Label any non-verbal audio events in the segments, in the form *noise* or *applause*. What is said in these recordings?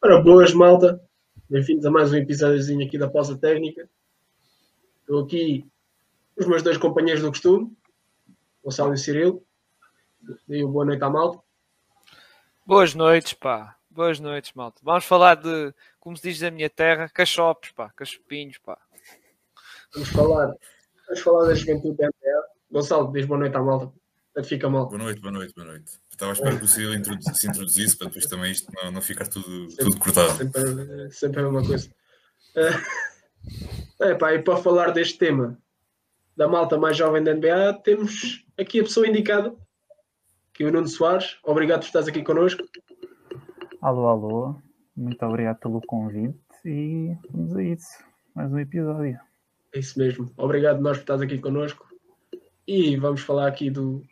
Ora, boas, malta. Bem-vindos a mais um episódiozinho aqui da pausa técnica. Estou aqui com os meus dois companheiros do costume, Gonçalo e Cirilo. E boa noite à malta. Boas noites, pá. Boas noites, malta. Vamos falar de, como se diz na minha terra, cachopos, pá, cachopinhos, pá. Vamos falar, vamos falar da juventude da NBA. Gonçalo, diz boa noite à malta. Fica mal. Boa noite, boa noite, boa noite. Estava a esperar que o Ciro se introduzisse para depois também isto não, não ficar tudo, sempre, tudo cortado. Sempre, sempre a mesma coisa. É, *laughs* pá, e para falar deste tema da malta mais jovem da NBA, temos aqui a pessoa indicada, que é o Nuno Soares. Obrigado por estás aqui connosco. Alô, alô. Muito obrigado pelo convite e vamos a isso. Mais um episódio. É isso mesmo. Obrigado nós por estás aqui connosco. E vamos falar aqui do,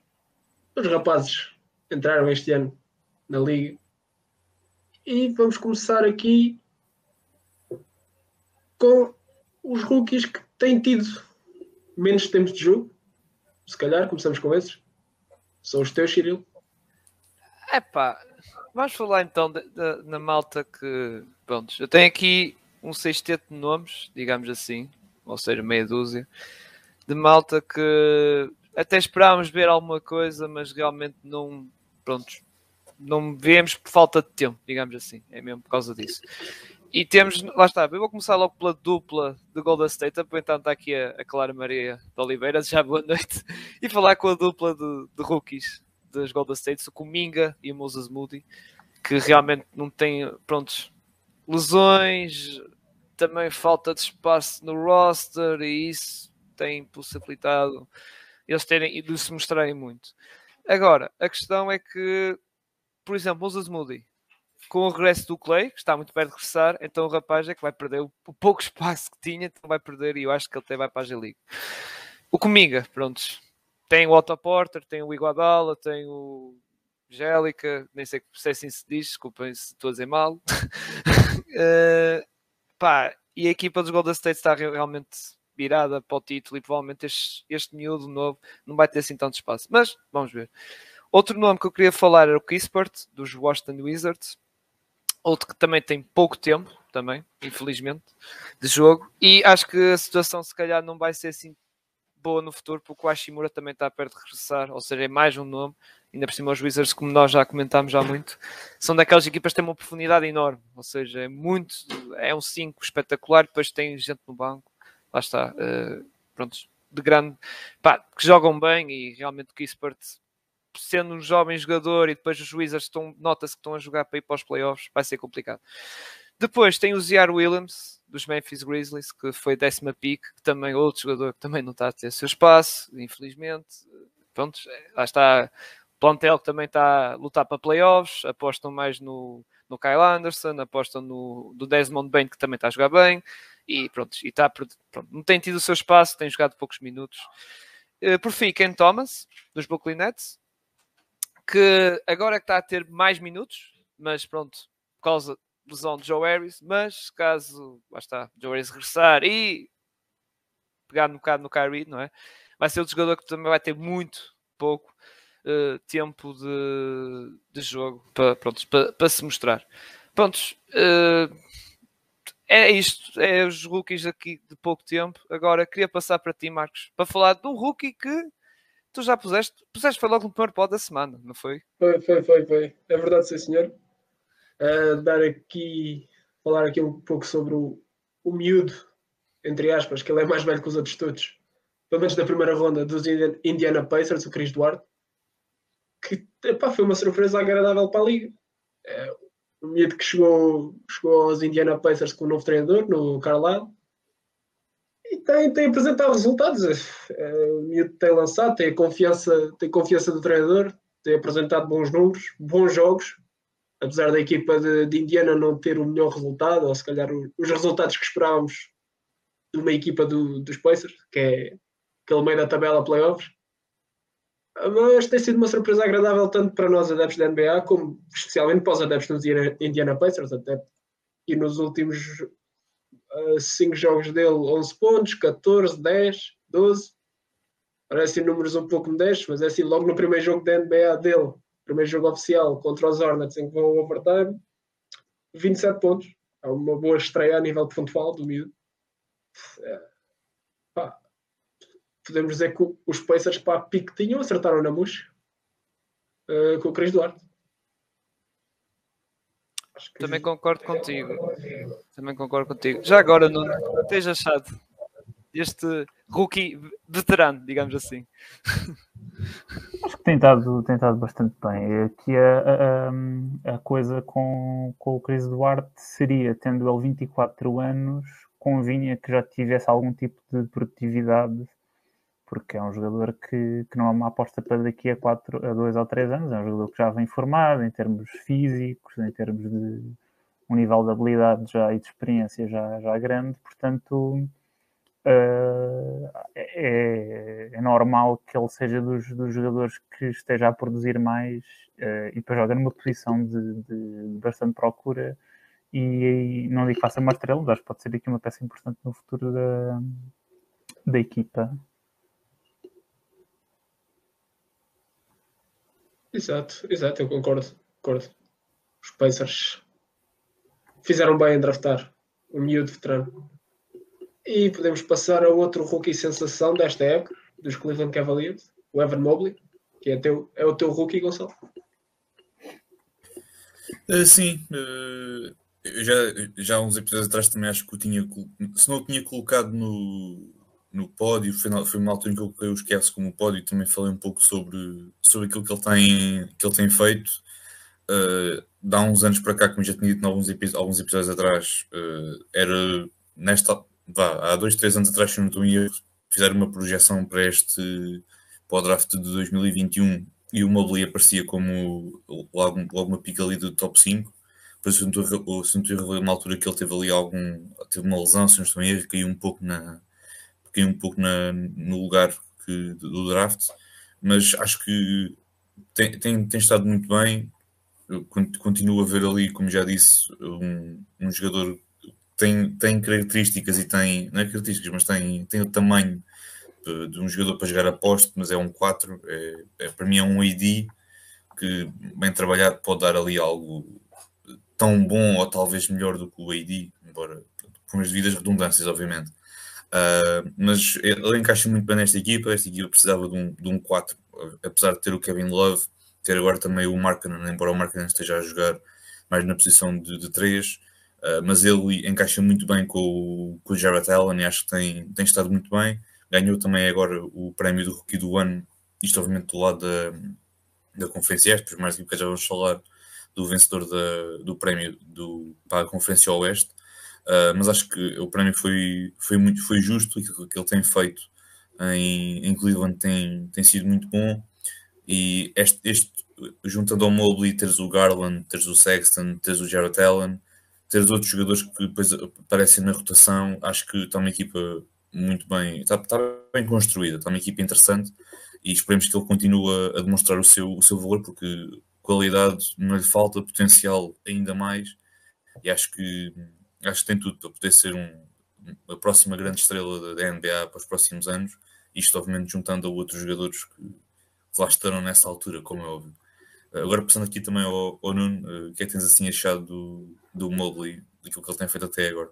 os rapazes entraram este ano na liga. E vamos começar aqui com os rookies que têm tido menos tempo de jogo. Se calhar, começamos com esses. São os teus, Cirilo. É pá, vamos falar então na malta que. Pronto, eu tenho aqui um sexteto de nomes, digamos assim, ou seja, meia dúzia, de malta que até esperávamos ver alguma coisa, mas realmente não, pronto, não vemos por falta de tempo, digamos assim, é mesmo por causa disso. E temos, lá está, eu vou começar logo pela dupla de Golden State, aproveitando está aqui a, a, Clara Maria de Oliveira, já boa noite, *laughs* e falar com a dupla de, de rookies das Golden State, o Kuminga e o Moses Moody, que realmente não têm, prontos, lesões, também falta de espaço no roster e isso tem possibilitado eles terem e de se mostrarem muito. Agora, a questão é que, por exemplo, o Moody, com o regresso do Clay, que está muito perto de regressar, então o rapaz é que vai perder o, pouco espaço que tinha, então vai perder, e eu acho que ele até vai para a G-League. O Cominga, prontos, tem o Otto Porter, tem o Iguadala, tem o Angélica, nem sei se assim se diz, desculpem se estou a dizer mal. uh, *laughs* pá, e a equipa dos Golden State está realmente virada para o título e provavelmente este, este miúdo novo não vai ter assim tanto espaço. Mas vamos ver. Outro nome que eu queria falar era o Kispert, dos Washington Wizards. Outro que também tem pouco tempo, também, infelizmente, de jogo. E acho que a situação se calhar não vai ser assim boa no futuro, porque o Hashimura também está perto de regressar, ou seja, é mais um nome. Ainda por cima, os Wizards, como nós já comentámos já muito, são daquelas equipas que têm uma profundidade enorme, ou seja, é muito, é um 5 espetacular. Depois tem gente no banco, lá está, uh, pronto, de grande, pá, que jogam bem e realmente o Kispert, sendo um jovem jogador e depois os Wizards estão, nota-se que estão a jogar para ir para os playoffs, vai ser complicado. Depois tem o Ziar Williams, dos Memphis Grizzlies, que foi décima pick, que também outro jogador que também não está a ter seu espaço, infelizmente. Pronto, lá está o plantel que também está a lutar para playoffs, apostam mais no, no Kyle Anderson, apostam no do Desmond Bain, que também está a jogar bem e pronto, e está, pronto, não tem tido o seu espaço, tem jogado poucos minutos. Uh, por fim, Ken Thomas, dos Brooklyn Nets, que agora é que está a ter mais minutos, mas pronto, por causa da lesão de Joe Harris, mas caso, lá está, Joe Harris regressar e pegar um bocado no Kyrie, não é? Vai ser outro jogador que também vai ter muito pouco uh, tempo de, de jogo para, pronto, para se mostrar. Prontos, uh, é isto, é os rookies aqui de pouco tempo. Agora queria passar para ti, Marcos, para falar de um rookie que tu já puseste, puseste foi logo no primeiro pó da semana, não foi? Foi, foi, foi, foi. É verdade, sim, senhor. Uh, dar aqui, falar aqui um pouco sobre o, o miúdo, entre aspas, que ele é mais velho que os outros todos, pelo menos da primeira ronda dos Indiana Pacers, o Chris Duarte, que epá, foi uma surpresa agradável para a liga. Uh, o miúdo que chegou, chegou aos Indiana Pacers com o novo treinador, no Carlisle, e tem, tem apresentado resultados. É, o miúdo tem lançado, tem confiança, tem confiança do treinador, tem apresentado bons números, bons jogos, apesar da equipa de, de Indiana não ter o melhor resultado, ou se calhar os resultados que esperávamos de uma equipa do, dos Pacers, que é aquele meio da tabela playoffs mas tem sido uma surpresa agradável tanto para nós adeptos da NBA como especialmente para os adeptos dos Indiana Pacers até e nos últimos 5 uh, jogos dele 11 pontos, 14, 10, 12 parecem números um pouco modestos, mas é assim, logo no primeiro jogo da NBA dele primeiro jogo oficial contra os Hornets em que vão ao overtime 27 pontos. É uma boa estreia a nível pontual do miúdo. É, podemos dizer que os Pacers para a pique tinham, acertaram na mousse uh, com o Cris Duarte. Também concordo contigo. Também concordo contigo. Já agora, não tens achado este rookie veterano, digamos assim? *laughs* Acho que tem estado, tem estado bastante bem. Aqui a, a, a coisa com, com o Chris Duarte seria, tendo ele 24 anos, convinha que já tivesse algum tipo de produtividade, porque é um jogador que, que não é uma aposta para daqui a 4, a 2 ou 3 anos, é um jogador que já vem formado em termos físicos, em termos de um nível de habilidade já e de experiência já, já grande, portanto uh, é, é, normal que ele seja dos, dos, jogadores que esteja a produzir mais uh, e depois joga numa posição de, de bastante procura e, e, não digo que faça uma estrela, mas acho que pode ser aqui uma peça importante no futuro da, da equipa. Exato, exato, eu concordo, concordo. Os Pacers fizeram bem em draftar o miúdo veterano. E podemos passar a outro rookie sensação desta época, dos Cleveland Cavaliers, o Evan Mobley, que é, teu, é o teu rookie, Gonçalo. Uh, sim, uh, já, já há uns episódios atrás também acho que o tinha, se não o tinha colocado no, no pódio, foi, na, foi uma altura em que eu coloquei o Esquece como pódio também falei um pouco sobre, sobre aquilo que ele tem, que ele tem feito. Uh, há uns anos para cá, como já tinha dito em alguns, alguns episódios atrás, uh, era nesta, vá, há dois, três anos atrás, se não estou em fizeram uma projeção para este para o draft de 2021 e o Mobley aparecia como logo, logo uma pica ali do top 5. Por isso, se não estou uma altura que ele teve ali algum, teve uma lesão, se não estou em erro, caiu um pouco, na, caiu um pouco na, no lugar que, do draft, mas acho que tem, tem, tem estado muito bem. continuo a ver ali, como já disse, um, um jogador tem, tem características e tem, não é características, mas tem, tem o tamanho de, um jogador para jogar a poste, mas é um 4, é, é, para mim é um AD que bem trabalhado pode dar ali algo tão bom ou talvez melhor do que o AD, embora com as devidas redundâncias, obviamente. Uh, mas ele encaixa muito bem nesta equipa. Esta equipa precisava de um, de um 4, apesar de ter o Kevin Love, ter agora também o Markkanen, embora o Markkanen esteja a jogar mais na posição de, de 3. Uh, mas ele encaixa muito bem com o, com o Jarrett Allen e acho que tem, tem estado muito bem. Ganhou também agora o prémio do Rookie do Ano, isto obviamente do lado da, da Conferência Este, por mais que já vamos falar do vencedor da, do prémio do, para a Conferência Oeste. Uh, mas acho que o prémio foi, foi muito foi justo, aquilo que ele tem feito em, em Cleveland tem, tem sido muito bom. E este, este juntando ao Mobley, teres o Garland, teres o Sexton, teres o Jarrett Allen, teres outros jogadores que depois aparecem na rotação, acho que está uma equipa muito bem, está, está bem construída, está uma equipa interessante e esperemos que ele continue a, demonstrar o seu, o seu valor, porque qualidade não lhe falta, potencial ainda mais, e acho que acho que tem tudo para poder ser um, a próxima grande estrela da NBA para os próximos anos, isto obviamente juntando a outros jogadores que, que lá estarão nessa altura, como é óbvio. Agora passando aqui também ao, ao Nuno, eh, o que é que tens assim achado do, do Mobley, daquilo que ele tem feito até agora?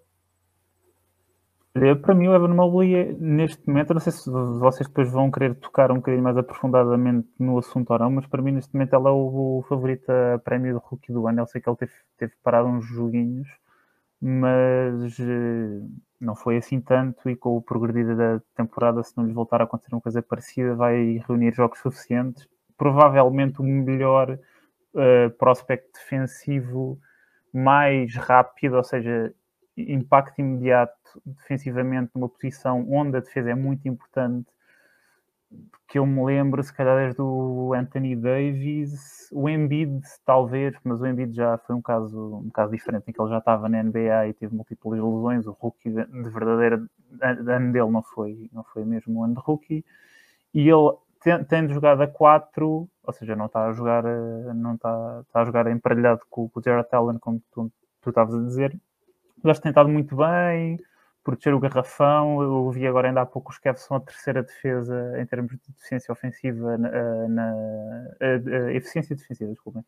Para mim, o Evan Mobley, neste momento, não sei se vocês depois vão querer tocar um bocadinho mais aprofundadamente no assunto ou não, mas para mim, neste momento, ele é o, o favorito a prémio do Rookie do ano. Eu sei que ele teve, teve parado uns joguinhos, mas eh, não foi assim tanto. E com o progredir da temporada, se não lhe voltar a acontecer uma coisa parecida, vai reunir jogos suficientes. Provavelmente o melhor uh, prospect defensivo mais rápido, ou seja, impacto imediato defensivamente numa posição onde a defesa é muito importante. Que eu me lembro, se calhar, desde o Anthony Davis, o Embiid, talvez, mas o Embiid já foi um caso, um caso diferente, em que ele já estava na NBA e teve múltiplas lesões. O rookie de, de verdadeira ano dele não foi, não foi mesmo o ano de rookie. E ele tendo jogado a 4, ou seja, não está a jogar, eh, não está, está a jogar emparelhado com, com o Jared Allen, como tu, tu estavas a dizer. Mas tem estado muito bem, proteger o garrafão. Eu vi agora ainda há pouco os Cavs são a terceira defesa em termos de eficiência ofensiva, na, na a, a eficiência defensiva, desculpem,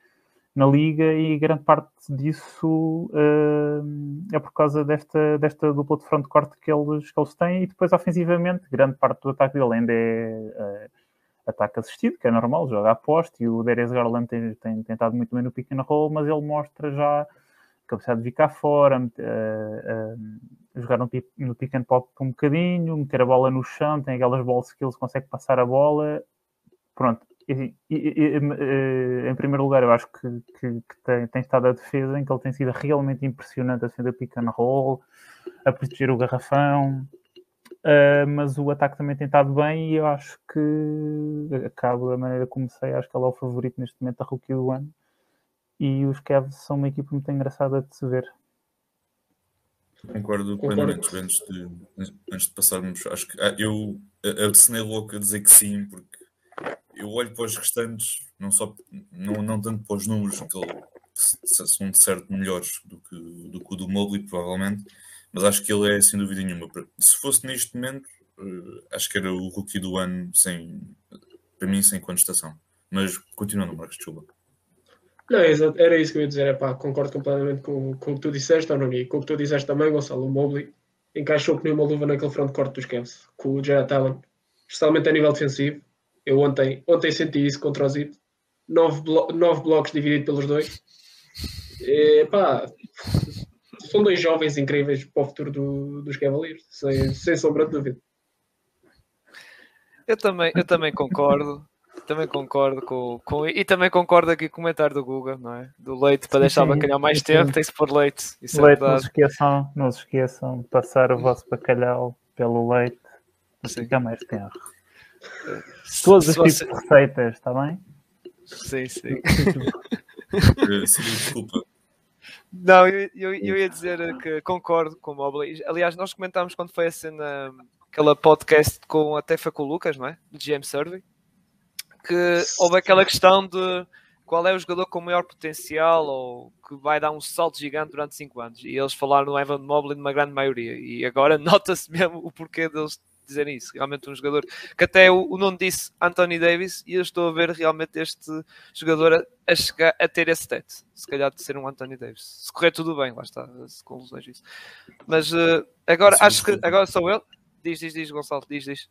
na liga e grande parte disso uh, é por causa desta, desta dupla de front court que eles, que eles têm e depois ofensivamente grande parte do ataque dele ainda é uh, ataque assistido, que é normal, joga a poste e o Darius Garland tem, tem tentado muito bem no pick and roll, mas ele mostra já capacidade de cá fora, uh, jogar no, no pick and pop um bocadinho, meter a bola no chão, tem aquelas ball skills, consegue passar a bola, pronto, e, e, e, em primeiro lugar, eu acho que, que, que tem, tem, estado a defesa em que ele tem sido realmente impressionante a defender pick and roll, a proteger o garrafão, uh, mas o ataque também tem estado bem e eu acho que acabo da maneira como comecei, acho que ele é o favorito neste momento da rookie do ano e os Cavs são uma equipa muito engraçada de se ver. Concordo plenamente. Antes de, antes de passarmos, acho que ah, eu assinei louco a dizer que sim, porque eu olho para os restantes, não, só, não, não tanto para os números, que ele, são de certo melhores do que, do que o do Mobley, provavelmente, mas acho que ele é sem dúvida nenhuma. Se fosse neste momento, eh, acho que era o rookie do ano, sem, para mim, sem contestação. Mas continuando, Marcos, desculpa. Não, era isso que eu ia dizer. Epá, concordo completamente com, com o que tu disseste, Anoni, com o que tu disseste também, Gonçalo. O Mobley encaixou que nem uma luva naquele front court dos Cavs, com o Jared Allen, especialmente a nível defensivo. Eu ontem, ontem senti isso contra o Zip. Nove, blo nove blocos dividido pelos dois. E, pá, são dois jovens incríveis para o futuro do, dos Cavaliers, sem, sem sombra de dúvida. Eu também, eu também concordo. Também concordo com, com. E também concordo aqui com o comentário do Google, não é? Do leite para deixar sim, o bacalhau mais sim. tempo, tem-se por leite. Isso é leite, é não se esqueçam, não se esqueçam de passar o vosso bacalhau pelo leite, fica mais tempo. Todos os tipos de receitas, está bem? Sim, sim. sim desculpa. Não, eu, eu, eu, ia dizer que concordo com o Mobley. Aliás, nós comentámos quando foi a cena, aquela podcast com até foi com o Lucas, não é? Do GM Survey, que houve aquela questão de qual é o jogador com maior potencial ou que vai dar um salto gigante durante 5 anos. E eles falaram no Evan Mobley numa grande maioria. E agora *laughs* nota-se mesmo o porquê deles dizerem isso. Realmente um jogador que até o, o nome disse Anthony Davis e eu estou a ver realmente este jogador a, a chegar a ter esse teto. Se calhar de ser um Anthony Davis. Se correr tudo bem, lá está, com lesões isso. Mas uh, agora Sim, acho que agora sou eu. Diz, diz, diz, Gonçalo, diz, diz.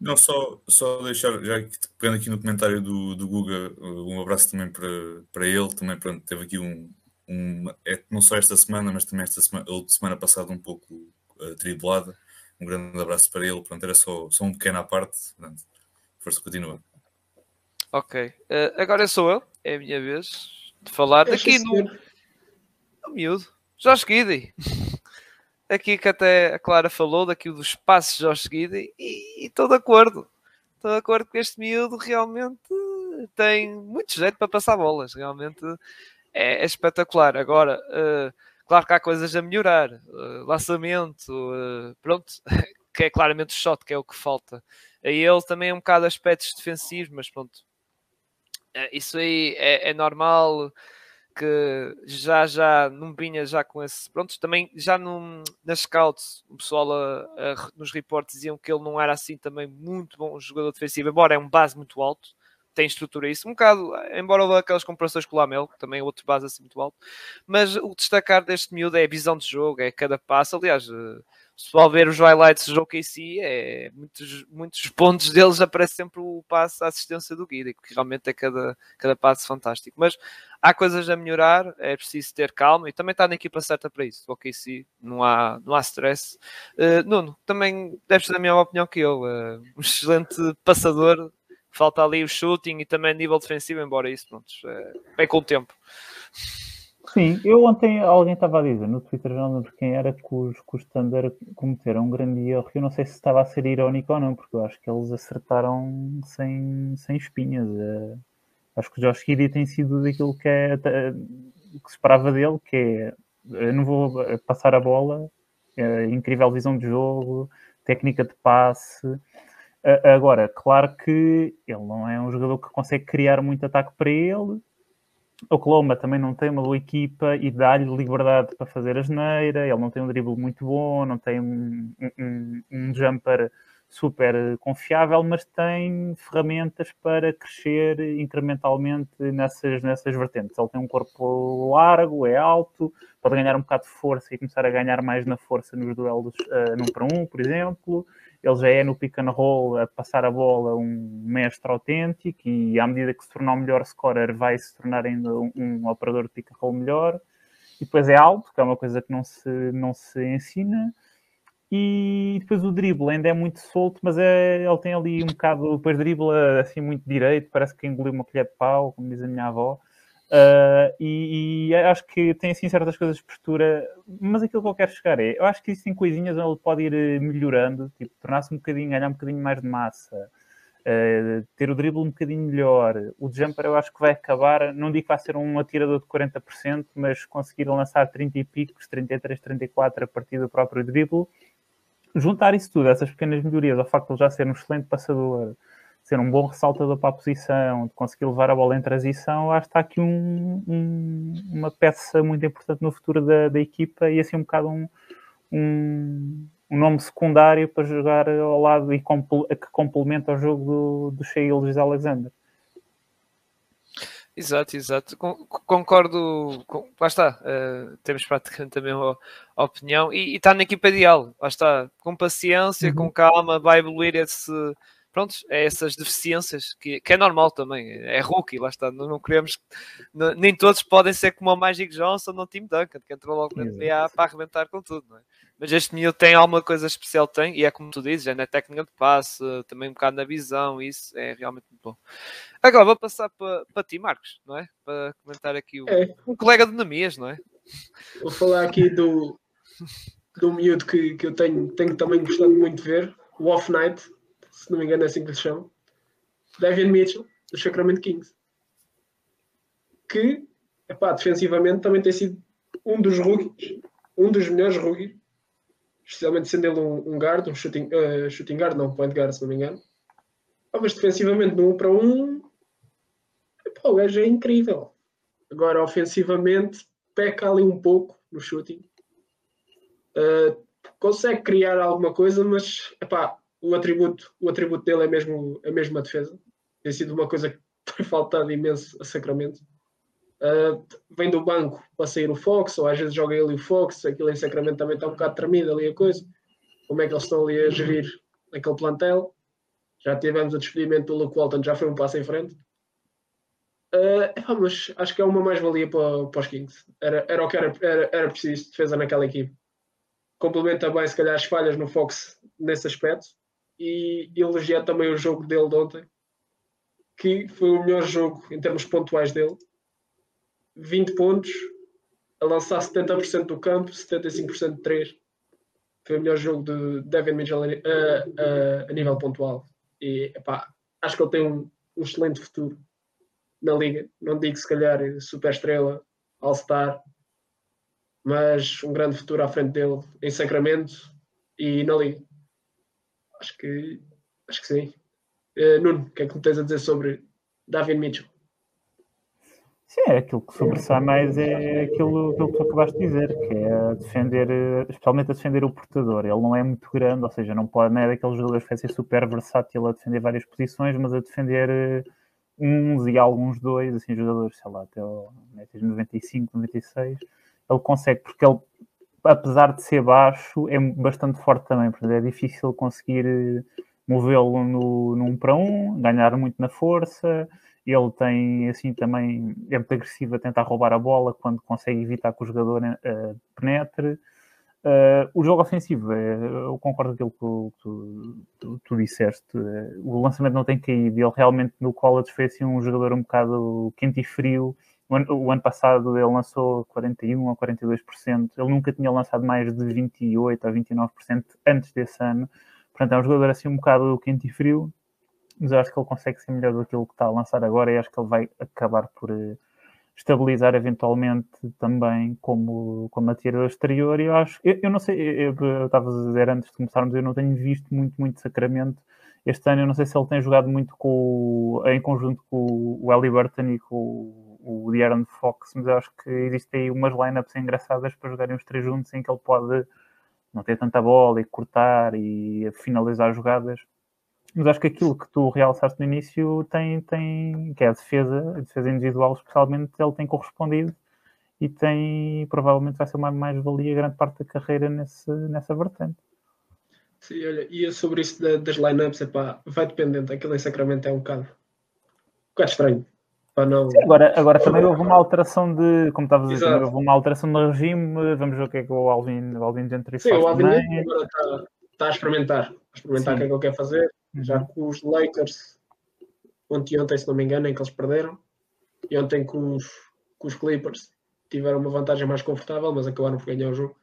Não, só, só deixar, já que pegando aqui no comentário do, do Guga, um abraço também para, para ele, também pronto, teve aqui um, um é, não só esta semana, mas também esta semana, outra semana passada um pouco uh, tribulada um grande abraço para ele. Pronto, era só, só um pequeno à parte. Portanto, força, continua. Ok. Uh, agora sou eu. É a minha vez de falar daqui no, no miúdo. Jorge Guidi. Aqui que até a Clara falou, daqui dos passos de Jorge Guidi. E estou de acordo. Estou de acordo que este miúdo realmente tem muito jeito para passar bolas. Realmente é, é espetacular. Agora... Uh, Claro que há coisas a melhorar, uh, lançamento, uh, pronto, *laughs* que é claramente o shot, que é o que falta. A ele também é um bocado aspectos defensivos, mas pronto, isso aí é, é, normal que já já não vinha já com esse, pronto, também já num, na scouts, o pessoal a, a, nos reportes diziam que ele não era assim também muito bom jogador defensivo, embora é um base muito alto, tem estrutura isso. Um bocado, embora aquelas comparações com o Lamel, que também é outro base assim muito alto, mas o destacar deste miúdo é a visão de jogo, é cada passo. Aliás, eh, se pessoal ver os highlights do jogo KC, é, muitos, muitos pontos deles aparece sempre o passo, a assistência do Guida, que realmente é cada, cada passo fantástico. Mas há coisas a melhorar, é preciso ter calma e também está na equipa certa para isso. O OKC, não há, não há stress. Uh, Nuno, também deves ter a mesma opinião que eu, uh, um excelente passador, falta ali o shooting e também nível defensivo, embora isso, pronto, é, bem com o tempo. Sim, eu ontem alguém estava a dizer no Twitter, não lembro quem era, que os, que os Thunder cometeram um grande erro. Eu não sei se estava a ser irónico ou não, porque eu acho que eles acertaram sem, sem espinhas. É, acho que o Josh tem sido daquilo que, é, que se esperava dele, que é eu não vou passar a bola, é, incrível visão de jogo, técnica de passe, Agora, claro que ele não é um jogador que consegue criar muito ataque para ele. O Colomba também não tem uma boa equipa e dá-lhe liberdade para fazer a geneira. Ele não tem um drible muito bom, não tem um, um, um jumper super confiável, mas tem ferramentas para crescer incrementalmente nessas, nessas vertentes. Ele tem um corpo largo, é alto, pode ganhar um bocado de força e começar a ganhar mais na força nos duelos uh, num para um, por exemplo. Ele já é no pick and roll a passar a bola um mestre autêntico e à medida que se tornar um melhor scorer vai se tornar ainda um, um operador de pick and roll melhor. E depois é alto, que é uma coisa que não se, não se ensina e depois o drible ainda é muito solto, mas é, ele tem ali um bocado, depois dribla assim muito direito, parece que engoliu uma colher de pau, como diz a minha avó. Uh, e, e, acho que tem assim certas coisas de postura, mas aquilo que eu quero chegar é, eu acho que existem coisinhas onde ele pode ir eh, melhorando, tipo, tornar-se um bocadinho, ganhar um bocadinho mais de massa, uh, ter o drible um bocadinho melhor. O jumper eu acho que vai acabar, não digo que vai ser um atirador de 40%, mas conseguir lançar 30 e picos, 33, 34 a partir do próprio drible juntar isso tudo, essas pequenas melhorias, ao facto de ele já ser um excelente passador, ser um bom ressaltador para a posição, de conseguir levar a bola em transição, acho que está aqui um, um, uma peça muito importante no futuro da, da equipa e assim um bocado um, um, nome secundário para jogar ao lado e que complementa o jogo do, do Shea Alexander. Exato, exato. Concordo. Com, lá está. Uh, temos praticamente a mesma opinião. E está na equipa ideal. Lá está. Com paciência, uhum. com calma, vai evoluir esse. Pronto, é essas deficiências que, que é normal também. É rookie, lá está. Não, não queremos. Não, nem todos podem ser como o Magic Johnson no time Duncan, que entrou logo na NBA para arrebentar com tudo, não é? Mas este miúdo tem alguma coisa especial, tem, e é como tu dizes, é na técnica de passe, também um bocado na visão, isso é realmente muito bom. Agora vou passar para, para ti, Marcos, não é? Para comentar aqui o, é. um colega de Namias, não é? Vou falar aqui do, do miúdo que, que eu tenho, tenho também gostado muito de ver, o Off Night, se não me engano é assim que se chama, Devin Mitchell, do Sacramento Kings, que, epá, defensivamente também tem sido um dos rookies, um dos melhores rookies especialmente sendo ele um, um guard, um shooting, uh, shooting guard, não point guard, se não me engano. Oh, mas defensivamente, no 1 para 1, o gajo é incrível. Agora, ofensivamente, peca ali um pouco no shooting. Uh, consegue criar alguma coisa, mas epá, o, atributo, o atributo dele é mesmo, é a defesa. Tem sido uma coisa que *laughs* tem faltado imenso a Sacramento. Uh, vem do banco para sair o Fox, ou às vezes joga ele e o Fox, aquilo em Sacramento também está um bocado tremido ali a coisa. Como é que eles estão ali a gerir aquele plantel? Já tivemos o despedimento do Luke Walton, já foi um passo em frente. Uh, mas acho que é uma mais-valia para, para os Kings. Era, era o que era, era, era preciso de defesa naquela equipe. Complementa bem, se calhar, as falhas no Fox nesse aspecto. E elogiar também o jogo dele de ontem, que foi o melhor jogo em termos pontuais dele 20 pontos, a lançar 70% do campo, 75% de 3. Foi o melhor jogo de Devin Mitchell a, a, a nível pontual. E epá, acho que ele tem um, um, excelente futuro na liga. Não digo se calhar super estrela, All-Star, mas um grande futuro à frente dele em Sacramento e na liga. Acho que acho que sim. Uh, Nuno, o que é que me tens a dizer sobre David Mitchell? Sim, é aquilo que sobressai mais é aquilo, aquilo que tu acabaste de dizer, que é defender, especialmente a defender o portador. Ele não é muito grande, ou seja, não pode, não é daqueles jogadores que vai ser super versátil a defender várias posições, mas a defender eh, uns e alguns dois, assim, jogadores, sei lá, até o 95, 96, ele consegue, porque ele, apesar de ser baixo, é bastante forte também, portanto é difícil conseguir eh, movê-lo no, no um para um, ganhar muito na força ele tem, assim, também é muito agressivo a tentar roubar a bola quando consegue evitar que o jogador uh, penetre. Uh, o jogo ofensivo, eu concordo com aquilo que tu, tu, tu disseste. Uh, o lançamento não tem caído. Ele realmente no college foi assim, um jogador um bocado quente e frio. O ano, o ano passado ele lançou 41 ou 42%. Ele nunca tinha lançado mais de 28 a 29% antes desse ano. Portanto, é um jogador assim um bocado quente e frio mas eu acho que ele consegue ser melhor do que que está a lançar agora e acho que ele vai acabar por uh, estabilizar eventualmente também como, como atirador exterior. E eu acho, eu, eu não sei, eu, estava a dizer antes de começarmos, eu não tenho visto muito, muito Sacramento este ano. Eu não sei se ele tem jogado muito com, em conjunto com o Eli Burton e com o, De'Aaron Fox, mas acho que existem aí umas lineups engraçadas para jogarem os três juntos em que ele pode não ter tanta bola e cortar e finalizar jogadas. Mas acho que aquilo que tu realçaste no início tem, tem que é a defesa, a defesa individual, especialmente, ele tem correspondido e tem provavelmente vai ser uma mais-valia grande parte da carreira nesse, nessa vertente. Sim, olha, e sobre isso da, das lineups, epá, vai dependendo. Aquilo em Sacramento é um bocado, um bocado estranho. Para não... Sim, agora, agora também houve uma alteração de, como estavas a dizer, houve uma alteração de regime. Vamos ver o que é que o Alvin, o Alvin Gentry Sim, o Alvin agora está, está, a experimentar, a experimentar o que é que ele quer fazer. Uhum. Já com os Lakers, ontem ontem, se não me engano, em que eles perderam, e ontem com os, os Clippers tiveram uma vantagem mais confortável, mas acabaram por ganhar o jogo.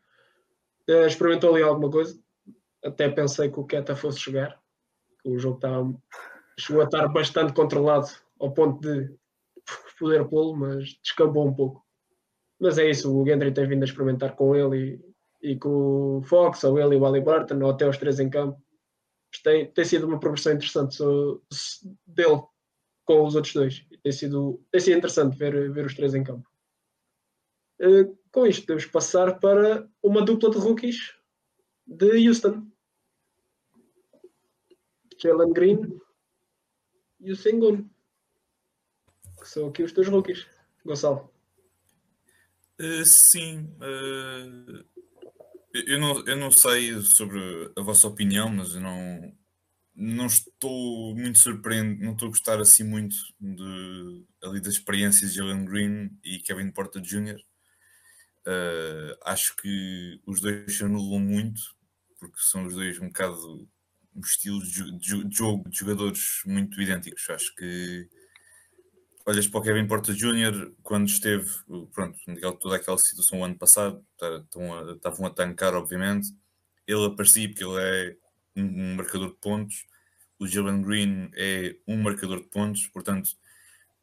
Uh, experimentou ali alguma coisa, até pensei que o Keta fosse chegar. O jogo estava, chegou a estar bastante controlado ao ponto de poder pô-lo, mas descambou um pouco. Mas é isso, o Gendry tem vindo a experimentar com ele e, e com o Fox, ou ele e o Ali Burton, ou até os três em campo. Tem, tem sido uma progressão interessante dele com os outros dois. Tem sido, tem sido interessante ver, ver os três em campo. Uh, com isto, podemos passar para uma dupla de rookies de Houston. Jalen Green e o Sengun. Que são aqui os teus rookies. Gonçalo. Uh, sim. Uh, eu, não, eu não sei sobre a vossa opinião, mas eu não, não estou muito surpreendido, não estou a gostar assim muito de, ali das experiências de Jalen Green e Kevin Porter Jr. Uh, acho que os dois se anulam muito, porque são os dois um bocado estilos de, de jogo de jogadores muito idênticos. Acho que olhas para o Kevin Porter Jr. quando esteve, pronto, toda aquela situação o ano passado, estavam a, tancar, obviamente. Ele aparecia porque ele é um, marcador de pontos. O Jalen Green é um marcador de pontos, portanto,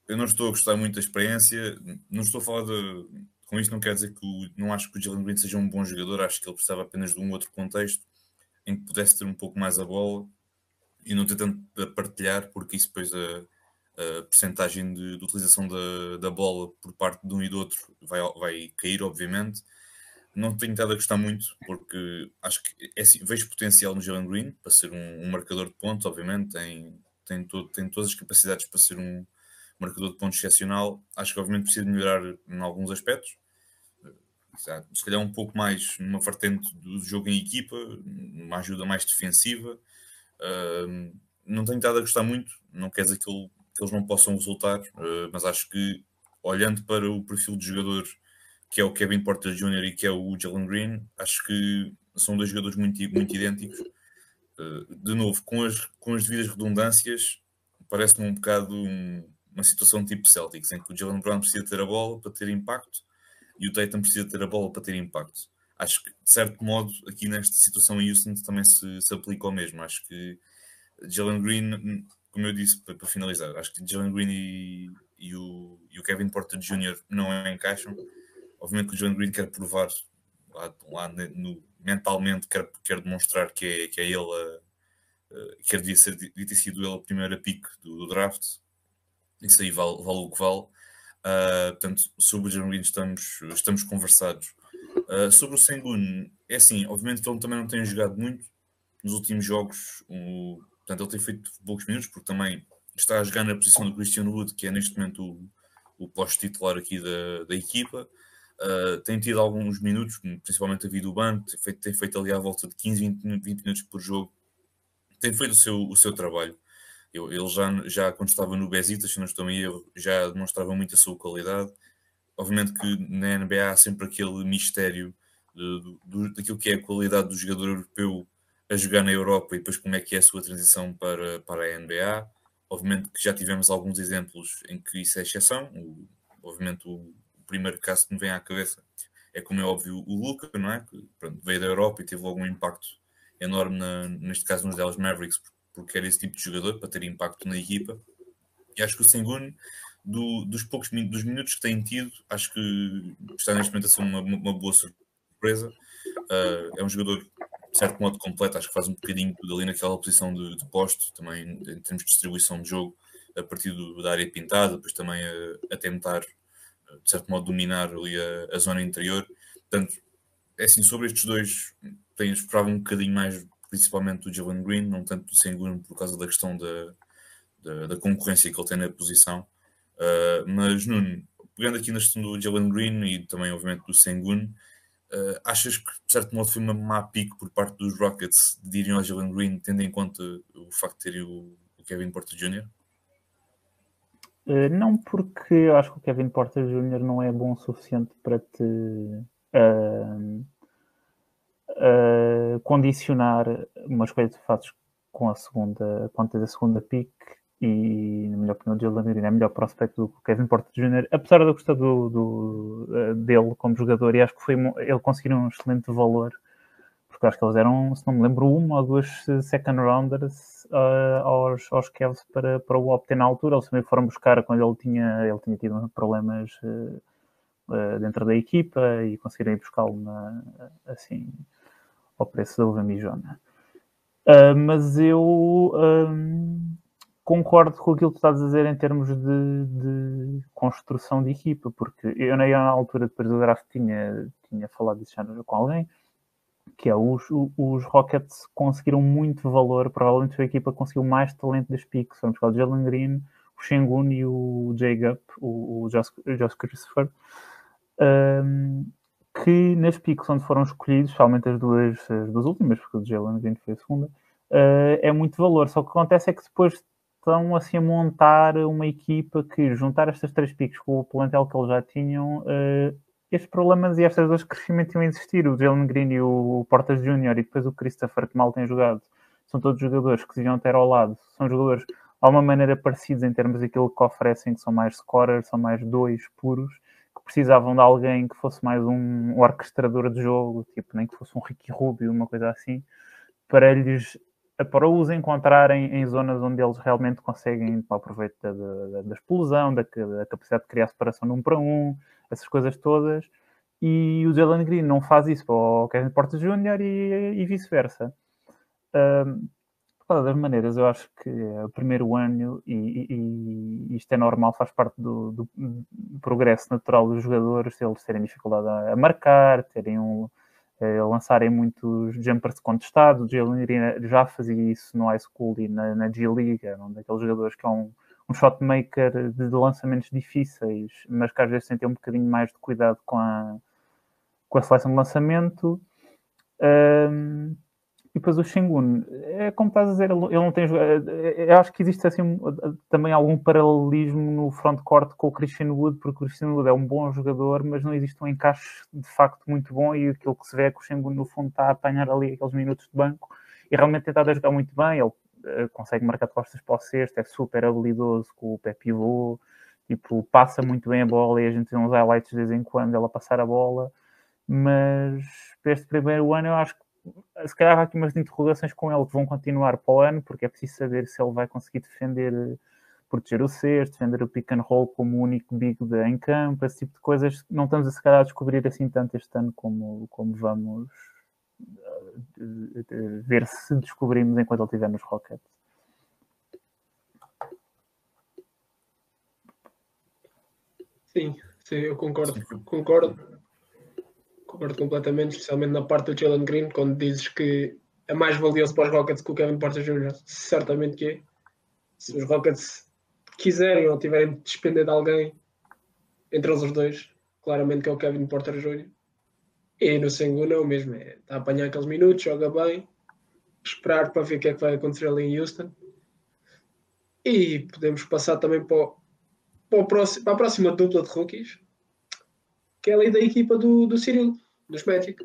eu não estou a gostar muito da experiência. Não estou a falar de. Com isto, não quer dizer que o, não acho que o Jalen Green seja um bom jogador, acho que ele precisava apenas de um outro contexto em que pudesse ter um pouco mais a bola e não ter tanto a partilhar, porque isso depois a, a percentagem de, de, utilização da, da bola por parte de um e do outro vai, vai cair, obviamente. Não tenho estado a gostar muito, porque acho que é, assim, vejo potencial no Jalen Green para ser um, um, marcador de pontos, obviamente, tem, tem, todo, tem todas as capacidades para ser um marcador de pontos excepcional. Acho que, obviamente, precisa melhorar em alguns aspectos, se calhar um pouco mais numa vertente do jogo em equipa, uma ajuda mais defensiva. Uh, não tenho estado a gostar muito, não quer dizer que, ele, que eles não possam resultar, uh, mas acho que olhando para o perfil de jogador que é o Kevin Porter Jr. e que é o Jalen Green, acho que são dois jogadores muito, muito idênticos. Uh, de novo, com as, com as devidas redundâncias, parece-me um bocado um, uma situação tipo Celtics, em que o Jalen Brown precisa ter a bola para ter impacto e o Tatum precisa ter a bola para ter impacto. Acho que, de certo modo, aqui nesta situação em Houston também se, se aplica o mesmo. Acho que Jalen Green, como eu disse, para, finalizar, acho que Jalen Green e, e, o, e o Kevin Porter Jr. não encaixam. Obviamente que o Jalen Green quer provar lá, lá no, mentalmente, quer, quer demonstrar que é, que é ele a, a, quer devia, ser, devia ter sido ele a primeira pick do, do draft. Isso aí vale, vale o que vale. Uh, portanto, sobre o Jeremy estamos, estamos conversados. Uh, sobre o Sengun, é assim, obviamente que ele também não tem jogado muito nos últimos jogos. Portanto, ele tem feito poucos minutos, porque também está a jogar na posição do Christian Wood, que é neste momento o, o posto-titular aqui da, da equipa. Uh, tem tido alguns minutos, principalmente a vida do banco, tem feito, tem feito ali à volta de 15, 20, 20 minutos por jogo. Tem feito o seu, o seu trabalho. Eu, ele já, já quando estava no Besiktas, se não estou em erro, já demonstrava muito a sua qualidade. Obviamente que na NBA há sempre aquele mistério de, de, daquilo que é a qualidade do jogador europeu a jogar na Europa e depois como é que é a sua transição para, para a NBA. Obviamente que já tivemos alguns exemplos em que isso é exceção. O, obviamente o, primeiro caso que me vem à cabeça é como é óbvio o Luca, não é? Que pronto, veio da Europa e teve algum impacto enorme na, neste caso nos Dallas Mavericks porque era esse tipo de jogador para ter impacto na equipa. E acho que o Sengun, do, dos poucos dos minutos que tem tido, acho que está neste momento a ser uma, uma boa surpresa. Uh, é um jogador, de certo modo, completo, acho que faz um bocadinho tudo ali naquela posição de, de posto, também em termos de distribuição de jogo, a partir do, da área pintada, depois também a, a, tentar, de certo modo, dominar ali a, a zona interior. Portanto, é assim, sobre estes dois, tenho esperava um bocadinho mais, principalmente do Jalen Green, não tanto do Sengun, por causa da questão da, da, da concorrência que ele tem na posição. Uh, mas, Nuno, pegando aqui na questão do Jalen Green e também, obviamente, do Sengun, uh, achas que, de certo modo, foi uma má pique por parte dos Rockets de irem ao Jalen Green, tendo em conta o facto de terem o, o Kevin Porter Jr.? Uh, não, porque eu acho que o Kevin Porter Jr. não é bom o suficiente para te uh, uh, condicionar uma escolha que fazes com a segunda, quando tens a segunda pick e, na minha opinião, o Jalen Green é melhor prospecto do que o Kevin Porter Jr., apesar de eu gostar do, do, dele como jogador e acho que foi, ele conseguiu um excelente valor porque acho que eles eram, se não me lembro, uma ou duas second rounders uh, aos, aos Cavs para, para o obter na altura. Eles também foram buscar quando ele tinha, ele tinha tido problemas uh, dentro da equipa e conseguiram buscá-lo assim ao preço da uva mijona. mas eu um, concordo com aquilo que estás a dizer em termos de, de construção de equipa, porque eu na altura depois do draft tinha, tinha falado disso já com alguém que é os, os Rockets conseguiram muito valor, provavelmente a equipa conseguiu mais talento das picks, vamos falar o Jalen Green, o Shengun e o Jay Gup, o, o Josh, Josh Christopher, um, que nas picks onde foram escolhidos, especialmente as duas, as duas últimas, porque o Jalen Green foi a segunda, uh, é muito valor, só que acontece é que depois estão assim a montar uma equipa que juntar estas três picks com o plantel que eles já tinham uh, estes problemas e estas dois crescimentos iam existir, o Jalen Green e o Portas Júnior e depois o Christopher, que mal tem jogado, são todos jogadores que se deviam ter ao lado, são jogadores de alguma maneira parecidos em termos daquilo que oferecem, que são mais scorers, são mais dois puros, que precisavam de alguém que fosse mais um orquestrador de jogo, tipo, nem que fosse um Ricky Rubio, uma coisa assim, para lhes para os encontrarem em zonas onde eles realmente conseguem aproveitar da, da, da explosão, da, da, capacidade de criar separação de um para um, essas coisas todas. E o Jalen Green não faz isso para o Kevin Porter Jr. e, e vice-versa. Um, de as maneiras, eu acho que é o primeiro ano e, e, e isto é normal, faz parte do, do, progresso natural dos jogadores, eles terem dificuldade a, marcar, terem um, lançarem muitos jumpers contestados. Jalen Green já fazia isso no high school e na, na G-League, um daqueles jogadores que é um, um shot maker de lançamentos difíceis, mas que às vezes tem que ter um bocadinho mais de cuidado com a, com a seleção de lançamento. Um, e depois o Shingun, é como estás a dizer, ele não tem Eu acho que existe assim também algum paralelismo no frontcourt com o Christian Wood, porque o Christian Wood é um bom jogador, mas não existe um encaixe de facto muito bom. E aquilo que se vê é que o Shingun, no fundo, está a apanhar ali aqueles minutos de banco e realmente tentar ajudar muito bem. Ele uh, consegue marcar costas para o sexto, é super habilidoso com o pé pivô, tipo, passa muito bem a bola e a gente tem uns highlights de vez em quando ela passar a bola. Mas para este primeiro ano, eu acho que se calhar há aqui umas interrogações com ele que vão continuar para o ano, porque é preciso saber se ele vai conseguir defender, proteger o sexto, defender o pick and roll como o único big de, em campo, esse tipo de coisas. Não estamos a se calhar a descobrir assim tanto este ano como, como vamos uh, ver se descobrimos enquanto ele estiver nos Rockets. Sim, sim, eu concordo. Concordo concordo completamente, especialmente na parte do Jalen Green, quando dizes que é mais valioso para os Rockets que o Kevin Porter Jr. Certamente que é. Se os Rockets quiserem ou tiverem de despender de alguém entre os dois, claramente que é o Kevin Porter Jr. E no Sengun é o mesmo, é, está a apanhar aqueles minutos, joga bem, esperar para ver o que é que vai acontecer ali em Houston. E podemos passar também para, o, para, o próximo, para a próxima dupla de rookies, que é ali da equipa do, do Cyril dos Magic.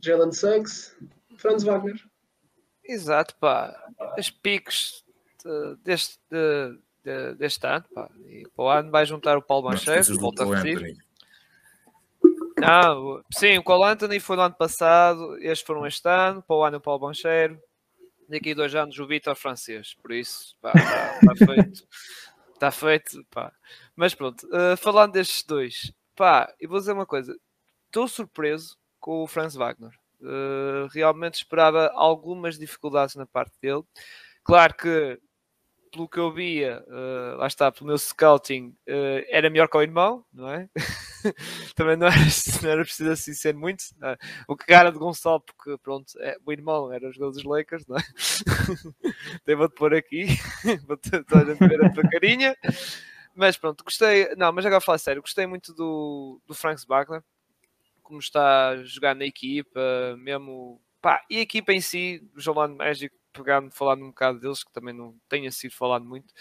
Jalen Suggs, Franz Wagner. Exato, pá. As piques de, deste, de, de, deste ano, pá. E para o ano vai juntar o Paulo Mancheiro, volta a repetir. Não, sim, o Cole Anthony foi no ano passado, estes foram este ano, para o ano o Paulo Bancheiro, daqui a dois anos o Vitor Francês, por isso, pá, está, está feito, está feito, pá. Mas pronto, uh, falando destes dois, pá, e vou dizer uma coisa, estou surpreso com o Franz Wagner. Uh, realmente esperava algumas dificuldades na parte dele. Claro que pelo que eu via, uh, lá está, pelo meu scouting, uh, era melhor que o irmão, não é? *laughs* Também não era, não era preciso assim ser muito. É? O que cara de Gonçalo, porque pronto, é, o irmão era os jogador dos Lakers, não é? *laughs* Então vou-te pôr aqui, *laughs* vou-te ver a tua carinha. Mas pronto, gostei, não, mas agora a falar sério, gostei muito do, do Franks Wagner, como está a jogar na equipa, mesmo. Pá, e a equipa em si, o Jolando Magic, pegando, falando um bocado deles, que também não tenha sido falado muito.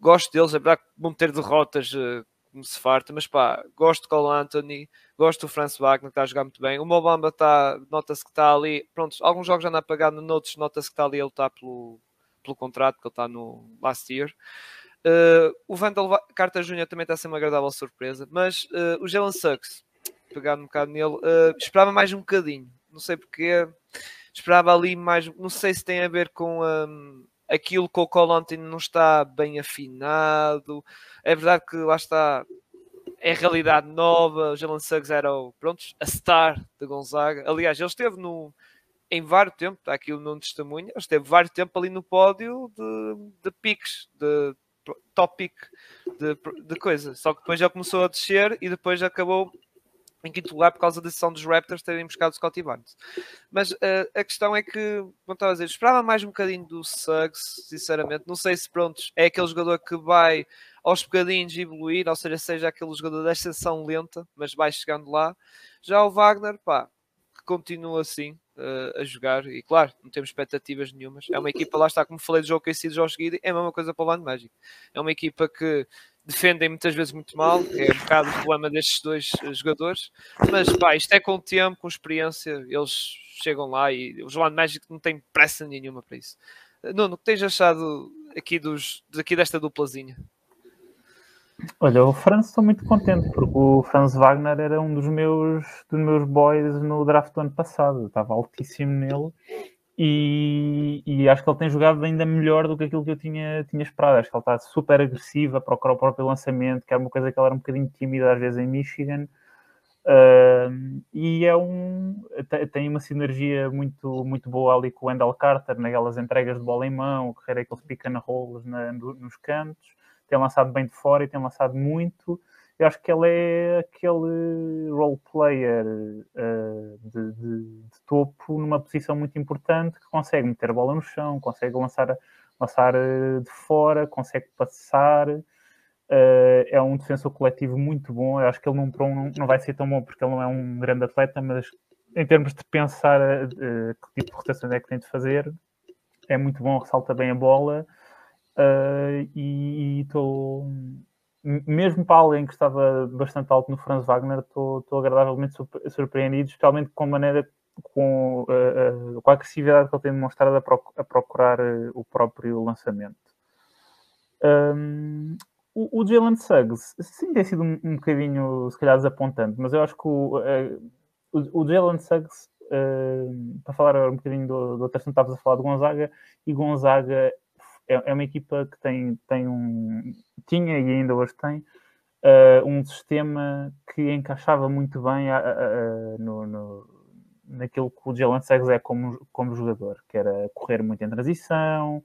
Gosto deles, é verdade que vão ter derrotas uh, como se farta, mas pá, gosto de Cole Anthony, gosto do Franz Wagner, que está a jogar muito bem. O Mobamba está, nota-se que está ali, pronto, alguns jogos já anda apagado, noutros nota-se que está ali, ele está pelo, pelo contrato, que ele está no last year. Uh, o Vandal Carter Jr. também está a ser uma agradável surpresa, mas uh, o Jalen Suggs, pegando um bocado nele, uh, esperava mais um bocadinho, não sei porque esperava ali mais, não sei se tem a ver com um, aquilo que o Colontin não está bem afinado. É verdade que lá está, é realidade nova. O Jalen Suggs era o, pronto, a star de Gonzaga. Aliás, ele esteve no, em vários tempo, está aqui no testemunho, ele esteve vários tempo ali no pódio de, de piques, de top pick de, de coisa. Só que depois já começou a descer e depois acabou em quinto lugar por causa da decisão dos Raptors terem buscado Scottie Barnes. Mas uh, a questão é que, como estava a dizer, esperava mais um bocadinho do Suggs, sinceramente. Não sei se, pronto, é aquele jogador que vai aos bocadinhos evoluir, ou seja, seja aquele jogador da ascensão lenta, mas vai chegando lá. Já o Wagner, pá, que continua assim uh, a jogar, e claro, não temos expectativas nenhumas. É uma equipa, lá está, como falei do jogo que é sido Jorge Guidi, é a mesma coisa para o Land Magic. É uma equipa que defendem muitas vezes muito mal, é um bocado o problema destes dois eh, jogadores, mas pá, isto é com o tempo, com experiência, eles chegam lá e o João Magic não tem pressa nenhuma para isso. Eh, Nuno, o que tens achado aqui, dos, aqui desta duplazinha? Olha, o Franz estou muito contente porque o Franz Wagner era um dos meus, dos meus boys no draft do ano passado. Estava altíssimo nele e, e, acho que ele tem jogado ainda melhor do que aquilo que eu tinha, tinha esperado. Acho que ele está super agressivo a procurar o próprio lançamento, que era uma coisa que ele era um bocadinho tímida às vezes em Michigan. Uh, e é um tem uma sinergia muito, muito boa ali com o Wendell Carter naquelas entregas de bola em mão, carreira aqueles pick and rolls na, nos cantos, tem lançado bem de fora e tem lançado muito eu acho que ele é aquele role player uh, de, de, de, topo numa posição muito importante que consegue meter a bola no chão, consegue lançar, lançar uh, de fora, consegue passar. Uh, é um defensor coletivo muito bom. Eu acho que ele não, não, vai ser tão bom porque ele não é um grande atleta, mas em termos de pensar que tipo de rotações é que tem de fazer, é muito bom, ressalta bem a bola. e estou mesmo para alguém que estava bastante alto no Franz Wagner, estou, agradavelmente surpreendido, especialmente com a maneira, com, uh, uh, com a agressividade que ele tem demonstrado a, a procurar uh, o próprio lançamento. Um, o, o Jalen Suggs, sim, tem sido um, um bocadinho, se calhar, desapontante, mas eu acho que o, o, o Jalen Suggs, para falar um bocadinho do, do outro assunto, estavas a falar de Gonzaga, e Gonzaga é, é uma equipa que tem, tem um. tinha e ainda hoje tem uh, um sistema que encaixava muito bem a, a, a, no, no, naquilo que o Jalen Suggs é como, como jogador, que era correr muito em transição,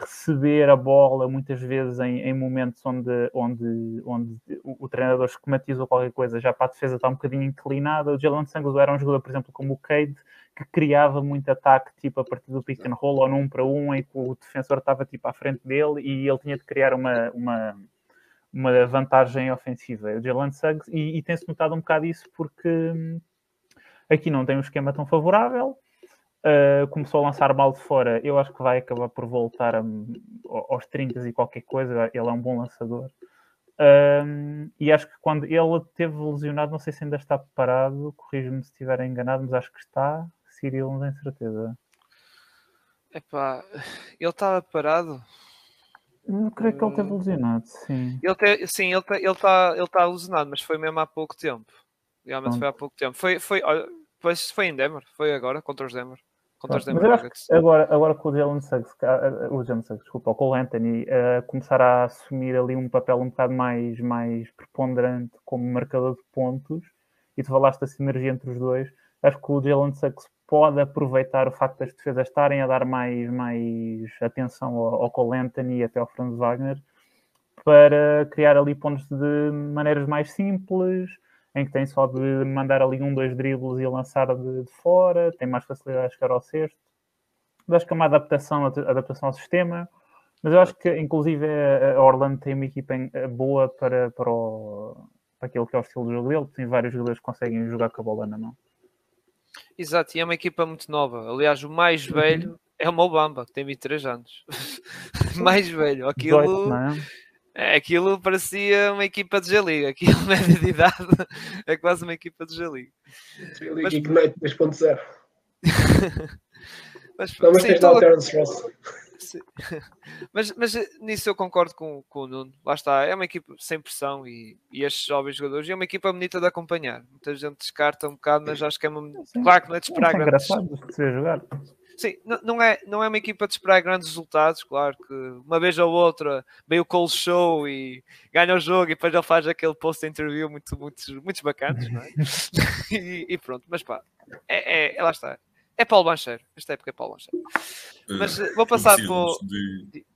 receber a bola muitas vezes em, em momentos onde, onde, onde o, o, treinador esquematiza qualquer coisa, já para a defesa está um bocadinho inclinada. O Jalen Suggs era um jogador, por exemplo, como o Cade, que criava muito ataque tipo a partir do pick and roll ou num para um em que o defensor estava tipo à frente dele e ele tinha de criar uma, uma, uma vantagem ofensiva. O Jalen Suggs, e, e tem-se notado um bocado isso porque hum, aqui não tem um esquema tão favorável. Uh, começou a lançar mal de fora, eu acho que vai acabar por voltar a, aos 30 e qualquer coisa. Ele é um bom lançador. Um, e acho que quando ele teve lesionado, não sei se ainda está parado, corrijo-me se estiver enganado, mas acho que está. Cyril, não tenho certeza. Epá, ele estava parado. Eu creio que ele teve hum. lesionado, sim. Ele te, sim, ele está ele tá, ele tá lesionado, mas foi mesmo há pouco tempo. Realmente Pronto. foi há pouco tempo. Foi, foi, olha, foi em Denver, foi agora, contra os Denver. Contra os Denver agora, agora com o Jalen Suggs, o Jalen Suggs, desculpa, com o Anthony, uh, começar a assumir ali um papel um bocado mais, mais preponderante como marcador de pontos, e tu falaste da sinergia entre os dois, acho que o Jalen Suggs pode aproveitar o facto das defesas estarem a dar mais, mais atenção ao, ao Cole Anthony e até ao Franz Wagner para criar ali pontos de maneiras mais simples, em que tem só de mandar ali um, dois dribles e lançar de, de fora, tem mais facilidade a chegar ao sexto. Acho que é uma adaptação, adaptação ao sistema, mas eu acho que inclusive a Orlando tem uma equipa boa para, para, o, para aquilo que é o estilo de jogo dele, tem vários jogadores que conseguem jogar com a bola na mão. Exato, e é uma equipa muito nova. Aliás, o mais uhum. velho é o Mobamba, que tem 23 anos. *laughs* *laughs* mais velho, aquilo. 18, é? Aquilo parecia uma equipa de G-League. Aquilo, média de idade, é quase uma equipa de G-League. G-League Ignite 2.0. mas, Não, *laughs* mas sim, tens lá Terence Ross. Mas, mas nisso eu concordo com, com o Nuno. Lá está, é uma equipa sem pressão e, e estes jovens jogadores. E é uma equipa bonita de acompanhar. Muita gente descarta um bocado, mas acho que é uma. Sim. Claro que não é de esperar é grandes. de se jogar. Sim, não, é, não é uma equipa de esperar grandes resultados, claro que uma vez ou outra veio o Cole Show e ganha o jogo e depois ele faz aquele post-interview muito, muito, muito bacanas, não é? *laughs* e, e, pronto, mas pá, é, é, lá está. É Paulo Bancheiro. Esta época é Paulo Bancheiro. Mas uh, vou passar para o... De...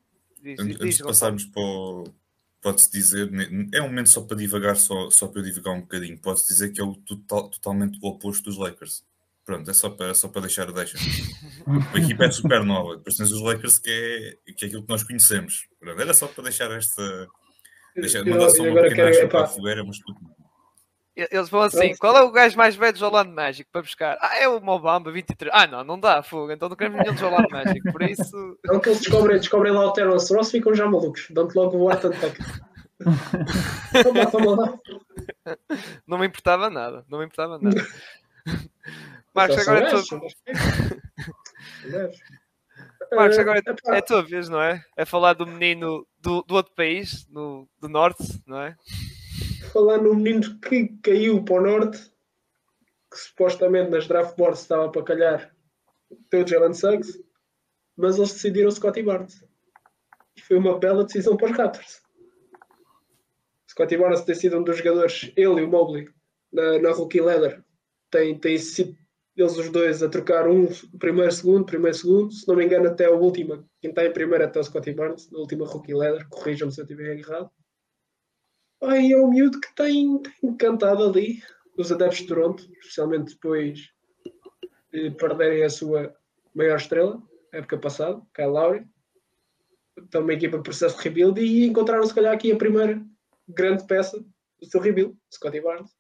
Diz, antes diz, de passarmos para o... Pode-se dizer, é um momento só para divagar, só, só para eu divagar um bocadinho. Pode-se dizer que é o total, totalmente o oposto dos Lakers. Pronto, é só para, é só para deixar a deixa. A equipa é super nova. Depois tens os Lakers, que é, que é aquilo que nós conhecemos. Pronto, era só para deixar esta. Deixar, mandar só uma pequena deixa para a fogueira, mas tudo. Eles vão assim: qual é o gajo mais velho do Orlando Magic para buscar? Ah, é o Mobamba 23. Ah, não, não dá, fogo. Então não queremos nenhum do Orlando Magic. Por isso. *laughs* Não que eles descobrem, descobrem lá o Terence Ross ficam já malucos. Dão-te logo o *laughs* toma, toma lá. Não me importava nada. Não me importava nada. *laughs* Marcos, agora é tua... *laughs* Marcos, agora é, é a tua vez, não é? É falar do menino do, do outro país, no, do norte, não é? falar no menino que caiu para o norte, que supostamente nas draft boards estava para calhar o Jalen Suggs, mas eles decidiram Scotty Barnes. E foi uma bela decisão para os Raptors. Scotty Barnes tem sido um dos jogadores, ele e o Mobley, na, na rookie ladder, tem, tem sido eles os dois a trocar um primeiro, segundo, primeiro, segundo, se não me engano, até a última. Quem está em primeiro até o Scotty Barnes, na última rookie ladder, corrijam-me se eu estiver errado. Ai, é um miúdo que tem, tem cantado ali os adeptos de Toronto, especialmente depois de perderem a sua maior estrela, época passada, Kyle Lowry. Então, uma equipa de processo de rebuild e encontraram, se calhar, aqui a primeira grande peça do seu rebuild, Scotty Barnes.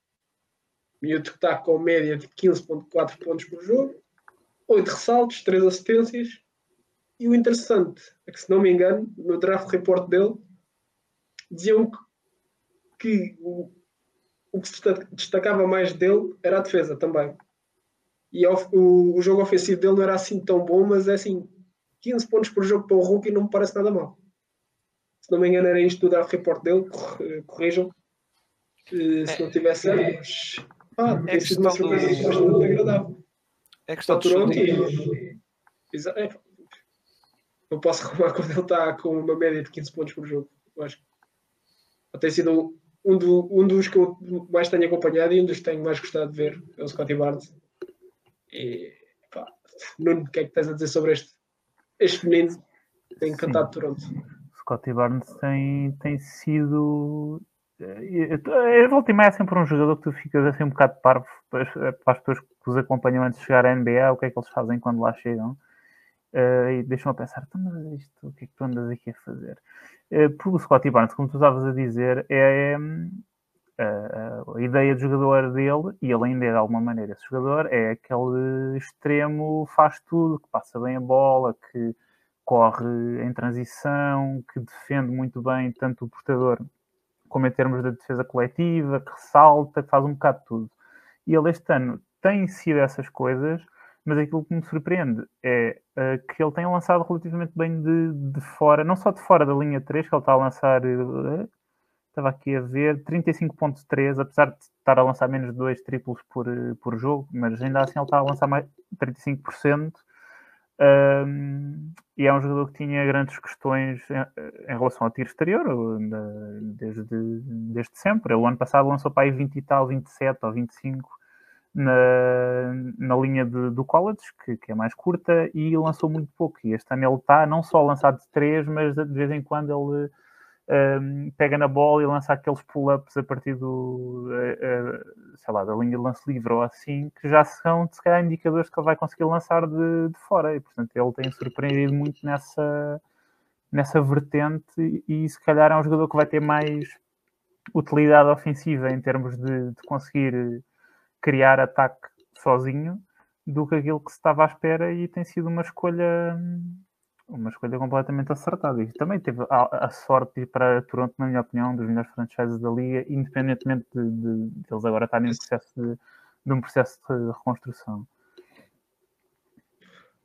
Miúdo que está com média de 15,4 pontos por jogo, 8 ressaltos, 3 assistências. E o interessante é que, se não me engano, no draft report dele, diziam que que o, o que se destacava mais dele era a defesa também. E o, o, jogo ofensivo dele não era assim tão bom, mas é assim, 15 pontos por jogo para o rookie não me parece nada mal. Se não me engano, era isto do draft report dele, corrijam. Eh, se não tivesse mas ah, é tem sido uma surpresa do... bastante agradável. É questão de Toronto e... É, não posso *laughs* arrumar quando ele está com uma média de 15 pontos por jogo. Eu acho que tem sido um, do, um dos que eu mais tenho acompanhado e um dos que tenho mais gostado de ver é o Scotty Barnes. E pá, Nuno, o que é que tens a dizer sobre este, este menino que tem encantado. Toronto? Scotty Barnes tem, tem sido. Eh, eu volto e meia é sempre um jogador que tu ficas assim um bocado parvo para as pessoas que os acompanham antes de chegar à NBA, o que é que eles fazem quando lá chegam. Uh, e deixam-me a pensar, então, mas isto, o que é que tu andas aqui a fazer? Uh, porque o Scottie Barnes, como tu estavas a dizer, é, a, a ideia de jogador dele, e ele ainda é de alguma maneira esse jogador, é aquele extremo, faz tudo, que passa bem a bola, que corre em transição, que defende muito bem tanto o portador como em termos de defesa coletiva, que ressalta, que faz um bocado de tudo. E ele este ano tem sido essas coisas, mas aquilo que me surpreende é uh, que ele tem lançado relativamente bem de, de fora, não só de fora da linha 3, que ele está a lançar, uh, estava aqui a ver, 35.3, apesar de estar a lançar menos de 2 triplos por, uh, por jogo, mas ainda assim ele está a lançar mais 35%. Um, e é um jogador que tinha grandes questões em, em relação ao tiro exterior desde, desde sempre. Ele, o ano passado lançou para aí 20 e tal, 27 ou 25 na, na linha de, do college, que, que, é mais curta, e lançou muito pouco. E este ano ele está não só lançado de três, mas de vez em quando ele um, pega na bola e lança aqueles pull-ups a partir do, uh, uh, sei lá, da linha de lance livre ou assim, que já são, se calhar, indicadores que ele vai conseguir lançar de, de fora. E, portanto, ele tem surpreendido muito nessa, nessa vertente e, se calhar, é um jogador que vai ter mais utilidade ofensiva em termos de, de conseguir criar ataque sozinho do que aquilo que se estava à espera e tem sido uma escolha uma escolha completamente acertada. E também teve a, a sorte de ir para Toronto, na minha opinião, um dos melhores franchises da liga, independentemente de, de, de eles agora estarem em processo de, de, um processo de reconstrução.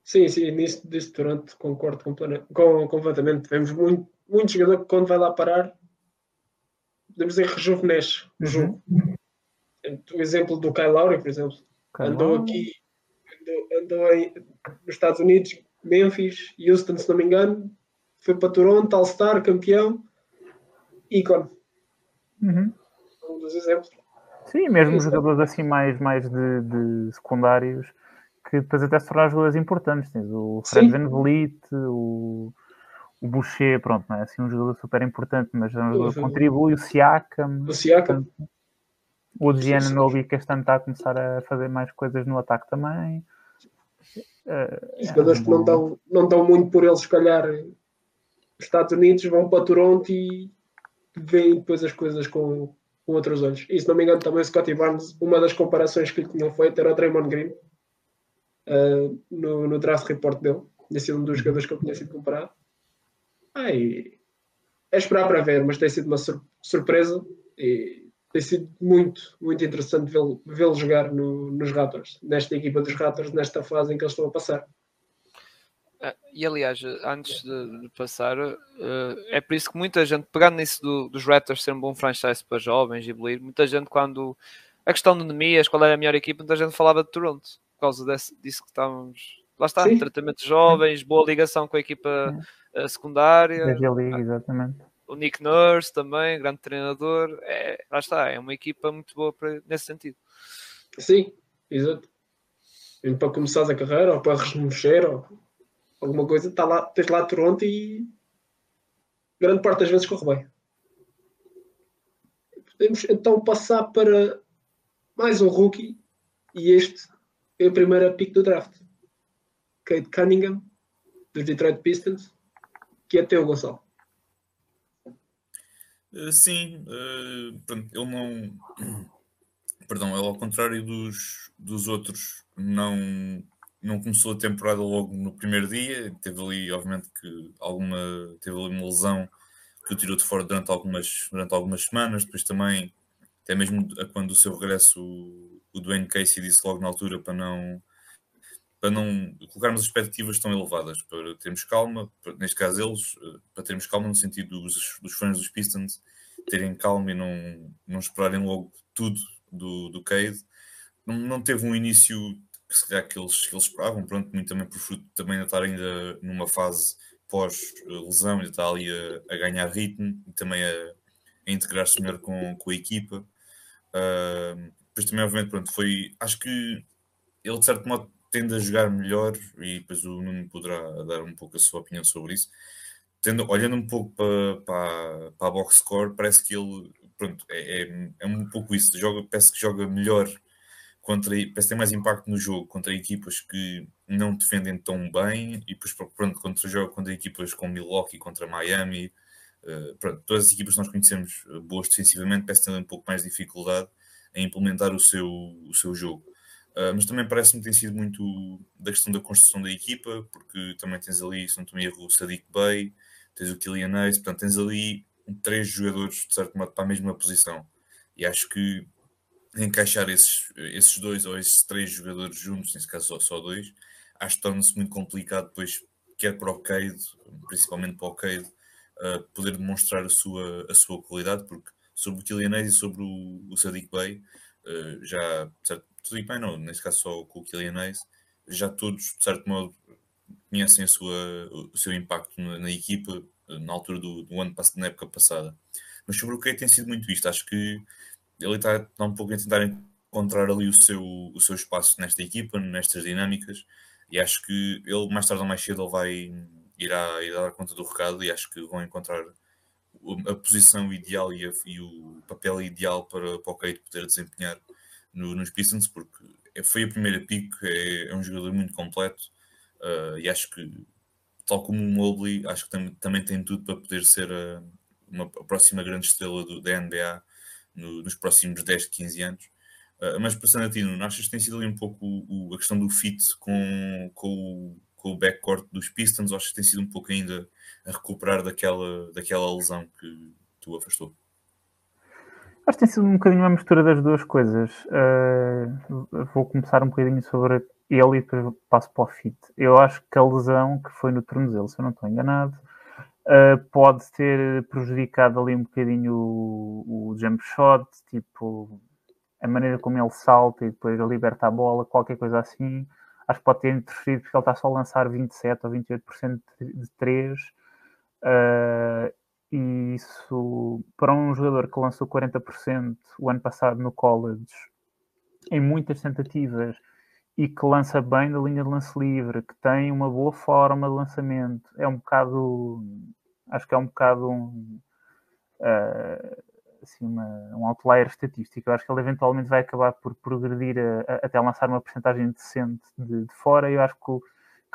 Sim, sim, nisso desse Toronto concordo com, completamente. Vemos muito, muito jogador que quando vai lá parar, podemos dizer rejuvenesce o uhum. jogo. O exemplo do Kyle Lowry, por exemplo, Kyle andou aqui, andou, andou em, nos Estados Unidos, Memphis, Houston, se não me engano, foi para Toronto, All-Star, campeão, ícone. Uhum. Um dos exemplos. Sim, mesmo jogadores assim mais, mais de, de, secundários que depois até se tornaram jogadores importantes. Tens o Fred Van Vliet, o, o Boucher, pronto, não é assim um jogador super importante, mas é um jogador que contribui, o Siakam. O Siakam. Portanto, o Gianna Nobi que este ano está a começar a fazer mais coisas no ataque também. Uh, jogadores é, que não dão, não dão muito por eles, se calhar, Estados Unidos, vão para Toronto e veem depois as coisas com, com outros olhos. E se não me engano, também o Scottie Barnes, uma das comparações que lhe tinham feito era o Draymond Green uh, no, no draft report dele. Tinha sido um dos jogadores que eu tinha sido comparado. Ai, é esperar para ver, mas tem sido uma sur surpresa e tem sido muito, muito interessante vê-lo vê jogar no, nos Raptors, nesta equipa dos Raptors, nesta fase em que eles estão a passar. Ah, e aliás, antes de, de passar, uh, é por isso que muita gente, pegando nisso do, dos Raptors ser um bom franchise para jovens e evoluir, muita gente, quando a questão de Nemias, qual era a melhor equipa, muita gente falava de Toronto, por causa desse, disso que estávamos. Lá está, Sim. tratamento de jovens, boa ligação com a equipa uh, secundária. Liga, exatamente o Nick Nurse também, grande treinador. É, lá está, é uma equipa muito boa para, nesse sentido. Sim, exato. E para começar a carreira, ou para remexer, ou alguma coisa, tá lá, tens lá Toronto e grande parte das vezes corre bem. Podemos então passar para mais um rookie e este é a primeira pick do draft. Kate Cunningham, dos Detroit Pistons, que é teu, Gonçalo. Eh, sim, uh, ele não. Perdão, ele ao contrário dos, dos outros, não, não começou a temporada logo no primeiro dia. Teve ali, obviamente, que alguma. Teve ali uma lesão que o tirou de fora durante algumas, durante algumas semanas. Depois também, até mesmo quando o seu regresso, o, o Dwayne Casey disse logo na altura para não para não colocarmos expectativas tão elevadas, para termos calma, neste caso eles, eh, para termos calma no sentido dos, dos fãs dos Pistons terem calma e não, não esperarem logo tudo do, do Cade. Não, não teve um início que se calhar que eles, que eles esperavam, pronto, muito também por fruto também estar ainda numa fase pós-lesão, ainda está ali a, a, ganhar ritmo e também a, a integrar-se melhor com, com a equipa. Uh, depois também, obviamente, pronto, foi, acho que ele de certo modo tende a jogar melhor e depois o Nuno poderá dar um pouco a sua opinião sobre isso. Tendo, olhando um pouco para, para, para a box score, parece que ele pronto, é, é, é, um pouco isso. Joga, parece que joga melhor contra parece tem mais impacto no jogo contra equipas que não defendem tão bem e depois pronto, contra joga contra equipas como Milwaukee, contra Miami, uh, pronto, todas as equipas que nós conhecemos eh, boas defensivamente, parece ter um pouco mais de dificuldade em implementar o seu, o seu jogo. Uh, mas também parece-me que tem sido muito da questão da construção da equipa, porque também tens ali, se não me erro, o Sadiq Bey, tens o Kylian Hayes, portanto tens ali três jogadores de certo modo para a mesma posição. E acho que encaixar esses, esses dois ou esses três jogadores juntos, nesse caso só, só dois, acho que torna-se muito complicado depois, quer para o Cade, principalmente para o Cade, uh, poder demonstrar a sua, a sua qualidade, porque sobre o Kylian Hayes e sobre o, o Sadiq Bey, uh, já, certo, tudo bem, não, nesse caso só o Kylian Hayes, já todos, de certo modo, conhecem a sua, o seu impacto na, na equipa na altura do, do, ano passado, na época passada. Mas sobre o que tem sido muito isto, acho que ele está, está um pouco a tentar encontrar ali o seu, o seu espaço nesta equipa, nestas dinâmicas, e acho que ele mais tarde ou mais cedo ele vai irá, irá dar conta do recado e acho que vão encontrar a posição ideal e, a, e o papel ideal para, para o Kate poder desempenhar no, nos Pistons, porque foi a primeira pick, é, é um jogador muito completo uh, e acho que, tal como o Mobley, acho que tam, também tem tudo para poder ser a, uma, a próxima grande estrela do, da NBA no, nos próximos 10, 15 anos. Uh, mas passando a ti, não achas que tem sido ali um pouco o, a questão do fit com, com, o, com o backcourt dos Pistons, ou achas que tem sido um pouco ainda a recuperar daquela, daquela lesão que tu afastou? Acho que tem sido um bocadinho uma mistura das duas coisas. Uh, vou começar um bocadinho sobre ele e depois passo para o fit. Eu acho que a lesão que foi no tornozelo, se eu não estou enganado, uh, pode ter prejudicado ali um bocadinho o, o jump shot, tipo a maneira como ele salta e depois liberta a bola, qualquer coisa assim. Acho que pode ter interferido porque ele está só a lançar 27 ou 28% de 3. Uh, e isso, para um jogador que lançou 40% o ano passado no college, em muitas tentativas, e que lança bem da linha de lance livre, que tem uma boa forma de lançamento, é um bocado, acho que é um bocado um, uh, assim, uma, um outlier estatístico. Eu acho que ele eventualmente vai acabar por progredir a, a, até lançar uma porcentagem decente de, de fora. Eu acho que o,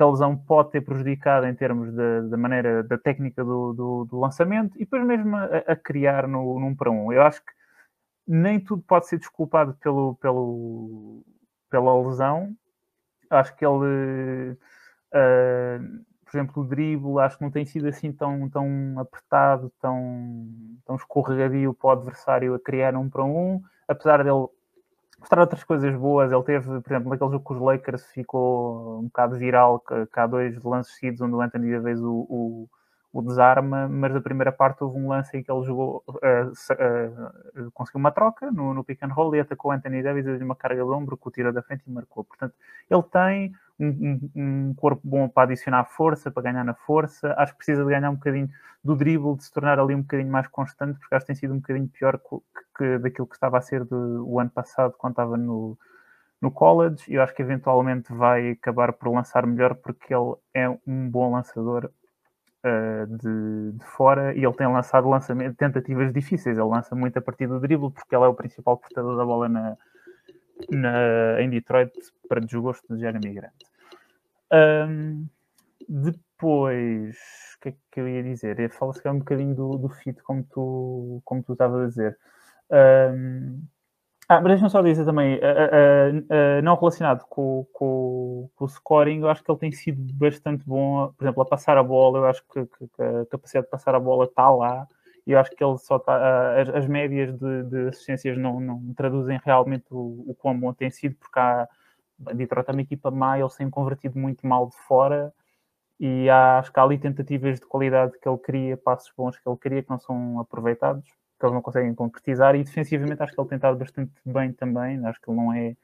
que a lesão pode ter prejudicado em termos da, maneira, da técnica do, do, do, lançamento e depois mesmo a, a criar no, num para um. Eu acho que nem tudo pode ser desculpado pelo, pelo, pela lesão. Acho que ele, uh, por exemplo, o drible, acho que não tem sido assim tão, tão apertado, tão, tão escorregadio para o adversário a criar um para um, apesar dele mostrar outras coisas boas. Ele teve, por exemplo, naquele jogo com os Lakers, ficou um bocado viral, que, há dois lances seguidos onde o Anthony Davis o, o, o, desarma, mas da primeira parte houve um lance em que ele jogou, uh, uh, conseguiu uma troca no, no pick and roll e atacou Anthony Davis de uma carga de ombro que o tirou da frente e marcou. Portanto, ele tem um, um, corpo bom para adicionar força, para ganhar na força. Acho que precisa de ganhar um bocadinho do dribble, de se tornar ali um bocadinho mais constante, porque acho que tem sido um bocadinho pior que, que daquilo que estava a ser do, o ano passado, quando estava no, no college. E eu acho que eventualmente vai acabar por lançar melhor, porque ele é um bom lançador uh, de, de, fora e ele tem lançado lançamento, tentativas difíceis. Ele lança muito a partir do dribble, porque ele é o principal portador da bola na, na, em Detroit para desgosto de Jeremy Grant. Um, depois, o que é que eu ia dizer? Fala-se um bocadinho do, do fit, como tu, como tu estavas a dizer. Um, ah, mas deixa-me só dizer também, uh, uh, uh, não relacionado com, com, com, o scoring, eu acho que ele tem sido bastante bom, por exemplo, a passar a bola, eu acho que, que, que a capacidade de passar a bola está lá, e eu acho que ele só está, as, as, médias de, de, assistências não, não traduzem realmente o, o quão bom tem sido, porque há, Detroit é uma equipa má, ele tem convertido muito mal de fora. E há, acho que há ali tentativas de qualidade que ele queria, passos bons que ele queria que não são aproveitados, que eles não conseguem concretizar e defensivamente acho que ele tem estado bastante bem também, acho que ele não é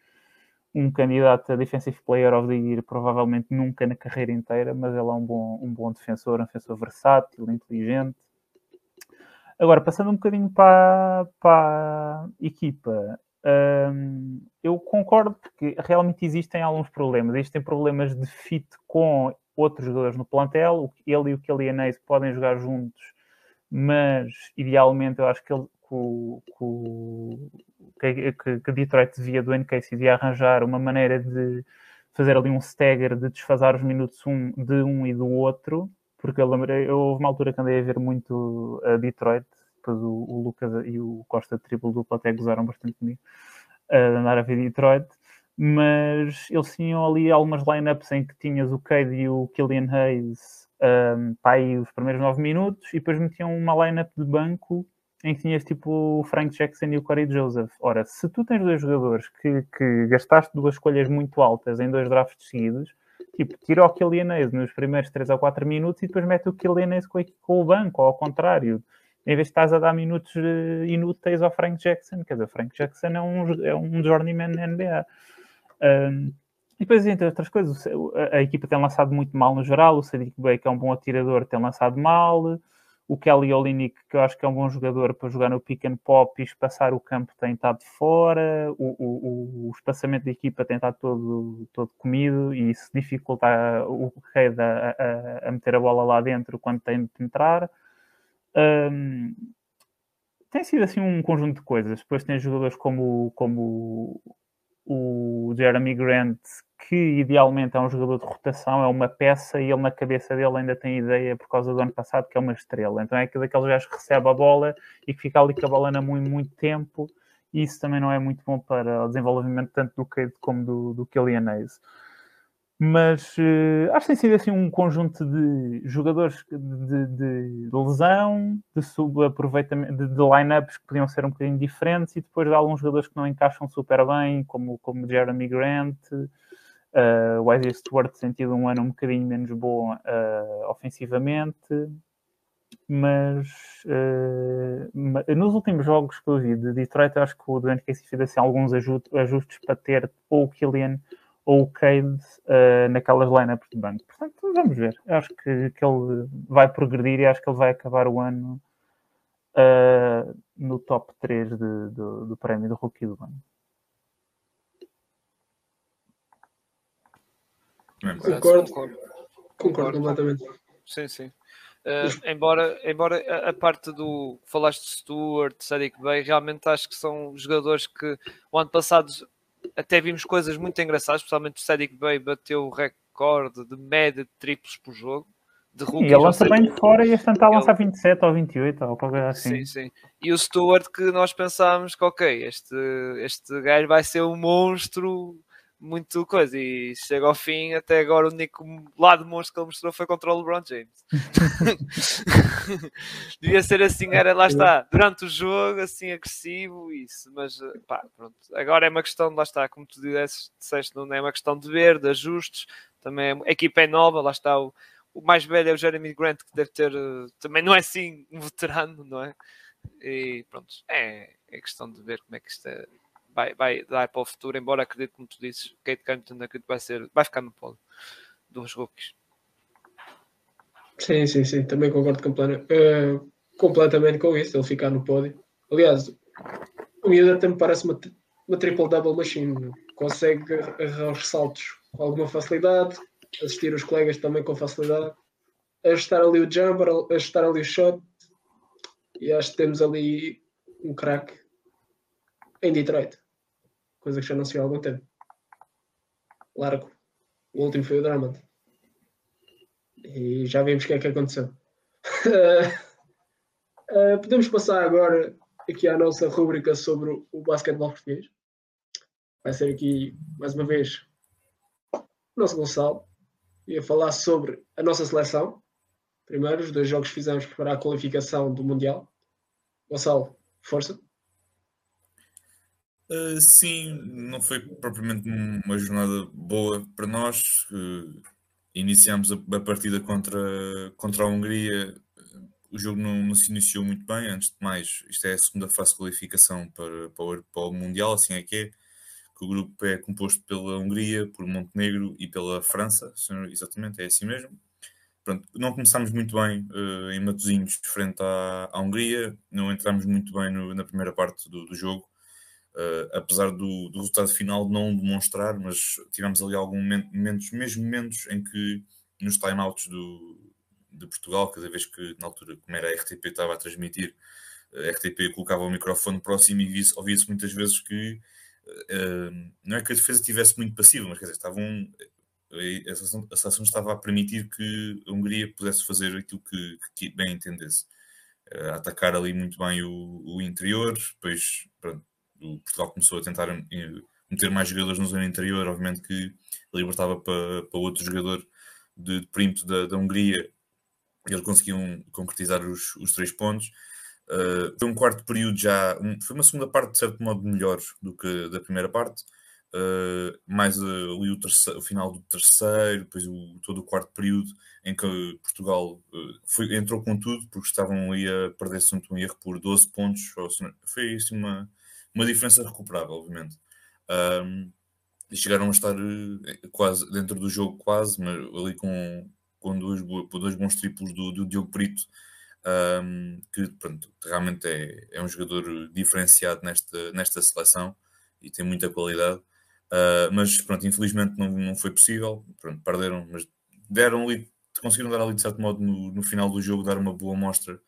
um candidato a Defensive Player of the Year provavelmente nunca na carreira inteira, mas ele é um bom, um bom defensor, um defensor versátil, inteligente. Agora, passando um bocadinho para, para a equipa, um, eu concordo que realmente existem alguns problemas. Existem problemas de fit com outros jogadores no plantel. Ele e o Kylian Hayes podem jogar juntos, mas idealmente eu acho que ele que, que, que Detroit devia do NKC devia arranjar uma maneira de fazer ali um stagger de desfasar os minutos um, de um e do outro, porque eu lembrei, eu houve uma altura que andei a ver muito a Detroit depois o, o Lucas e o Costa Triple duplo até gozaram bastante comigo a andar a ver Detroit. Mas eles tinham ali algumas lineups em que tinhas o Cade e o Killian Hayes um, aí os primeiros nove minutos e depois metiam uma lineup de banco em que tinhas tipo o Frank Jackson e o Corey Joseph. Ora, se tu tens dois jogadores que, que gastaste duas escolhas muito altas em dois drafts seguidos, tipo, tira o Killian Hayes nos primeiros 3 ou 4 minutos e depois mete o Killian Hayes com, com o banco, ou ao contrário em vez de estás a dar minutos uh, inúteis ao Frank Jackson, quer dizer, o Frank Jackson é um, é um journeyman na NBA. Um, depois, entre outras coisas, a, equipa tem lançado muito mal no geral, o Sadiq Bey, que é um bom atirador, tem lançado mal, o Kelly Olinick, que eu acho que é um bom jogador para jogar no pick and pop e espaçar o campo tem estado fora, o, o, o espaçamento da equipa tem estado todo, todo comido e isso dificulta o Reid a, a, a, meter a bola lá dentro quando tem de entrar. Um, tem sido assim um conjunto de coisas. Depois tem jogadores como, como o Jeremy Grant, que idealmente é um jogador de rotação, é uma peça e ele na cabeça dele ainda tem ideia por causa do ano passado que é uma estrela. Então é daqueles gajos que recebe a bola e que fica ali com a bola na mão muito tempo e isso também não é muito bom para o desenvolvimento tanto do Cade como do, do Hayes. Mas uh, acho que tem sido assim um conjunto de jogadores de, de, de lesão, de subaproveitamento, de, de line-ups que podiam ser um bocadinho diferentes e depois de alguns jogadores que não encaixam super bem, como, como Jeremy Grant, Uh, o Isaiah Stewart tem tido um ano um bocadinho menos bom uh, ofensivamente, mas uh, nos últimos jogos que eu vi de Detroit, acho que o Dwayne Casey fez assim, alguns ajustes para ter ou o Killian ou o Cade naquelas lineups de banco. Portanto, vamos ver. Acho que, que ele vai progredir e acho que ele vai acabar o ano no top 3 de, do, do prémio do Rookie do ano. Concordo. Concordo, concordo completamente. Sim, sim. Uh, embora, embora a, parte do falaste de Stuart, Sadiq Bey, realmente acho que são jogadores que o ano passado até vimos coisas muito engraçadas, especialmente o Sadiq Bey bateu o recorde de média de triplos por jogo. De rookies, e ele lança bem de fora e este ano está a lançar 27 ou 28 ou qualquer assim. Sim, sim. E o Stuart que nós pensámos que ok, este, este gajo vai ser um monstro muito coisa e chega ao fim, até agora o único lado monstro que ele mostrou foi contra o LeBron James. *laughs* Devia ser assim, era lá está, durante o jogo, assim agressivo, isso, mas pá, pronto. Agora é uma questão, lá está, como tu disseste, não é uma questão de ver, de ajustes, também a equipa é nova, lá está o, o mais velho é o Jeremy Grant, que deve ter, também não é assim um veterano, não é? E pronto, é, é questão de ver como é que isto é vai, vai dar para o futuro, embora acredito, como tu dizes, Kate Cunningham acredito vai, ser, vai ficar no polo dos rookies. Sim, sim, sim, também concordo uh, completamente com isso, ele ficar no pódio. Aliás, o Miúda até me parece uma, uma triple-double machine, consegue agarrar os saltos com alguma facilidade, assistir os colegas também com facilidade, ajustar ali o jumper, ajustar ali o shot, e acho que temos ali um craque em Detroit coisa que já não se viu há algum tempo. Largo. O último foi o Drummond. E já vimos o que é que aconteceu. uh, *laughs* podemos passar agora aqui à nossa rúbrica sobre o basquetebol português. Vai ser aqui, mais uma vez, o nosso Gonçalo. Ia falar sobre a nossa seleção. Primeiro, os dois jogos que fizemos para a qualificação do Mundial. Gonçalo, força. Uh, sim, não foi propriamente uma jornada boa para nós. Uh, iniciámos a, a, partida contra, contra a Hungria. O jogo não, não, se iniciou muito bem. Antes de mais, isto é a segunda fase de qualificação para, para, o, para o Mundial, assim é que é. Que o grupo é composto pela Hungria, por Montenegro e pela França. Exatamente, é assim mesmo. Pronto, não começámos muito bem uh, em Matosinhos frente à, à, Hungria. Não entramos muito bem no, na primeira parte do, do jogo Uh, apesar do, do, resultado final não demonstrar, mas tivemos ali alguns momentos, mesmo momentos em que nos timeouts do, de Portugal, cada vez que na altura, como era a RTP estava a transmitir, a RTP colocava o microfone próximo e ouvia-se muitas vezes que uh, não é que a defesa estivesse muito passiva, mas quer dizer, estavam, a seleção estava a permitir que a Hungria pudesse fazer aquilo que, que bem entendesse. Uh, atacar ali muito bem o, o interior, depois pronto, o Portugal começou a tentar eh, meter mais jogadores na zona interior, obviamente que libertava para, para outro jogador de, de perímetro da, da Hungria, eles conseguiam concretizar os, os três pontos. Uh, foi um quarto período já, um, foi uma segunda parte de certo modo melhor do que da primeira parte, uh, mais uh, o, terceiro, o, final do terceiro, depois o, todo o quarto período em que Portugal foi, entrou com tudo, porque estavam ali a perder-se um erro por 12 pontos, foi assim uma, uma diferença recuperável, obviamente. Um, e chegaram a estar eh, quase dentro do jogo, quase, mas ali com, com dois, dois bons triplos do, do Diogo Brito um, que pronto, realmente é, é um jogador diferenciado nesta, nesta seleção e tem muita qualidade. Uh, mas pronto, infelizmente não, não foi possível. Pronto, perderam, mas deram ali, conseguiram dar ali de certo modo no, no final do jogo, dar uma boa mostra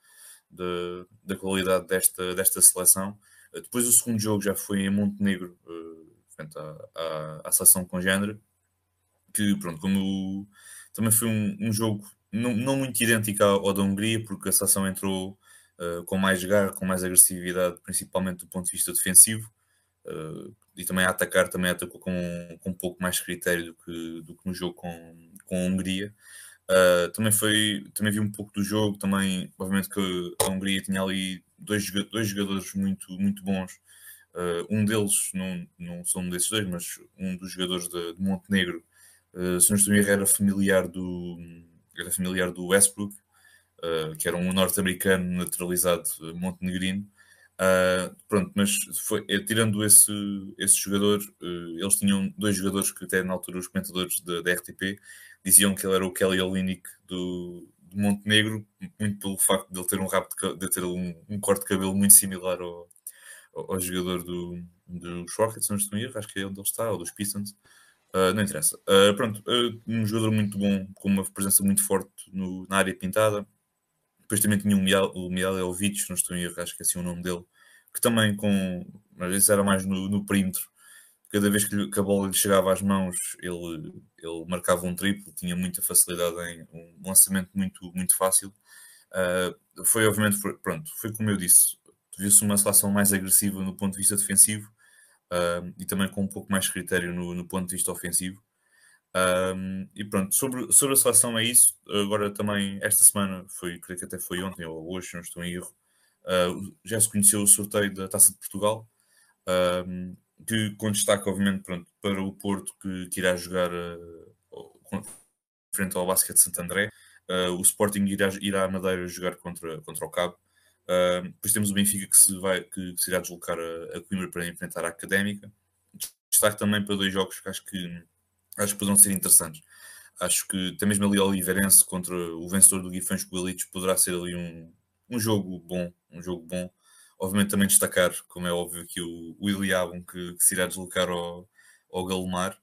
da qualidade desta, desta seleção. Depois o segundo jogo já foi em Montenegro, uh, frente à, à, à seleção congênere, que pronto, como também foi um, um jogo não, não, muito idêntico ao da Hungria, porque a seleção entrou uh, com mais garra, com mais agressividade, principalmente do ponto de vista defensivo. Uh, e também a atacar, também atacou com, com um pouco mais critério do que, do que no jogo com, com a Hungria. Uh, também foi, também vi um pouco do jogo, também, obviamente que a Hungria tinha ali dois, dois jogadores muito, muito bons. Uh, um deles, não, não sou um desses dois, mas um dos jogadores de, de Montenegro, uh, se não era familiar do, era familiar do Westbrook, uh, que era um norte-americano naturalizado montenegrino. Uh, pronto, mas foi, é, tirando esse, esse jogador, uh, eles tinham dois jogadores que até na altura os comentadores da, da RTP diziam que ele era o Kelly Olinik do, do Montenegro, muito pelo facto de ele ter um rabo de, de ter um, um, corte de cabelo muito similar ao, ao, ao jogador do, do Rockets, não estou erro, acho que é onde ele está, ou dos Pistons. Uh, não interessa. pronto, um jogador muito bom, com uma presença muito forte no, na área pintada, depois também tinha o, Mial, o Mialovic, não estou em erro, acho que é assim o nome dele, que também com. Mas isso era mais no, no perímetro. Cada vez que, a bola lhe chegava às mãos, ele, ele marcava um triplo, tinha muita facilidade em um lançamento muito, muito fácil. Uh, foi, obviamente, pronto, foi como eu disse, viu-se uma seleção mais agressiva no ponto de vista defensivo uh, e também com um pouco mais critério no, no ponto de vista ofensivo. Um, e pronto, sobre, sobre a seleção é isso. Agora também, esta semana, foi, creio que até foi ontem ou hoje, não estou em erro, uh, já se conheceu o sorteio da Taça de Portugal, que com destaque, obviamente, pronto, para o Porto, que, que irá jogar uh, frente ao Basket de Santo André. Uh, o Sporting irá, irá a Madeira jogar contra, contra o Cabo. Uh, depois temos o Benfica que se, vai, que, que se irá deslocar a, a Coimbra para enfrentar a Académica. Destaque também para dois jogos que acho que acho que poderão ser interessantes. Acho que até mesmo ali o Oliveirense contra o vencedor do Guifães Coelitos poderá ser ali um, um jogo bom, um jogo bom. Obviamente também destacar, como é óbvio, que o, o Iliabum que, que, se irá deslocar ao, ao Galomar,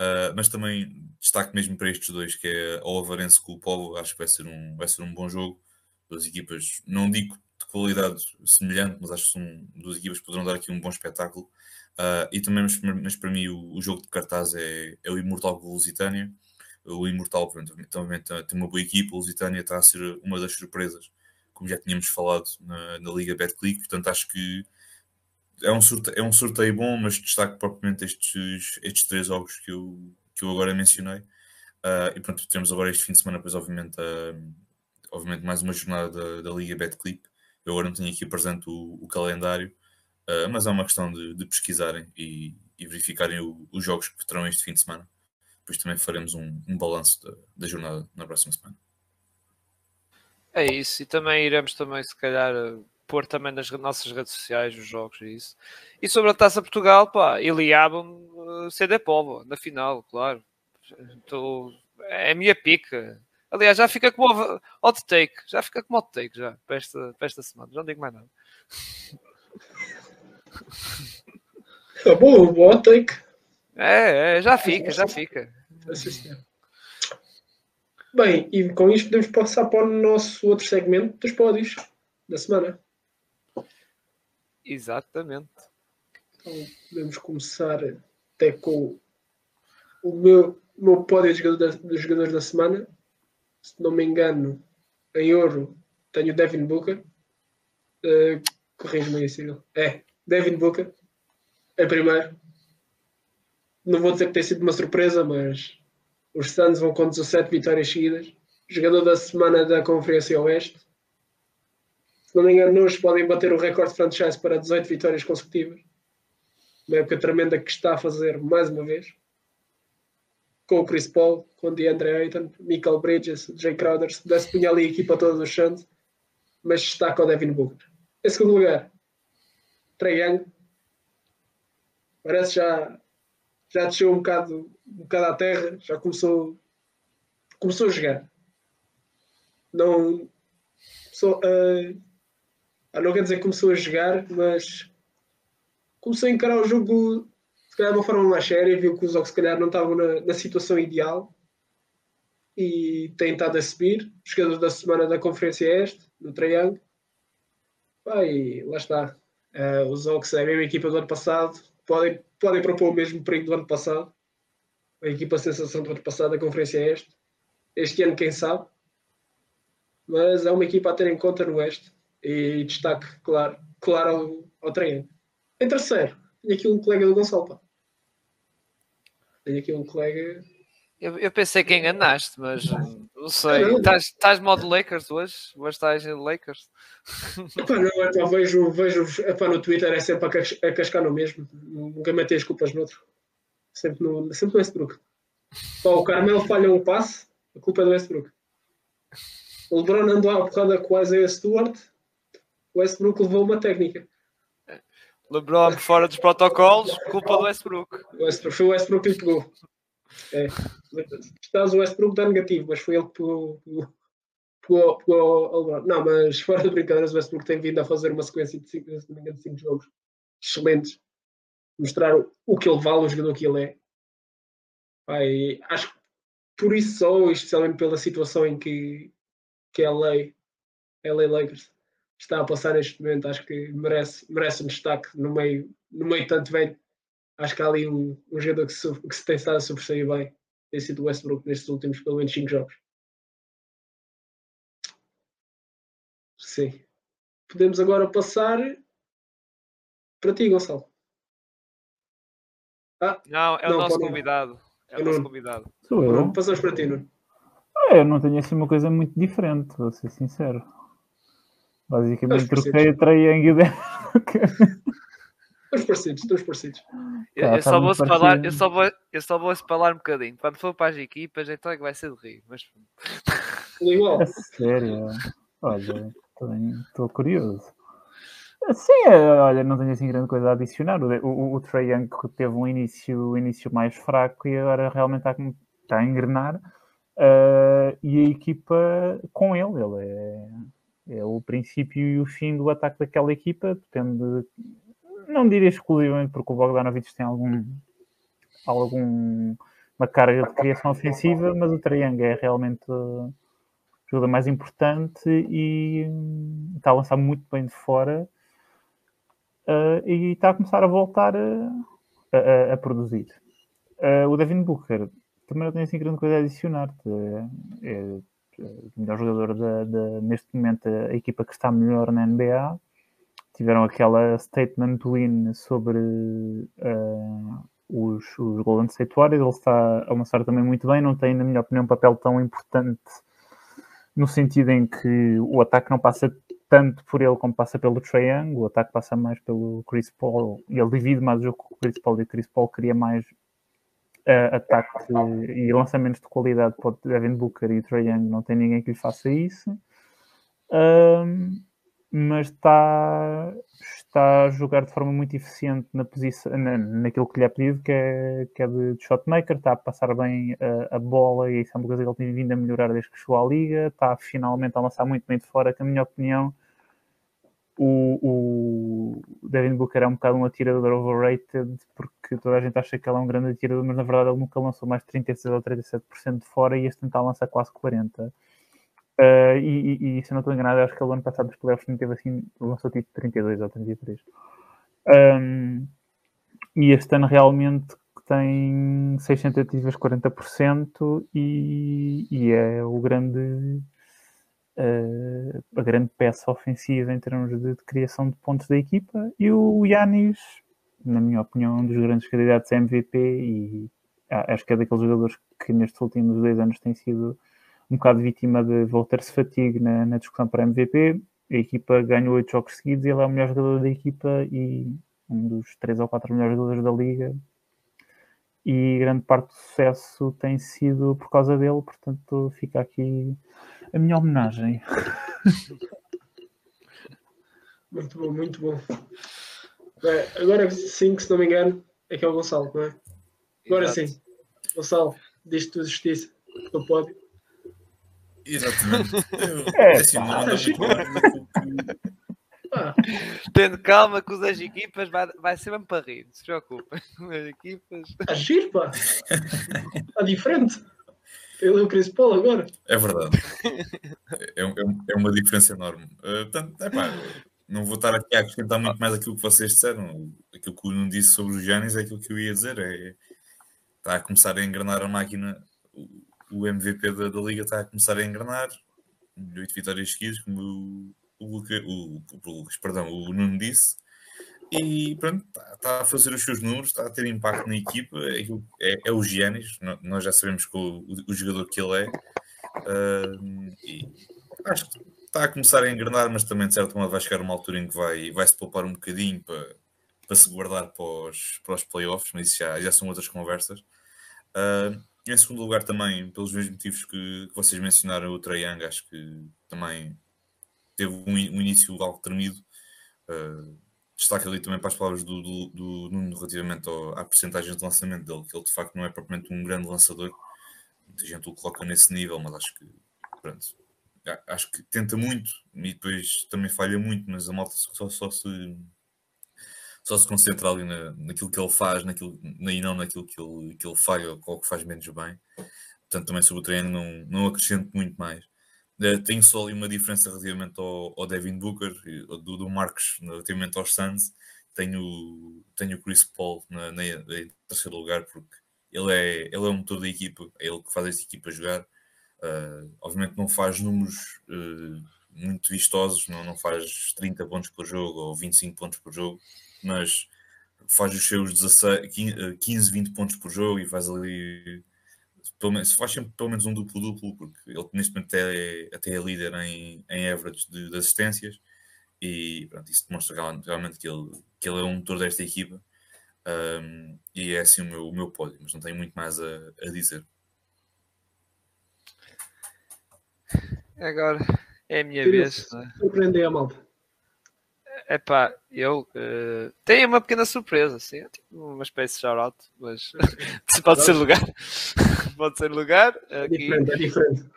uh, mas também destaque mesmo para estes dois, que é o Avarense com o Polo, acho que vai ser um, vai ser um bom jogo. Duas equipas, não digo de qualidade semelhante, mas acho que são duas equipas que poderão dar aqui um bom espetáculo. Uh, e também, mas, mas, para mim, o, o, jogo de cartaz é, é o Imortal com o Lusitânia. O Imortal, pronto, também tem uma boa equipa. O Lusitânia está a ser uma das surpresas, como já tínhamos falado na, na Liga Betclic. Portanto, acho que é um, sorteio, é um sorteio bom, mas destaco propriamente estes, estes três jogos que eu, que eu agora mencionei. Uh, e pronto, temos agora este fim de semana, pois, obviamente, uh, obviamente mais uma jornada da, da Liga Betclic. Eu agora não tenho aqui presente o, o calendário, Uh, mas é uma questão de, de pesquisarem e, e verificarem o, os jogos que terão este fim de semana. Depois também faremos um, um balanço da, da, jornada na próxima semana. É isso, e também iremos também, se calhar, pôr também nas nossas redes sociais os jogos e isso. E sobre a Taça Portugal, pá, Iliabam uh, CD Povo, na final, claro. Tô, é a minha pica. Aliás, já fica como hot take, já fica como hot take já, para esta, para esta semana, já não digo mais nada. É bom, bom take. É, é, já fica, já fica. Bem, e com isto podemos passar para o nosso outro segmento dos pódios da semana. Exatamente. Então podemos começar até com o meu, o meu pódio dos jogadores da semana. Se não me engano, em ouro tenho Devin Booker. Uh, Corrige-me aí, Cyril. É, Devin Booker, é primeiro. Não vou dizer que tem sido uma surpresa, mas os Suns vão com 17 vitórias seguidas. Jogador da semana da Conferência Oeste. Se não me engano, hoje podem bater o recorde franchise para 18 vitórias consecutivas. Uma época tremenda que está a fazer mais uma vez. Com o Chris Paul, com o DeAndre Ayton, Michael Bridges, Jay Crowder. Se pudesse punhar ali a equipa toda dos Suns, mas destaca o Devin Booker. Em segundo lugar, Trae Young. Parece já já desceu um bocado, um bocado à terra, já começou, começou a jogar. Não, só, uh, não quer dizer que começou a jogar, mas começou a encarar o jogo se calhar de uma forma mais séria, viu que os Ox se calhar não estavam na, na situação ideal e tem estado a subir. Jogador da semana da Conferência Este, no Triângulo. e lá está. Uh, os Ox é a mesma equipa do ano passado, podem, podem propor o mesmo perigo do ano passado. A equipa sensação do ano passado da Conferência Este. Este ano, quem sabe. Mas é uma equipa a ter em conta no Oeste e destaque, claro, claro ao, ao treino. Em terceiro, tenho aqui um colega do Gonçalo. Pá. Tenho aqui um colega. Eu, eu pensei que enganaste, mas não sei. Estás, modo Lakers hoje? Hoje estás em Lakers? Epá, não, epá, vejo, vejo epá, no Twitter é sempre a, a cascar no mesmo. Nunca metei as culpas no outro. Sempre no, sempre no Westbrook. Pá, o Carmelo falha um passe, a culpa é do Westbrook. O LeBron andou à porrada com o Isaiah Stewart, o Westbrook levou uma técnica. LeBron fora dos protocolos, culpa do Westbrook. Westbrook foi o Westbrook que lhe pegou. É. Estás o Westbrook dá negativo, mas foi ele que pegou, pegou, pegou. Não, mas fora de brincadeiras, o Westbrook tem vindo a fazer uma sequência de 5 jogos excelentes. Mostrar o que ele vale, o jogador que ele é. Pai, acho que por isso só, especialmente pela situação em que, que é LA, LA Lakers está a passar neste momento, acho que merece, merece um destaque no meio, no meio tanto velho. Acho que há ali um, um jogador que se, que se tem estado a sobressair bem, tem sido o Westbrook nestes últimos pelo menos 5 jogos. Sim. Podemos agora passar para ti, Gonçalo. Ah, não, é o nosso convidado. É o nosso convidado. Sou eu. Passamos para ti, Nuno. Ah, eu não tenho assim uma coisa muito diferente, vou ser sincero. Basicamente troquei a Triangle *laughs* Estamos parecidos, estamos parecidos. Eu, eu, só vou falar, eu, só vou, eu só vou falar um bocadinho. Quando for para as equipas, então é que vai ser de rir. Mas... Igual. É sério. Olha, estou curioso. Sim, é, olha, não tenho assim grande coisa a adicionar. O, o, o Trae Young teve um início, um início mais fraco e agora realmente está, está a engrenar. Uh, e a equipa com ele, ele é é o princípio e o fim do ataque daquela equipa, depende, não diria exclusivamente porque o Bogdanovic tem algum, algum uma carga de criação ofensiva, mas o Triangle é realmente a ajuda mais importante e está a lançar muito bem de fora uh, e está a começar a voltar a, a, a produzir. Uh, o Devin Booker também não tem assim grande coisa a adicionar. É, é, o melhor jogador neste momento, a equipa que está melhor na NBA. Tiveram aquela statement win sobre uh, os, os Golden State Warriors. Ele está a lançar também muito bem. Não tem, na minha opinião, um papel tão importante no sentido em que o ataque não passa tanto por ele como passa pelo Trae Young, o ataque passa mais pelo Chris Paul e ele divide mais o jogo com o Chris Paul e o Chris Paul cria mais uh, ataque e lançamentos de qualidade para o Devin Booker e Trae Young, não tem ninguém que lhe faça isso. Um, mas está, está a jogar de forma muito eficiente na posição, na, naquilo que lhe é pedido, que é, que é de, de shotmaker, está a passar bem a, a, bola e isso é uma coisa que ele tem vindo a melhorar desde que chegou à liga, está finalmente a lançar muito bem de fora, que na minha opinião o, o Devin Booker é um bocado um atirador overrated porque toda a gente acha que ele é um grande atirador, mas na verdade ele nunca lançou mais de 36 ou 37% de fora e este tentar lançar quase 40%. Uh, ah, e, e, e, se eu não estou enganado, acho que ele ano passado dos playoffs não teve assim, lançou tipo 32 ou 33. Um, e este ano realmente tem 6 tentativas, 40% e, e é o grande uh, a grande peça ofensiva em termos de, de, criação de pontos da equipa. E o Yanis, na minha opinião, um dos grandes candidatos a MVP e acho que é daqueles jogadores que nestes últimos dois anos tem sido um bocado vítima de voltar-se fatigue na, na, discussão para MVP. A equipa ganhou oito jogos seguidos e ele é o melhor jogador da equipa e um dos três ou quatro melhores jogadores da liga. E grande parte do sucesso tem sido por causa dele, portanto fica aqui a minha homenagem. *laughs* Muito bom, muito bom. Bem, agora sim, que se não me engano, é que é o Gonçalo, não é? Agora Exato. sim. Gonçalo, diz-te justiça do pódio. Exatamente. Eu, É, assim, não pá. anda muito Pá, Tendo calma que os das equipas vai, vai ser mesmo para rir, não se preocupem. As equipas. está giro, pá. Está diferente. Ele e o Chris Paul agora. É verdade. É, é- é uma diferença enorme. Uh, portanto, epá, não vou estar aqui a acrescentar muito mais aquilo que vocês disseram. Aquilo que o Nuno disse sobre o Giannis é aquilo que eu ia dizer. É, está a começar a engrenar a máquina. O, MVP da, da Liga está a começar a engrenar. Oito vitórias seguidas, como o, o, o, o perdão, o Nuno disse. E pronto, está, está a fazer os seus números, está a ter impacto na equipa. É, é, é o Giannis, nós já sabemos que o, o jogador que ele é. Uh, e acho que está a começar a engrenar, mas também de certo modo vai chegar uma altura em que vai, vai se poupar um bocadinho para, para se guardar para os, para os playoffs, mas isso já, já são outras conversas. Uh, em segundo lugar, também, pelos mesmos motivos que, que vocês mencionaram, o Trae acho que também teve um, um início algo tremido. Uh, destaque ali também para as palavras do, do, do Nuno relativamente ao, à porcentagem de lançamento dele, que ele de facto não é propriamente um grande lançador. Muita gente o coloca nesse nível, mas acho que pronto, acho que tenta muito e depois também falha muito, mas a malta só, só se só se concentra ali na, naquilo que ele faz naquilo, na- e não naquilo que ele, que ele falha ou que faz menos bem. Portanto, também sobre o treino não, não acrescento muito mais. Eh, Tenho só ali uma diferença relativamente ao, ao Devin Booker, do, do Marcos relativamente aos Suns. Tenho, tenho o Chris Paul na, na- em terceiro lugar, porque ele é, ele é o motor da equipa, é ele que faz esta equipa jogar. Uh, obviamente não faz números uh, muito vistosos, não, não faz 30 pontos por jogo ou 25 pontos por jogo, mas faz os seus 16, 15, 15, 20 pontos por jogo e faz ali pelo menos, faz sempre pelo menos um duplo-duplo, porque ele neste momento é, até é líder em, em average de, de assistências e pronto, isso demonstra realmente, que, ele, que ele é um motor desta equipa um, e é assim o meu, o meu pódio, mas não tenho muito mais a, a dizer. Agora é a minha vez. né? Surpreender a malta. Epá, eu eh, tenho uma pequena surpresa, assim, uma espécie de shout-out, mas *laughs* pode ser lugar. *laughs* pode ser lugar. É diferente, é diferente.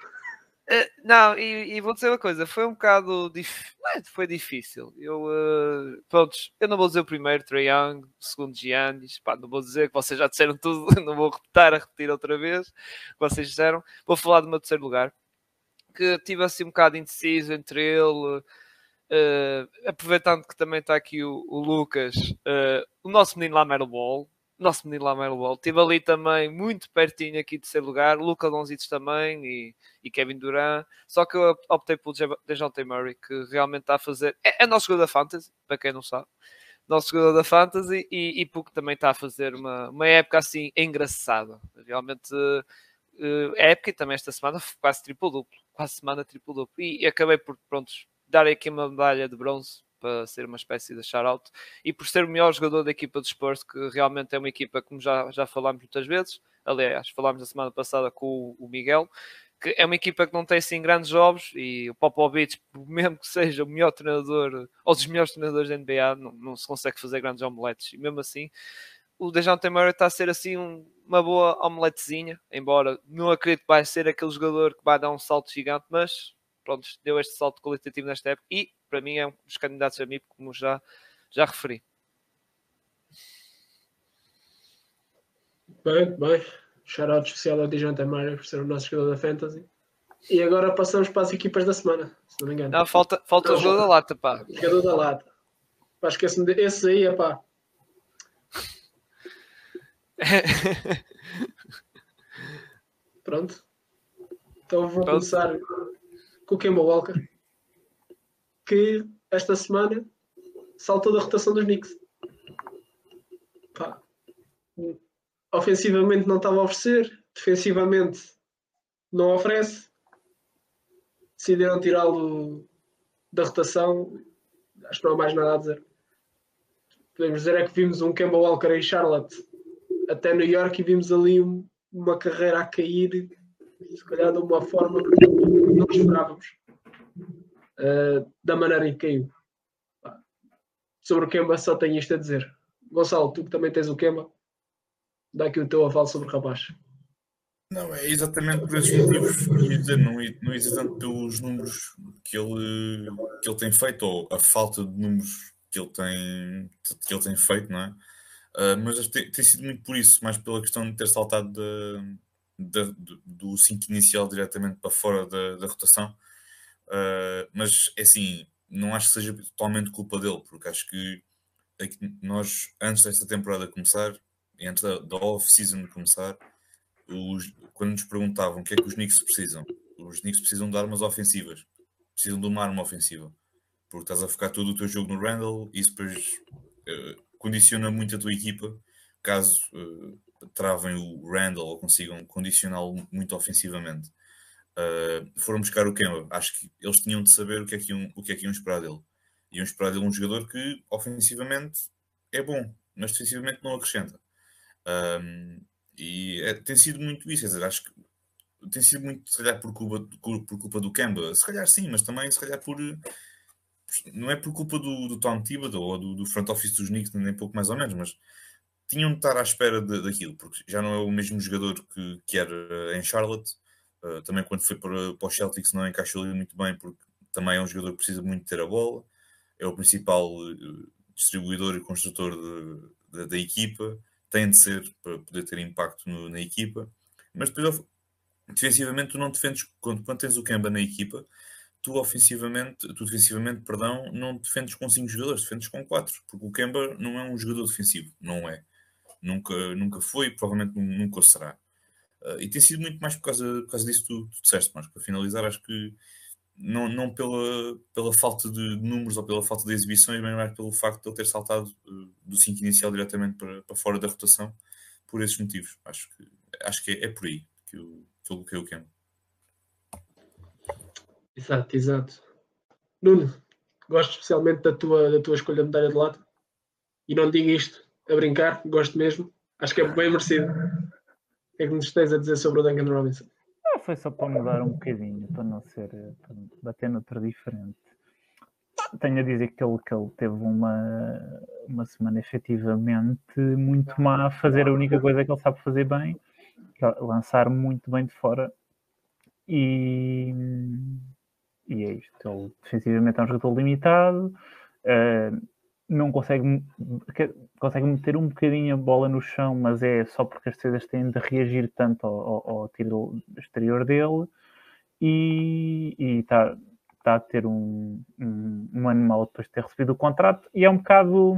Eh, não, e, e vou dizer uma coisa, foi um bocado dif... é, foi difícil. Eu, eh, prontos, eu não vou dizer o primeiro, Trae Young, o segundo Giannis, pá, não vou dizer que vocês já disseram tudo, *laughs* não vou repetir a repetir outra vez o que vocês disseram. Vou falar do meu terceiro lugar, que tive assim um bocado indeciso entre ele, eh, aproveitando que também está aqui o, o Lucas, eh, o nosso menino Lamelo Ball, nosso menino Lamelo Ball, estive ali também muito pertinho aqui de terceiro lugar, Luca Donzitos também e, e Kevin Durant, só que eu optei pelo Dejounte Murray, que realmente está a fazer, é, é nosso jogador da Fantasy, para quem não sabe, nosso jogador da Fantasy e, e porque também está a fazer uma, uma época assim engraçada, realmente a época e também esta semana quase triplo-duplo, quase semana triplo-duplo e, e acabei por, prontos, dar aqui uma medalha de bronze para ser uma espécie de shout-out e por ser o melhor jogador da equipa dos Spurs, que realmente é uma equipa, como já, já falámos muitas vezes, aliás, falámos na semana passada com o, o Miguel, que é uma equipa que não tem assim grandes jogos e o Popovich, *laughs* mesmo que seja o melhor treinador, ou dos melhores treinadores da NBA, não, não se consegue fazer grandes omeletes e mesmo assim o Dejounte Murray está a ser assim um- uma boa omeletezinha, embora não acredito que vai ser aquele jogador que vai dar um salto gigante, mas pronto, deu este salto qualitativo nesta época e para mim é um dos candidatos a mim, como já, já referi. Bem, bem. Shout-out especial ao Dijante Murray por ser o nosso jogador da Fantasy. E agora passamos para as equipas da semana, se não me engano. Não, falta, falta o Não, jogador da lata, pá. Jogador da lata. Pá, esquece-me de... Esse aí, é pá. *laughs* Pronto. Então vou Pronto. começar com o Kemba Walker, que esta semana saltou da rotação dos Knicks. Pá. Ofensivamente não estava a oferecer, defensivamente não oferece. Decidiram tirá-lo da rotação. Acho que não há mais nada a dizer. Podemos dizer é que vimos um Kemba Walker em Charlotte até New York e vimos ali um- uma carreira a cair, se calhar de uma forma que não esperávamos, uh, da maneira em que caiu. Sobre o Kemba só tenho isto a dizer. Gonçalo, tu que também tens o Kemba, dá aqui o teu aval sobre o rapaz. Não, é exatamente por esses motivos que não, não ia tanto pelos números que ele, que ele tem feito, ou a falta de números que ele tem, que ele tem feito, não é? Ah, mas tem, tem sido muito por isso, mais pela questão de ter saltado da, da- do- do 5 inicial diretamente para fora da, da rotação. Ah, mas é assim, não acho que seja totalmente culpa dele, porque acho que aqui nós, antes desta temporada começar, antes da, da off-season começar, os- quando nos perguntavam o que é que os Knicks precisam, os Knicks precisam de armas ofensivas, precisam de uma arma ofensiva, porque estás a focar todo o teu jogo no Randall e isso depois eh, condiciona muito a tua equipa, caso eh, travem o Randall ou consigam condicioná-lo muito ofensivamente. Uh, foram buscar o Kemba, acho que eles tinham de saber o que é que iam, o que é que iam esperar dele. Iam esperar dele um jogador que ofensivamente é bom, mas defensivamente não acrescenta. Um, e é- tem sido muito isso, quer dizer, acho que tem sido muito, se calhar, por culpa, por, culpa do Kemba, se calhar sim, mas também se calhar por não é por culpa do, do Tom Thibodeau ou do, do front office dos Knicks, nem pouco mais ou menos, mas tinham de estar à espera de- daquilo, porque já não é o mesmo jogador que, que era em Charlotte. Uh, também quando foi para, para os Celtics não encaixou ali muito bem, porque também é um jogador que precisa muito ter a bola, é o principal uh, distribuidor e construtor de- de- da equipa, tem de ser para poder ter impacto no- na equipa, mas depois defensivamente tu não defendes, quando, quando tens o Kemba na equipa, tu ofensivamente, tu defensivamente, perdão, não defendes com 5 jogadores, defendes com 4, porque o Kemba não é um jogador defensivo, não é. Nunca, nunca foi, provavelmente nu- nunca o será. Uh, e tem sido muito mais por causa, por causa disso que tu, tu disseste, mas para finalizar, acho que não, não pela, pela falta de números ou pela falta de exibições, mas mais pelo facto de ele ter saltado uh, do 5 inicial diretamente para, para fora da rotação, por esses motivos. Acho que, acho que é, é por aí que eu, que eu coloquei o. Exato, exato. Nuno, gosto especialmente da tua, da tua escolha de medalha de lado. E não digo isto a brincar, gosto mesmo. Acho que é bem merecido. O que é que nos tens a dizer sobre o Duncan Robinson? Ah, foi só para mudar um bocadinho, para não ser, para bater noutra diferente. Tenho a dizer que ele, que ele teve uma, uma semana efetivamente muito má a fazer a única coisa que ele sabe fazer bem, que é lançar muito bem de fora. E, e é isto. Ele defensivamente é um jogador limitado, eh, não consegue, consegue meter um bocadinho a bola no chão, mas é só porque as defesas têm de reagir tanto ao, ao- ao tiro exterior dele e está tá a ter um, um, um ano depois de ter recebido o contrato. E é um bocado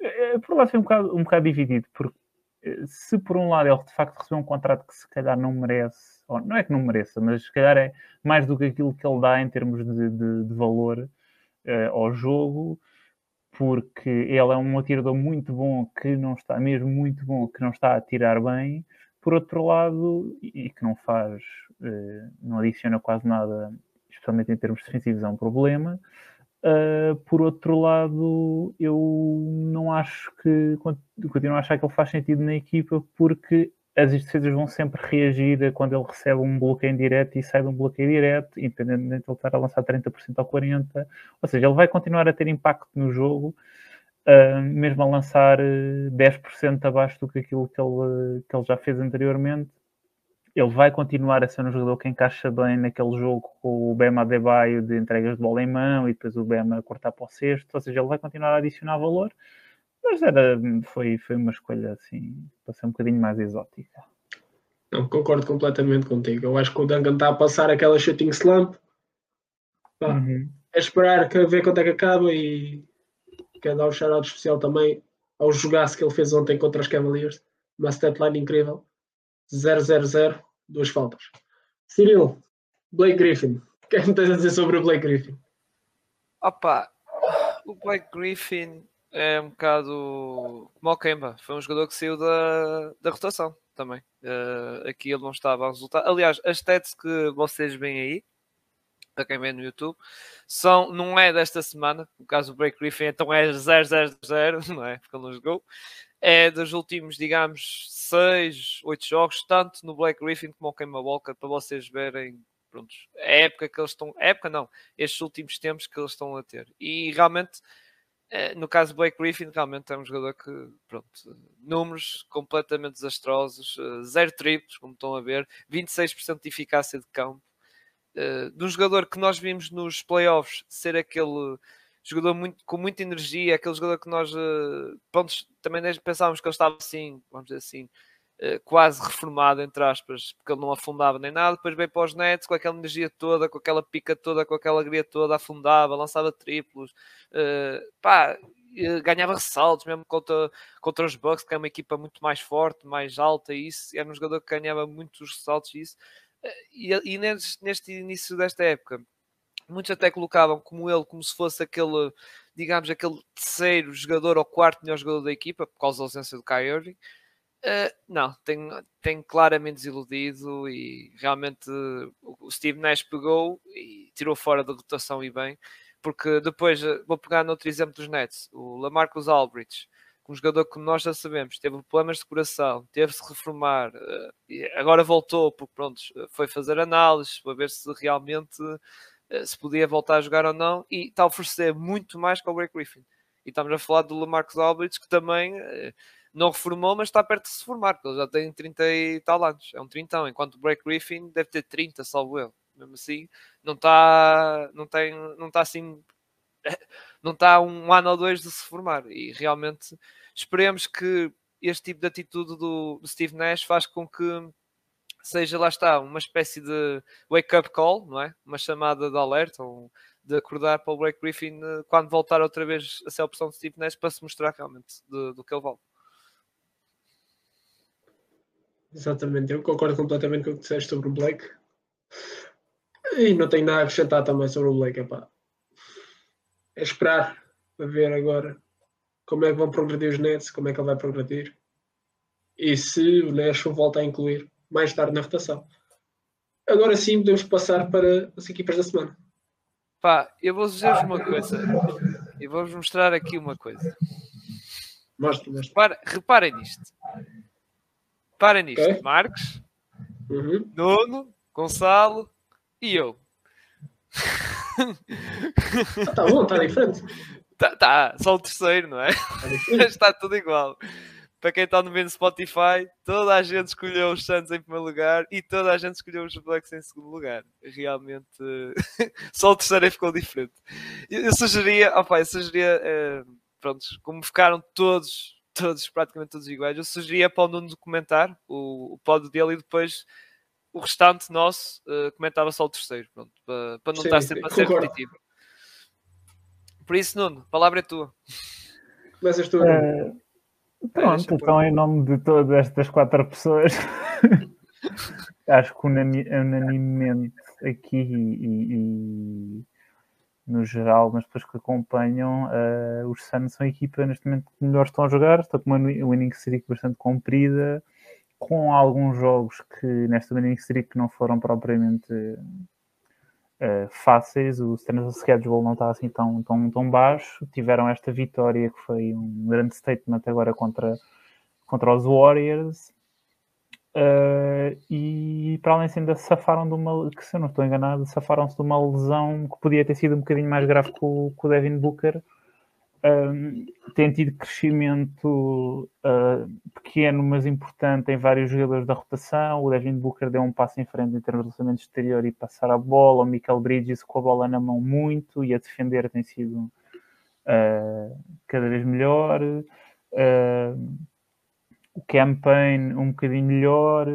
é, por lá ser um bocado, um bocado dividido porque eh, se por um lado ele de facto recebeu um contrato que se calhar não merece, ou não é que não mereça, mas se calhar é mais do que aquilo que ele dá em termos de, de- de valor eh, ao jogo, porque ele é um atirador muito bom que não está, mesmo muito bom, que não está a atirar bem, por outro lado, e que não faz, eh, não adiciona quase nada, especialmente em termos defensivos, é um problema. Uh, por outro lado, eu não acho que continuo a achar que ele faz sentido na equipa porque as defesas vão sempre reagir quando ele recebe um bloqueio direto e sai de um bloqueio direto, independentemente de ele estar a lançar 30% ou 40%. Ou seja, ele vai continuar a ter impacto no jogo, uh, mesmo a lançar uh, 10% abaixo do que aquilo que ele, que ele já fez anteriormente. Ele vai continuar a ser um jogador que encaixa bem naquele jogo com o Bema Adebayo de entregas de bola em mão e depois o Bema cortar para o sexto, ou seja, ele vai continuar a adicionar valor, mas era, foi, foi uma escolha assim, para ser um bocadinho mais exótica. Não, concordo completamente contigo. Eu acho que o Duncan está a passar aquela shooting slump. Pá, Uhum. É esperar que ver quando é que acaba e quero dar um shout especial também ao jogaço que ele fez ontem contra os Cavaliers. Uma statline incrível. 0-0-0, duas faltas. Cyril, Blake Griffin. O que é que me tens a dizer sobre o Blake Griffin? Opa, o Blake Griffin é um bocado como o Kemba. Foi um jogador que saiu da, da rotação também. Uh, aqui ele não estava a resultar. Aliás, as stats que vocês veem aí, para quem vê no YouTube, são, não é desta semana. No caso do Blake Griffin, então é 0-0-0, *laughs* não é? Porque ele não jogou. É dos últimos, digamos, 6, 8 jogos, tanto no Blake Griffin como no Kemba Walker, para vocês verem prontos, a época que eles estão, a época não, estes últimos tempos que eles estão a ter. E realmente no caso do Blake Griffin, realmente é um jogador que, pronto, números completamente desastrosos, eh, zero triplos, como estão a ver, 26% de eficácia de campo. Uh, de um jogador que nós vimos nos playoffs ser aquele jogador muito, com muita energia, aquele jogador que nós pronto, também pensávamos que ele estava assim, vamos dizer assim, quase reformado, entre aspas, porque ele não afundava nem nada, depois veio para os Nets com aquela energia toda, com aquela pica toda, com aquela alegria toda, afundava, lançava triplos, uh, pá, ganhava ressaltos mesmo contra, contra os Bucks, que é uma equipa muito mais forte, mais alta, e isso era um jogador que ganhava muitos ressaltos e isso. E, e neste, neste início desta época, muitos até colocavam como ele, como se fosse aquele, digamos, aquele terceiro jogador ou quarto melhor jogador da equipa, por causa da ausência do Kyrie. Uh, não, tem, tem claramente desiludido e realmente o Steve Nash pegou e tirou fora da rotação e bem, porque depois eh, vou pegar no outro exemplo dos Nets, o Lamarcus Aldridge, um jogador que nós já sabemos, teve problemas de coração, teve-se reformar, uh, agora voltou porque pronto, foi fazer análises para ver se realmente eh, se podia voltar a jogar ou não, e está a oferecer muito mais que o Blake Griffin. E estamos a falar do Lamarcus Aldridge, que também eh, não reformou, mas está perto de se formar, porque ele já tem 30 e tal anos, é um 30, enquanto o Blake Griffin deve ter 30, salvo eu. Mesmo assim, não está, não tem, não está assim, *laughs* não está um ano ou dois de se formar. E realmente esperemos que este tipo de atitude do, do Steve Nash faz com que seja lá está uma espécie de wake-up call, não é? Uma chamada de alerta, ou de acordar para o Blake Griffin eh, quando voltar outra vez a ser a opção de Steve Nash para se mostrar realmente do, do que ele vale. Exatamente, eu concordo completamente com o que disseste sobre o Blake. E não tenho nada a acrescentar também sobre o Blake. Epá. É esperar para ver agora como é que vão progredir os Nets, como é que ele vai progredir e se o Nash o volta a incluir mais tarde na rotação. Agora sim podemos passar para as equipas da semana. Pá, eu vou dizer-vos uma coisa. Eu vou-vos mostrar aqui uma coisa. Mostra, mostra. Repara, reparem nisto. Reparem nisto. Okay. Marcos, uhum. Nuno, Gonçalo e eu. Ah, tá bom, está diferente. Tá, tá, só o terceiro, não é? Tá *laughs* está tudo igual para quem está no meio do Spotify, toda a gente escolheu os Santos em primeiro lugar e toda a gente escolheu os Blacks em segundo lugar. Realmente, *laughs* só o terceiro ficou diferente. Eu, sugeria, opa, eu sugeria, eh, pronto, como ficaram todos, todos, praticamente todos iguais, eu sugeria para o Nuno documentar o, o pódio dele e depois o restante nosso uh, comentava só o terceiro, pronto, para, para não sim, estar sempre a ser repetitivo. Por isso, Nuno, a palavra é tua. Começas tu. Uh, Pronto, então em nome de todas estas quatro pessoas, *laughs* acho que unanimemente aqui e, e, no geral, nas pessoas que acompanham, uh, os Suns são a equipa neste momento que melhor estão a jogar, estão com uma winning streak bastante comprida, com alguns jogos que nesta winning streak não foram propriamente uh, fáceis, o standard schedule não está assim tão, tão, tão baixo. Tiveram esta vitória que foi um grande statement agora contra, contra os Warriors. Uh, e para além ainda safaram de uma, que se eu não estou enganado, safaram-se de uma lesão que podia ter sido um bocadinho mais grave que o, que o Devin Booker, um, tem tido crescimento uh, pequeno, mas importante em vários jogadores da rotação. O Devin Booker deu um passo em frente em termos de lançamento exterior e passar a bola. O Michael Bridges com a bola na mão muito e a defender tem sido uh, cada vez melhor. Uh, o campaign um bocadinho melhor.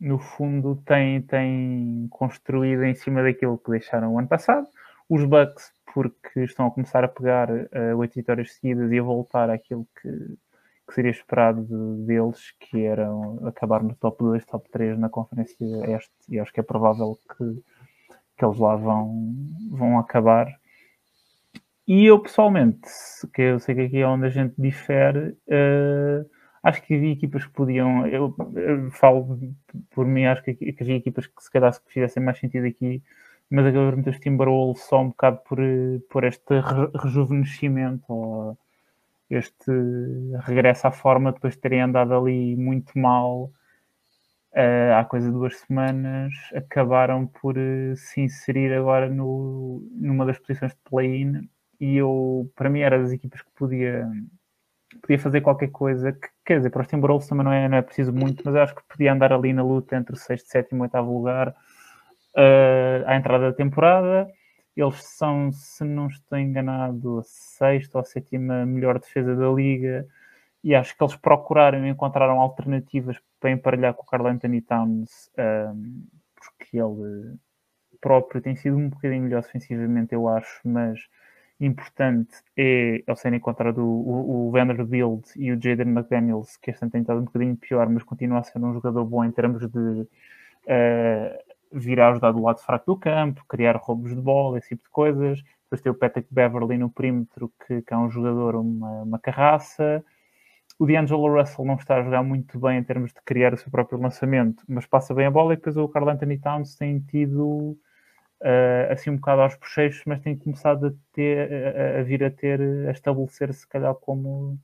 no fundo, tem, tem construído em cima daquilo que deixaram o ano passado. Os Bucks porque estão a começar a pegar uh, oito vitórias seguidas e a voltar àquilo que, que seria esperado de, deles, que era acabar no top 2, top 3 na Conferência Este, e acho que é provável que, que eles lá vão, vão acabar. E eu pessoalmente, que eu sei que aqui é onde a gente difere, uh, acho que havia equipas que podiam, eu, eu falo por mim, acho que, que havia equipas que se calhar que fizessem mais sentido aqui mas acabou dos Timberwolves só um bocado por, por este rejuvenescimento ou este regresso à forma depois de terem andado ali muito mal uh, há coisa de duas semanas, acabaram por uh, se inserir agora no, numa das posições de play-in e eu, para mim, era das equipas que podia, podia fazer qualquer coisa. Que, quer dizer, para os Timberwolves também não é, não é preciso muito, mas acho que podia andar ali na luta entre o sexto, sétimo e oitavo lugar uh, à entrada da temporada. Eles são, se não estou enganado, a sexta ou a sétima melhor defesa da liga. E acho que eles procuraram e encontraram alternativas para emparelhar com o Carl Anthony Towns, um, porque ele próprio tem sido um bocadinho melhor defensivamente, eu acho, mas importante é ele ser encontrado o, o Vanderbilt e o Jaden McDaniels, que este ano tem estado um bocadinho pior, mas continua a ser um jogador bom em termos de uh, vir a ajudar do lado fraco do campo, criar roubos de bola, esse tipo de coisas. Depois tem o Patrick Beverly no perímetro, que, que é um jogador, uma, uma carraça. O D'Angelo Russell não está a jogar muito bem em termos de criar o seu próprio lançamento, mas passa bem a bola. E depois o Carl Anthony Towns tem tido uh, assim um bocado aos bochechos, mas tem começado a, ter, a, a vir a ter, a estabelecer-se, se calhar, como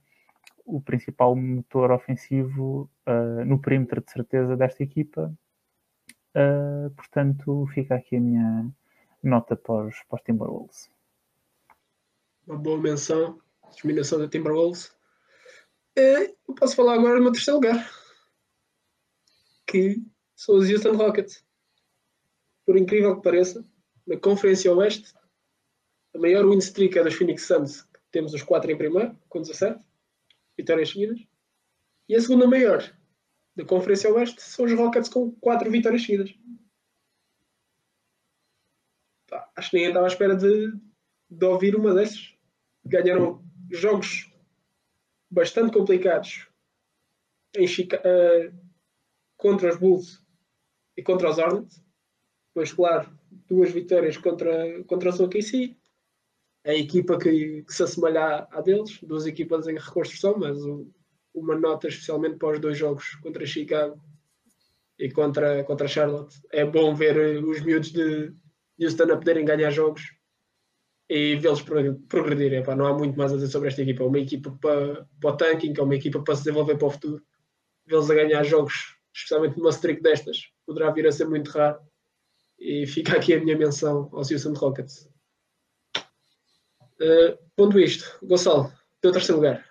o principal motor ofensivo uh, no perímetro de certeza desta equipa Uh, portanto, fica aqui a minha nota para os, para os Timberwolves. Uma boa menção, discriminação da Timberwolves. Eu posso falar agora no terceiro lugar, que são os Houston Rockets. Por incrível que pareça, na Conferência Oeste, a maior win streak é dos Phoenix Suns, temos os 4 em primeiro, com 17 vitórias seguidas. E a segunda maior da Conferência Oeste são os Rockets com 4 vitórias seguidas. Pá, acho que ninguém estava à espera de, de ouvir uma dessas. Ganharam jogos bastante complicados em Chica uh, contra os Bulls e contra os Hornets. Depois, claro, duas vitórias contra, contra os OKC. A equipa que, que se assemelha à, deles, duas equipas em reconstrução, mas o, uma nota especialmente para os dois jogos contra Chicago e contra, contra Charlotte. É bom ver eh, os miúdos de Houston a poderem ganhar jogos e vê-los progredirem. Não há muito mais a dizer sobre esta equipa. É uma equipa para, para o tanking, é uma equipa para se desenvolver para o futuro. Vê-los a ganhar jogos, especialmente numa streak destas, poderá vir a ser muito raro. E fica aqui a minha menção aos Houston Rockets. Uh, ponto isto, Gonçalo, teu terceiro lugar.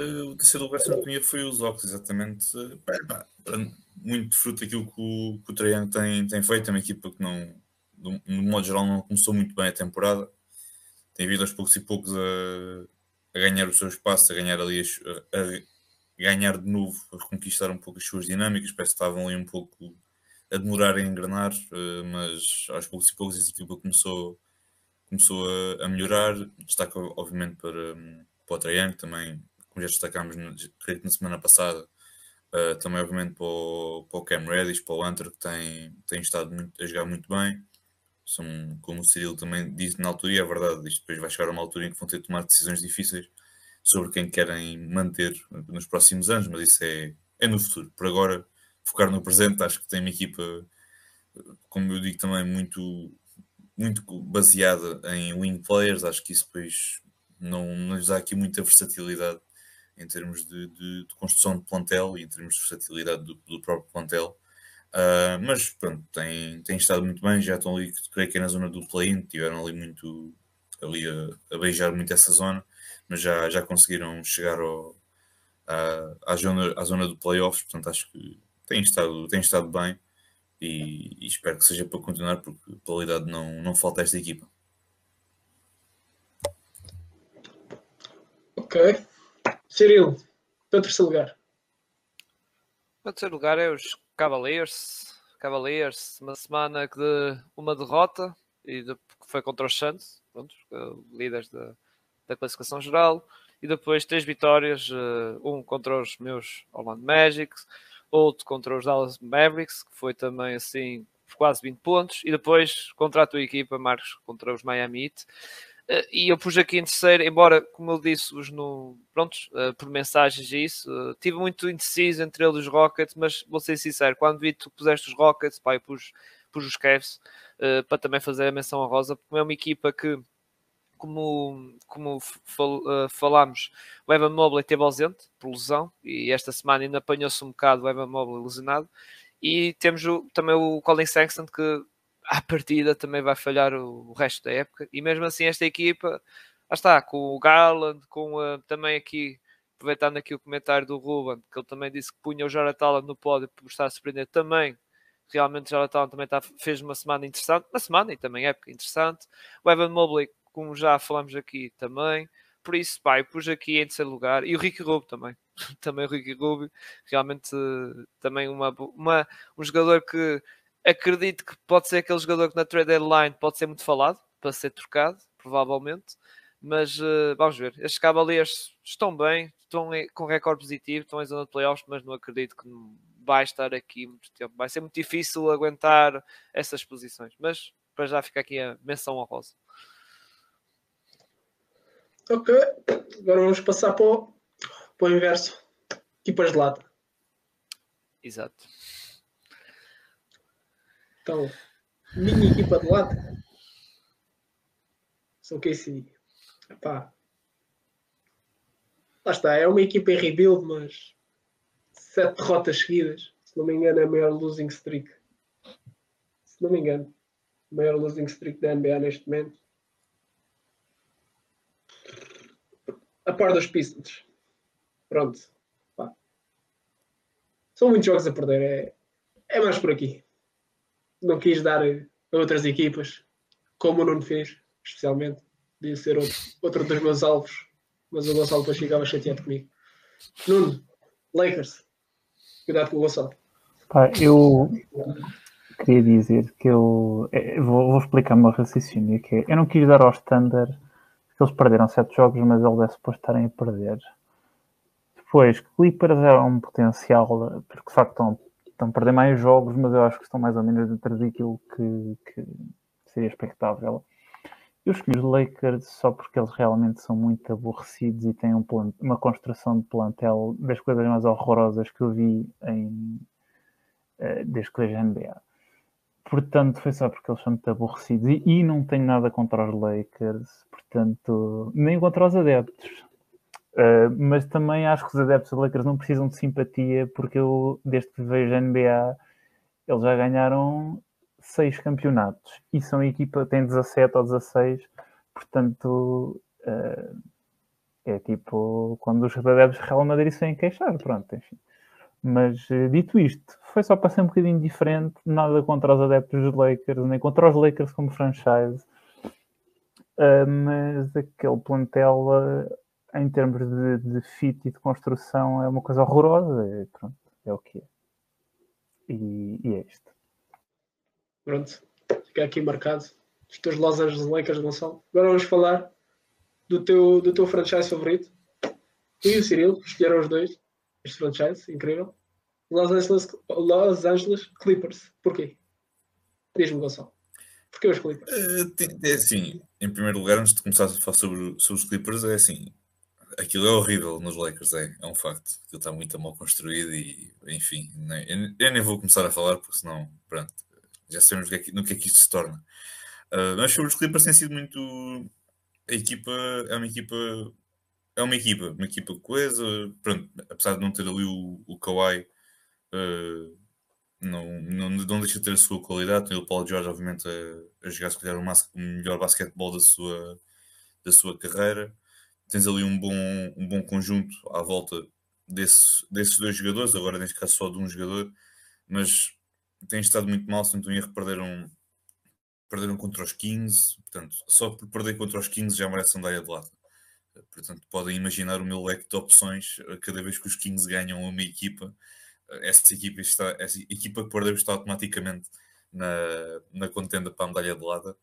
Uh, o terceiro lugar, se não tinha, foi os Ox, exatamente. Pá, muito fruto daquilo que o, que o Traiano tem, tem feito. É uma equipa que, não, no, no modo geral, não começou muito bem a temporada. Tem vindo aos poucos e poucos a, a ganhar o seu espaço, a ganhar ali, a, a, ganhar de novo, a conquistar um pouco as suas dinâmicas. Parece que estavam ali um pouco a demorar a engrenar, uh, mas aos poucos e poucos essa equipa começou, começou a, a melhorar. Destaca, obviamente, para, para o Traiano, também como já destacámos que na semana passada, uh, também obviamente para o, para o Cam Reddish, para o Hunter, que tem, tem estado muito, a jogar muito bem. São, como o Cirilo também disse na altura, e é verdade, isto depois vai chegar a uma altura em que vão ter de tomar decisões difíceis sobre quem querem manter nos próximos anos, mas isso é, é no futuro. Por agora, focar no presente, acho que tem uma equipa, como eu digo também, muito, muito baseada em wing players, acho que isso depois não, lhes dá aqui muita versatilidade em termos de, de, de, construção de plantel e em termos de versatilidade do, do próprio plantel. Uh, mas pronto, tem, tem estado muito bem, já estão ali, creio que é na zona do play-in, tiveram ali muito ali a, a, beijar muito essa zona, mas já, já conseguiram chegar ao, à, à, zona, à zona do playoffs, portanto acho que tem estado, tem estado bem e, e espero que seja para continuar, porque qualidade não, não falta a esta equipa. Ok. Cirilo, teu terceiro lugar. O terceiro lugar é os Cavaliers. Cavaliers, uma semana de uma derrota e de, que foi contra os Suns, pronto, líderes da, da classificação geral, e depois três vitórias, uh, um contra os meus Orlando Magic, outro contra os Dallas Mavericks, que foi também assim por quase 20 pontos, e depois contra a tua equipa, Marcos, contra os Miami Heat. Uh, e eu pus aqui em terceiro, embora, como eu disse-vos no, prontos, uh, por mensagens e isso, uh, tive muito indeciso entre eles os Rockets, mas vou ser sincero, quando vi tu puseste os Rockets, eu pus, pus os Cavs para também fazer a menção a Rosa, porque é uma equipa que, como, como fal, falámos, o Evan Mobley esteve ausente por lesão, e esta semana ainda apanhou-se um bocado o Evan Mobley lesionado, e temos o, também o Colin Sexton que à partida também vai falhar o, o, resto da época. E mesmo assim, esta equipa, lá está, com o Garland, com uh, também aqui, aproveitando aqui o comentário do Ruben, que ele também disse que punha o Jaratala no pódio por estar a surpreender também. Realmente, o Jaratala também tá, fez uma semana interessante, uma semana e também época interessante. O Evan Mobley, como já falamos aqui também. Por isso, eu pus aqui em terceiro lugar. E o Ricky Rubio também. *laughs* também o Ricky Rubio, realmente também uma, uma, um jogador que acredito que pode ser aquele jogador que na trade deadline pode ser muito falado para ser trocado, provavelmente. Mas uh, vamos ver. Estes Cavaliers estão bem, estão com recorde positivo, estão em zona de playoffs, mas não acredito que vai estar aqui muito tempo. Vai ser muito difícil aguentar essas posições. Mas para já fica aqui a menção honrosa. Ok, agora vamos passar para o, para o inverso. Equipas de lata. Exato. Então, minha equipa de lado são KC. Epá. Lá está, é uma equipa em rebuild, mas sete derrotas seguidas. Se não me engano, é a maior losing streak. Se não me engano, a maior losing streak da NBA neste momento. A par dos Pistons. Pronto. Pá. São muitos jogos a perder. É, é mais por aqui não quis dar a outras equipas, como o Nuno fez, especialmente. Podia ser outro, outro dos meus alvos, mas o Gonçalo depois ficava chateado comigo. Nuno, Lakers, cuidado com o Gonçalo. Pá, eu queria dizer que eu é, vou, vou, explicar o meu raciocínio, que é, eu não quis dar ao standard eles perderam sete jogos, mas eles é suposto estarem a perder. Depois, Clippers era um potencial, porque de facto estão estão a perder mais jogos, mas eu acho que estão mais ou menos dentro daquilo que, que seria expectável. Eu escolhi os Lakers só porque eles realmente são muito aborrecidos e têm um uma construção de plantel das coisas mais horrorosas que eu vi em, uh, desde que vejo a NBA. Portanto, foi só porque eles são muito aborrecidos e, e não tenho nada contra os Lakers, portanto, nem contra os adeptos. Uh, mas também acho que os adeptos dos Lakers não precisam de simpatia, porque eu, desde que vejo a NBA, eles já ganharam seis campeonatos e são a equipa, tem 17 ou 16, portanto uh, é tipo quando os adeptos Real Madrid se queixar, pronto, enfim. Mas uh, dito isto, foi só para ser um bocadinho diferente, nada contra os adeptos dos Lakers, nem contra os Lakers como franchise. mas aquele plantel em termos de, de fit e de construção é uma coisa horrorosa. Pronto, é o que é. E, e, é isto. Pronto, fica aqui marcado. Os teus Los Angeles Lakers, Gonçalo. Agora vamos falar do teu, do teu franchise favorito. Tu e o Cyril escolheram os dois. Este franchise, incrível. Los Angeles, Los Angeles Clippers. Porquê? Diz-me, Gonçalo. Porquê os Clippers? É assim, em primeiro lugar, antes de começar a falar sobre, sobre os Clippers, é assim, aquilo é horrível nos Lakers, é, é um facto. Aquilo está muito mal construído e, enfim, nem, eu, nem vou começar a falar porque senão, pronto, já sabemos no que é que, no que, é que isto se torna. Uh, mas sobre os Clippers tem sido muito. A equipa é uma equipa. É uma equipa, uma equipa coesa. Pronto, apesar de não ter ali o, o Kawhi, uh, não, não, não deixa de ter a sua qualidade. Tem o Paul George, obviamente, a, a jogar se calhar o, o melhor basquetebol da sua, da sua carreira tens ali um bom, um bom conjunto à volta desse, desses dois jogadores, agora neste caso só de um jogador, mas têm estado muito mal, se não erro, perderam, perderam contra os 15, portanto, só por perder contra os 15 já merece andar de lado. Portanto, podem imaginar o meu leque de opções cada vez que os 15 ganham uma equipa. Essa equipa, está, essa equipa que perdeu está automaticamente na, na contenda para a medalha de lado.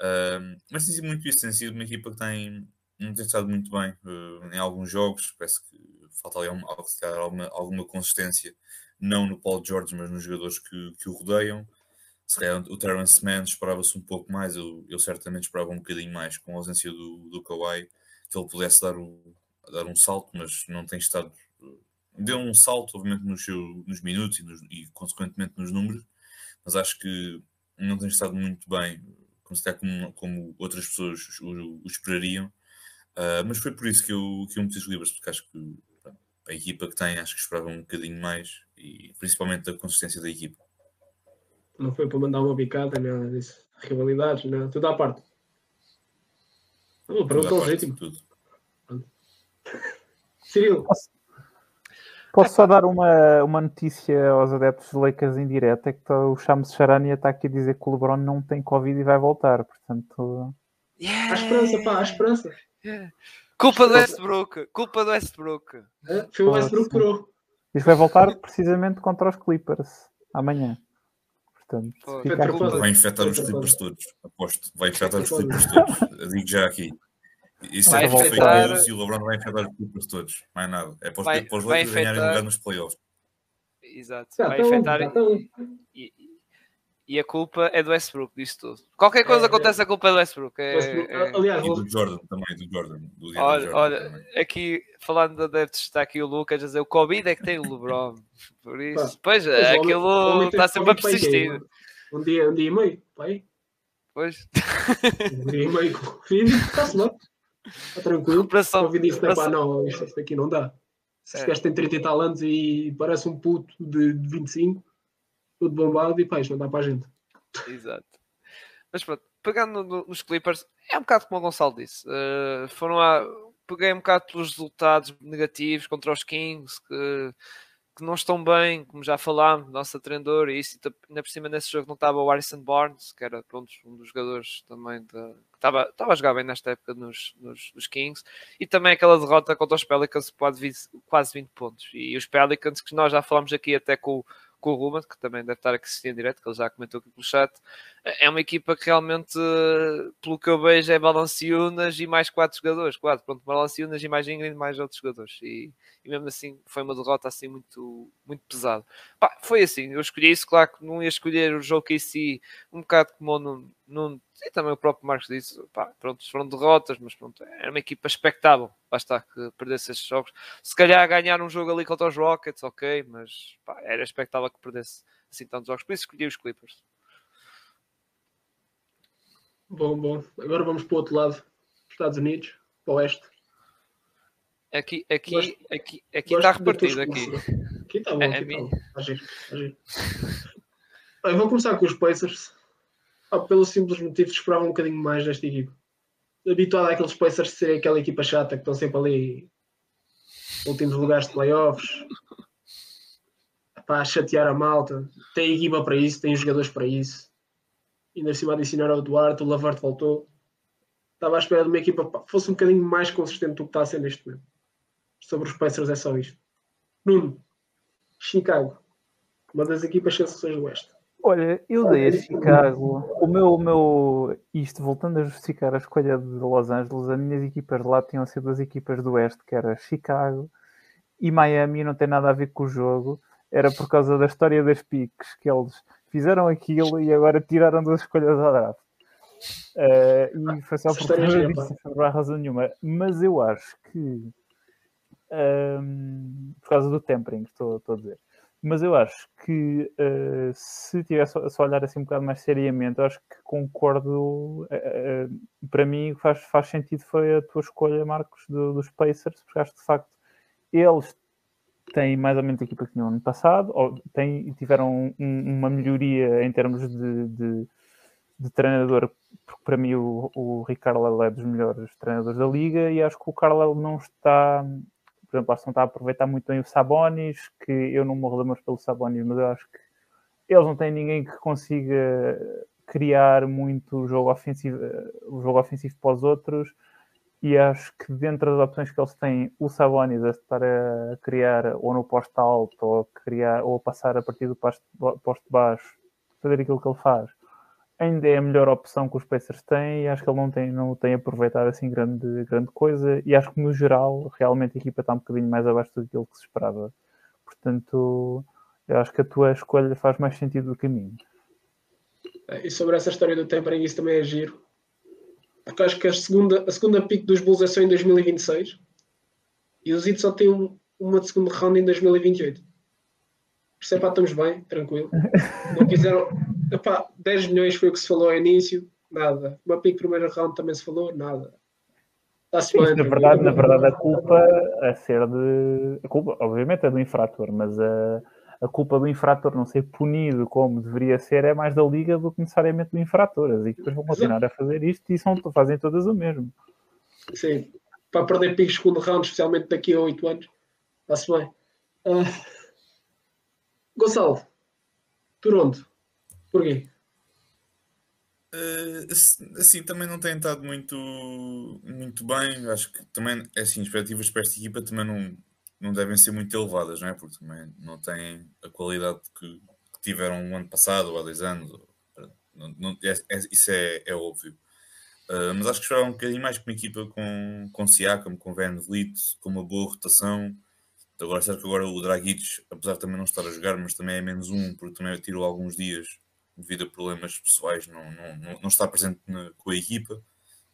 Uh, mas tem sido muito isso, tem sido uma equipa que tem, não tem estado muito bem uh, em alguns jogos. Parece que falta ali alguma, alguma consistência, não no Paul George, mas nos jogadores que, que o rodeiam. Se calhar o Terence Mann esperava-se um pouco mais, eu, eu, certamente esperava um bocadinho mais com a ausência do, do Kawhi, que ele pudesse dar, o, dar um salto, mas não tem estado. Deu um salto, obviamente, nos, nos minutos e, nos, e, consequentemente, nos números, mas acho que não tem estado muito bem, como, como outras pessoas o, o esperariam Uh, mas foi por isso que eu, que eu meti os Libras, porque acho que a equipa que tem, acho que esperava um bocadinho mais e principalmente a consistência da equipa. Não foi para mandar uma bicada, nada disso. Rivalidades, não, tudo à parte. Uma pergunta parte, legítima. tudo. Cirilo, Posso só dar uma, uma notícia aos adeptos de Lakers em direto? É que tá- o Shams Charania está aqui a dizer que o LeBron não tem Covid e vai voltar. Portanto, há esperança, pá, há esperança. Culpa do Westbrook, culpa do Westbrook. Hã? Foi o Westbrook que curou. isto vai voltar precisamente contra os Clippers amanhã. Portanto, Pô, fica aqui. Vai infectar os Clippers todos, aposto. Vai infectar os Clippers todos. Digo já aqui. Isso Vai é para fake infectar- news e o LeBron vai infectar os Clippers todos. Mais nada. É para os, Vai- para os vai Lakers ganharem lugar nos playoffs. Exato. Vai estão, infectar e, e a culpa é do Westbrook disso tudo. Qualquer coisa É, acontece, a culpa é do Westbrook. É- Westbrook- é- Aliás, E do Jordan também, do Jordan. Do dia do Olha, Jordan olha, também. aqui falando de adeptos, está aqui o Lucas a dizer o Covid é que tem o LeBron. *laughs* Por isso, Pá, pois, o o aquilo está sempre a Covid, persistir. Um dia, um dia e meio, pai. Pois, Um dia e meio com Covid, está-se lá. Está tranquilo. recuperação. Ouvi disse, recuperação. não, isto, isto aqui não dá. Se É. este gajo tem 30 e tal anos e parece um puto de, de 25, tudo bombado, e isto não dá para a gente. Exato. Mas pronto, pegando no- nos Clippers, é um bocado como o Gonçalo disse. eh, foram a, peguei um bocado pelos resultados negativos contra os Kings, que, que não estão bem, como já falámos, nossa treinador, e isso, ainda por cima nesse jogo não estava o Harrison Barnes, que era pronto, um dos jogadores também da- que estava, estava a jogar bem nesta época nos, nos, nos Kings, e também aquela derrota contra os Pelicans por quase 20, quase 20 pontos. E os Pelicans, que nós já falámos aqui até com, o- com o Ruben, que também deve estar aqui assistindo em direto, que ele já comentou aqui pelo chat, é uma equipa que realmente, pelo que eu vejo, é Balanciunas e mais quatro jogadores. Quatro, pronto, Balanciunas e mais Ingrid mais outros jogadores. E, e mesmo assim foi uma derrota assim muito, muito pesada. Pá, foi assim, eu escolhi isso, claro que não ia escolher o jogo em si, um bocado como o Nuno, Nuno e também o próprio Marcos disse, pá, pronto, foram derrotas, mas pronto, era uma equipa expectável, basta que perdesse esses jogos. Se calhar ganhar um jogo ali contra os Rockets, ok, mas pá, era expectável que perdesse assim tantos jogos, por isso escolhi os Clippers. Bom, bom. Agora vamos para o outro lado, Estados Unidos, para o Oeste. Aqui, aqui, Gosto- aqui, aqui está repartido aqui. Aqui está bom, É, aqui é está bom. Está giro. Bem, vou começar com os Pacers. Ah, pelo simples motivo de esperar um bocadinho mais desta equipa. Habituado àqueles Pacers de serem aquela equipa chata que estão sempre ali últimos lugares de playoffs. Pá, a chatear a malta. Tem equipa para isso, tem jogadores para isso. Ainda por cima adicionaram o Duarte, o Lavarte voltou. Estava à espera de uma equipa que fosse um bocadinho mais consistente do que está a ser neste momento. Sobre os Pacers é só isto. Nuno, Chicago, uma das equipas sensações do Oeste. Olha, eu dei a Chicago. O meu, o meu. Isto, voltando a justificar a escolha de Los Angeles, as minhas equipas de lá tinham sido as equipas do Oeste, que era Chicago e Miami, não tem nada a ver com o jogo. Era por causa da história das piques que eles fizeram aquilo e agora tiraram duas escolhas ao draft. Eh, e foi só por causa disso, não há razão nenhuma. Mas eu acho que ehm, por causa do tempering, estou, estou a dizer. Mas eu acho que eh, se tivesse a olhar assim um bocado mais seriamente, eu acho que concordo. eh, eh, para mim, faz, faz sentido foi a tua escolha, Marcos, do- dos Pacers, porque acho que de facto eles têm mais ou menos a equipa que tinham ano passado, ou têm, tiveram um- uma melhoria em termos de, de, de treinador, porque para mim o, o Ricardo é dos melhores treinadores da liga e acho que o Carlisle não está, por exemplo, não está a aproveitar muito bem o Sabonis, que eu não morro de amor pelo Sabonis, mas eu acho que eles não têm ninguém que consiga criar muito jogo ofensivo, o jogo ofensivo para os outros e acho que dentro das opções que eles têm, o Sabonis a estar a criar ou no posto alto ou criar, ou a passar a partir do posto baixo, fazer aquilo que ele faz, ainda é a melhor opção que os Pacers têm e acho que ele não tem, não tem aproveitado assim grande, grande coisa e acho que no geral realmente a equipa está um bocadinho mais abaixo daquilo que se esperava. Portanto, eu acho que a tua escolha faz mais sentido do que a minha. É, E sobre essa história do tempering, isso também é giro. Porque acho que a segunda, a segunda pick dos Bulls é só em 2026 e os Heat só têm um- uma de segundo round em 2028. Por isso é pá, estamos bem, tranquilo. Não quiseram. Epá, 10 milhões foi o que se falou ao início, nada. Uma pick primeiro round também se falou, nada. Sim, na verdade, na verdade, a culpa a ser de. A culpa, obviamente, é do infrator, mas a, a culpa do infrator não ser punido como deveria ser é mais da liga do que necessariamente do infrator. As equipas vão continuar a fazer isto e são, fazem todas o mesmo. Sim, para perder picos segundo round, especialmente daqui a 8 anos. Está-se bem. Uh... Gonçalo, Toronto, porquê? Uh, assim, também não tem estado muito, muito bem. Acho que também, é assim, expectativas para esta equipa também não, não devem ser muito elevadas, não é? Porque também não têm a qualidade que, que tiveram um ano passado ou há dois anos. Não, não, é, é, isso é, é óbvio. Uh, mas acho que esperava um bocadinho mais com uma equipa com, com Siakam, com Van Vliet, com uma boa rotação. Agora, certo que agora o Dragic, apesar de também não estar a jogar, mas também é menos um, porque também tirou alguns dias devido a problemas pessoais, não, não, não está presente na, com a equipa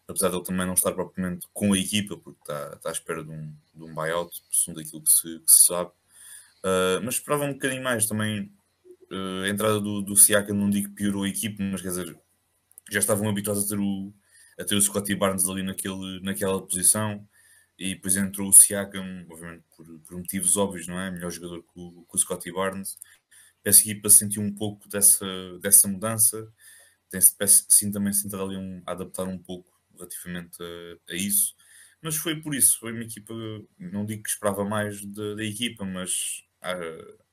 apesar de ele também não estar propriamente com a equipa, porque está, está à espera de um, de um buyout, segundo aquilo que se, que se sabe. Uh, mas esperava um bocadinho mais também. Uh, a entrada do, do Siakam não digo que piorou a equipa, mas quer dizer, já estavam habituados a ter o, a ter o Scottie Barnes ali naquele, naquela posição e depois entrou o Siakam, obviamente por, por motivos óbvios, não é? Melhor jogador que o, que o Scottie Barnes. Essa equipa sentiu um pouco dessa, dessa mudança, tem-se sim também se ali um, a adaptar um pouco relativamente a, a, isso. Mas foi por isso, foi uma equipa, não digo que esperava mais da, da equipa, mas uh,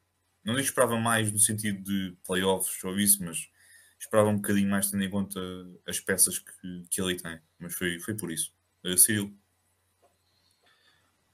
não digo que esperava mais no sentido de playoffs ou isso, mas esperava um bocadinho mais tendo em conta as peças que, que ele tem. Mas foi, foi por isso. Uh.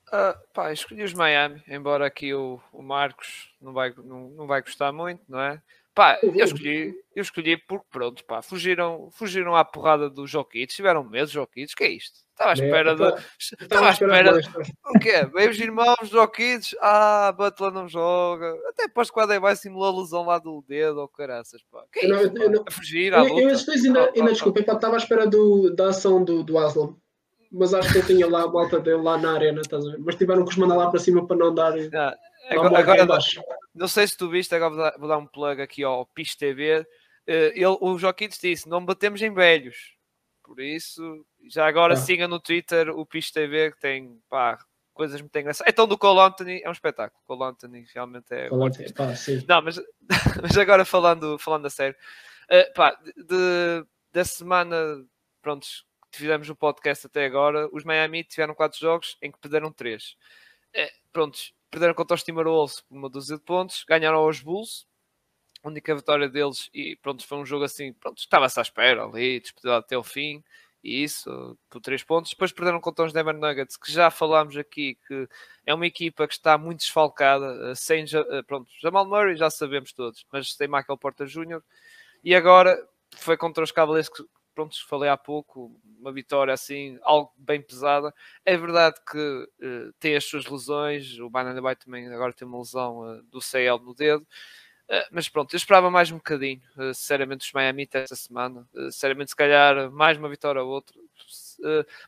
Uh, pá, escolhi os Miami, embora aqui o, o Marcos não vai, não, não vai gostar muito, não é? Pá, eu escolhi, eu escolhi porque pronto, pá, fugiram, fugiram à porrada dos Jokic, tiveram medo dos Jokic, que é isto? Estava à espera de. *laughs* Estava à espera. De... O quê? Veio os irmãos Jokic, ah, Butler não joga. Até depois quando aí vai simular a lesão lá do dedo ou caraças, pá. Que é isto, eu, não, a fugir à luta. Eu, eu ainda, ainda desculpa, estava à espera do, da ação do, do Aslam mas acho que ele tinha lá a volta dele lá na arena, estás a ver? Mas tiveram que os mandar lá para cima para não dar. Ah, agora, agora não sei se tu viste, agora vou dar, vou dar um plug aqui ao PIS TV. Uh, eh, ele, o Joaquim disse: não batemos em velhos. Por isso, já agora ah. siga no Twitter o PIS TV que tem pá, coisas muito engraçadas. Então, do Cole Anthony é um espetáculo. Cole Anthony realmente é. Cole Anthony, pá, sim. Não, mas, *laughs* mas agora falando, falando a sério, uh, pá, de, da semana, prontos, fizemos o podcast até agora, os Miami tiveram quatro jogos em que perderam três. É, prontos, perderam contra os Timberwolves por uma dúzia de pontos, ganharam aos Bulls, a única vitória deles, e pronto, foi um jogo assim, pronto, estava-se à espera ali, disputado até o fim, e isso, por três pontos. Depois perderam contra os Denver Nuggets, que já falámos aqui que é uma equipa que está muito desfalcada, eh, sem, eh, pronto, Jamal Murray já sabemos todos, mas sem Michael Porter Jr., e agora foi contra os Cavaliers que pronto, falei há pouco, uma vitória assim, algo bem pesada. É verdade que uh, tem as suas lesões, o Banana Bay também agora tem uma lesão uh, do CL no dedo. Uh, mas pronto, eu esperava mais um bocadinho, sinceramente, os Miami esta semana. sinceramente, se calhar mais uma vitória ou outra.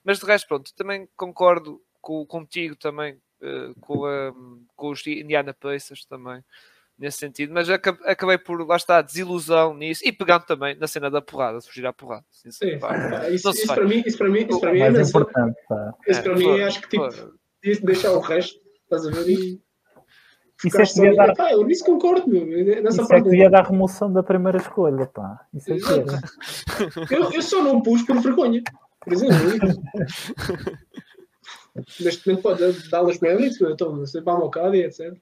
mas de resto, pronto, também concordo com, contigo também, com, com os Indiana Pacers também nesse sentido, mas acabei por, lá está, desilusão nisso e pegando também na cena da porrada, fugir à porrada. Sim, sim, isso, isso, para mim, isso para mim, isso para mim é mais importante. Isso para mim, acho que tipo, deixar o resto, estás a ver? E... Isso é que ia dar... Pá, eu nisso concordo, meu. Nessa isso é que ia dar remoção da primeira escolha, pá. Isso é que eu, eu só não pus por vergonha. Por exemplo, *laughs* neste momento pode dar las méritos, então você vai ao bocado e etc.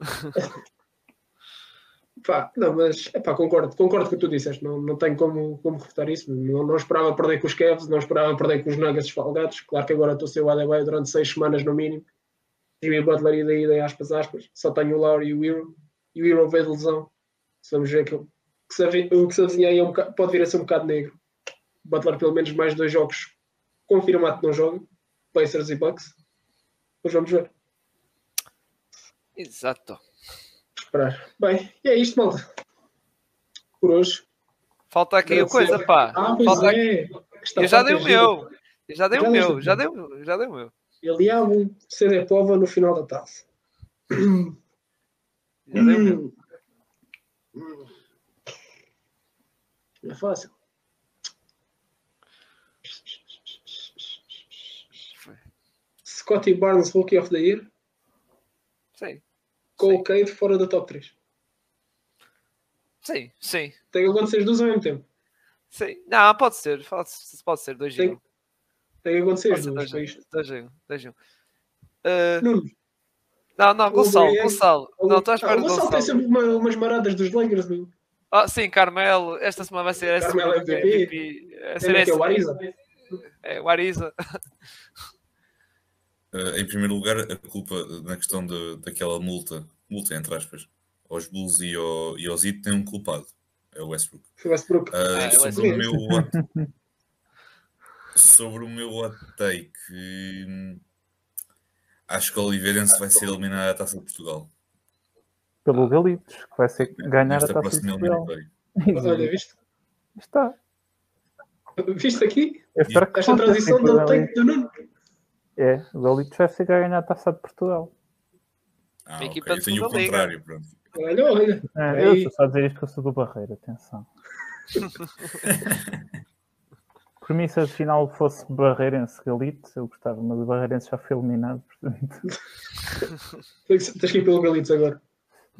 *laughs* Pá, não, mas epá, concordo, concordo com o que tu disseste, não, não tenho como, como refutar isso. Não, não esperava perder com os Cavs, não esperava perder com os Nuggets esfalgados. Claro que agora estou a ser o Adebayo durante seis semanas no mínimo. Jimmy Butler e daí, daí aspas, aspas. Só tenho o Lowry e o Hero. E o Hero veio de lesão. Vamos ver que, que se, o que se avizinha aí é um bocado, pode vir a ser um bocado negro. Butler, pelo menos mais dois jogos confirmado que não joga. Pacers e Bucks. Mas vamos ver. Exato esperar. Bem, e é isto, malta. Por hoje. Falta aqui a coisa, pá. Ah, pois Falta é. Eu já dei o meu. Eu já dei já o meu. Já dei, já dei o meu. Ele há um CD Pova no final da taça. Já dei o meu. É fácil. Scotty Barnes, Rookie of the Year. Sim. Cole Cade fora da top 3. Sim, sim. Tem que acontecer duas ao mesmo tempo. Sim. Não, pode ser. Pode, pode ser. Dois Tem- em. Tem que acontecer duas. dois para em isto. um. Dois em um. Dois em um. Uh, Nuno, não, não, o Gonçalo, Brian- Gonçalo. Não, estou à ah, o do Gonçalo tem Gonçalo. sempre uma- umas maradas dos Lakers. meu. Ah, sim, Carmelo. Esta semana vai ser essa Carmelo MVP. MVP. Vai ser essa- o Ariza. É, o Ariza. *laughs* Eh, em primeiro lugar, a culpa na questão de, daquela multa, multa entre aspas, aos Bulls e, ao, e aos Heat tem um culpado, é o Westbrook. Foi o Westbrook. Ah, é o sobre, o meu *laughs* hot, sobre o meu hot take, hum, acho que o Oliveirense vai ser eliminado da Taça de Portugal. Pelo Galitos, que vai ser ganhar a Nesta taça de Portugal. eliminatória. Olha, viste? Está. Viste aqui? Esta transição do take do Nuno. É, o Galitos vai ser ganhar a taça de Portugal. Ah, A ok. equipa de Eu tenho o segunda liga. contrário, pronto. Olha, olha. É, eu estou só a dizer isto que eu sou do Barreiro, atenção. *laughs* Por mim, se a final fosse Barreirense Galito, eu gostava, mas o Barreirense já foi eliminado, portanto, *laughs* Tens tens que ir pelo Galitos agora.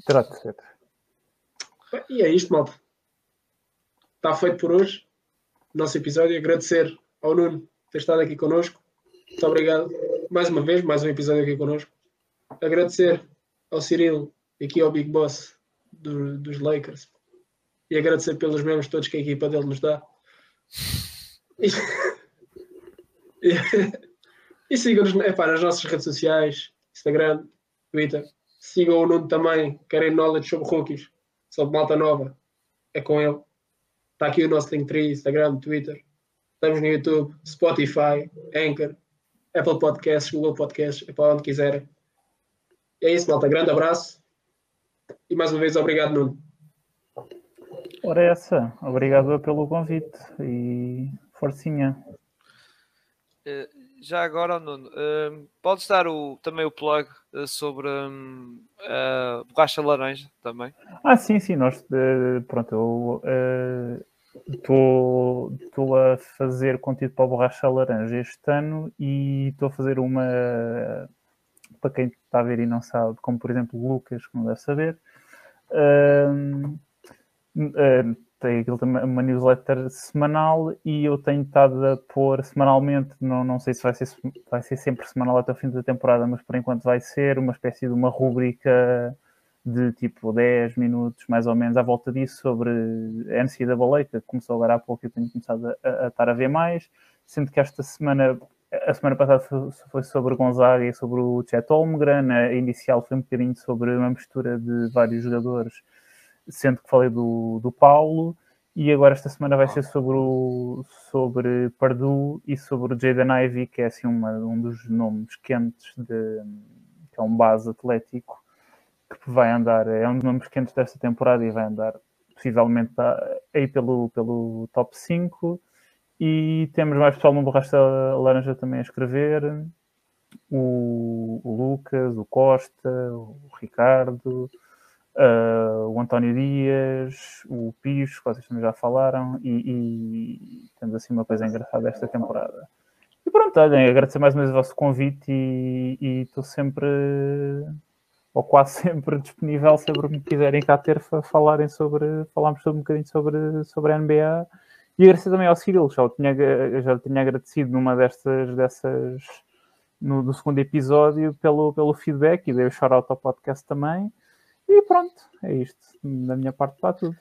terá de ser. E é isto, malta. Está feito por hoje. Nosso episódio. Agradecer ao Nuno por ter estado aqui connosco. Muito obrigado. Mais uma vez, mais um episódio aqui connosco. Agradecer ao Cirilo e aqui ao Big Boss do- dos Lakers. E agradecer pelos memes todos que a equipa dele nos dá. E, e, *laughs* e sigam-nos nas nossas redes sociais, Instagram, Twitter. Sigam o Nuno também, querem knowledge sobre rookies, sobre malta nova. É com ele. Está aqui o nosso Linktree, Instagram, Twitter. Estamos no YouTube, Spotify, Anchor, Apple Podcasts, Google Podcasts, é para onde quiserem. E é isso, malta. Grande abraço. E mais uma vez, obrigado, Nuno. Ora, essa, obrigado pelo convite e forcinha. Eh, já agora, Nuno, eh, podes dar o, também o plug eh, sobre hum, a borracha laranja também? Ah, sim, sim, nós, pronto, eu estou a fazer conteúdo para a Borracha Laranja este ano e estou a fazer uma, para quem está a ver e não sabe, como por exemplo o Lucas, que não deve saber, hum, eh, tem aquilo também uma newsletter semanal e eu tenho estado a pôr semanalmente, não, não sei se vai ser, vai ser sempre semanal até o fim da temporada, mas por enquanto vai ser uma espécie de uma rúbrica de tipo 10 minutos mais ou menos à volta disso sobre a NCAA, que começou agora há pouco e eu tenho começado a, a, a estar a ver mais, sendo que esta semana, a semana passada foi, sobre Gonzaga e sobre o Chet Holmgren, a inicial foi um bocadinho sobre uma mistura de vários jogadores, sendo que falei do, do Paulo, e agora esta semana vai ser sobre, o, sobre Purdue e sobre o Jaden Ivey, que é assim uma, um dos nomes quentes, de, que é um base atlético, que vai andar, é um dos nomes quentes desta temporada e vai andar possivelmente aí pelo, pelo top 5. E temos mais pessoal no Borracha Laranja também a escrever. O, o Lucas, o Costa, o Ricardo, uh, o António Dias, o que vocês também já falaram, e, e, temos assim uma coisa engraçada esta temporada. E pronto, olhem, agradecer mais uma vez o vosso convite e estou sempre ou quase *laughs* sempre disponível sempre me quiserem cá ter falarem sobre, falarmos sobre um bocadinho sobre, sobre a NBA e agradecer também ao Cyril, já o tinha, já tinha agradecido numa destas, dessas no, segundo episódio pelo, pelo feedback e dei o shout-out ao podcast também. E pronto, é isto. Da minha parte para tudo.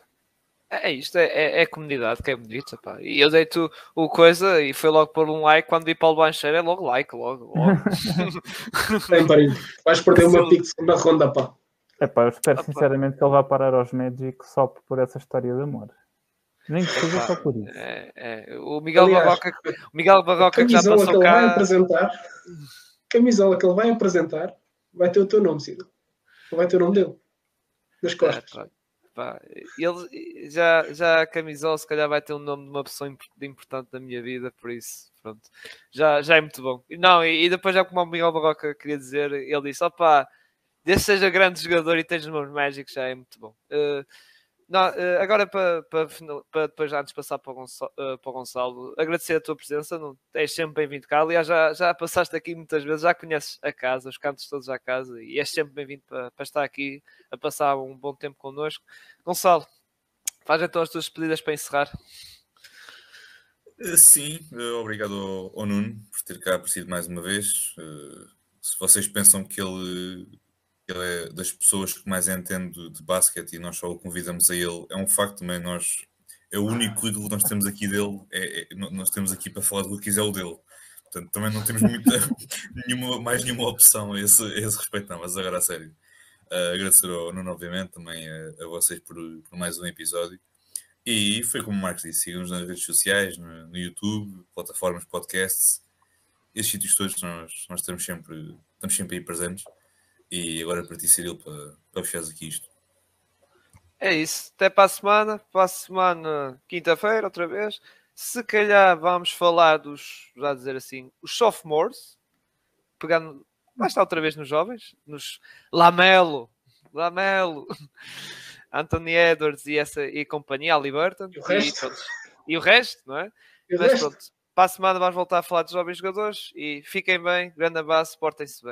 É isto, é, é, é a comunidade que é bonita, pá. E eu dei-te o, o, coisa e foi logo por um like. Quando vi Paulo Bancheiro, é logo like, logo. logo. *laughs* Tem *laughs* parinho. Vais perder uma pique de segunda ronda, pá. É pá, eu espero sinceramente que ele vá parar aos Magic só por essa história de amor. Nem que seja só por isso. É, é. O Miguel Aliás, Barroca, o Miguel Barroca que já passou que ele cá... vai apresentar, camisola que ele vai apresentar, vai ter o teu nome, Ciro. Vai ter o nome dele. Nas costas. É, Pá, ele já, já a camisola se calhar vai ter o nome de uma pessoa importante da minha vida, por isso, pronto, já, já é muito bom. Não, e, e depois já como o Miguel Barroca queria dizer, ele disse, opá, desde seja grande jogador e tens os meus mágicos, já é muito bom. Uh, não, uh, agora para, para, para depois antes de passar para o, Gonçalo, uh, para o Gonçalo, agradecer a tua presença, não, és sempre bem-vindo cá, aliás já, já passaste aqui muitas vezes, já conheces a casa, os cantos todos à casa e és sempre bem-vindo para, para estar aqui a passar um bom tempo connosco. Gonçalo, Faz então as tuas pedidas para encerrar. Uh, sim, obrigado ao, Nuno por ter cá aparecido mais uma vez. Se vocês pensam que ele, ele é das pessoas que mais entende de basquete e nós só o convidamos a ele, é um facto também. Nós, é o único ídolo que nós temos aqui dele, é, é, nós temos aqui para falar do que quiser o dele. Portanto, também não temos muita, *laughs* nenhuma, mais nenhuma opção a esse, a esse respeito, não, mas agora a sério. Uh, agradecer ao Nuno, obviamente, também a, a vocês por, por, mais um episódio. E foi como o Marcos disse: sigam-nos nas redes sociais, no, no, YouTube, plataformas, podcasts, esses sítios todos nós, nós estamos, sempre, estamos sempre aí presentes. E agora para ti, Cirilo, para, para fechares aqui isto. É isso. Até para a semana. Para a semana, quinta-feira, outra vez. Se calhar vamos falar dos, já dizer assim, os sophomores, pegando Lá está outra vez nos jovens, nos Lamelo, Lamelo, *laughs* Anthony Edwards e, essa, e companhia, Ali Burton. E o resto. E, e o resto, não é? E o Mas resto. pronto, para a semana vamos voltar a falar dos jovens jogadores e fiquem bem, grande abraço, portem-se bem.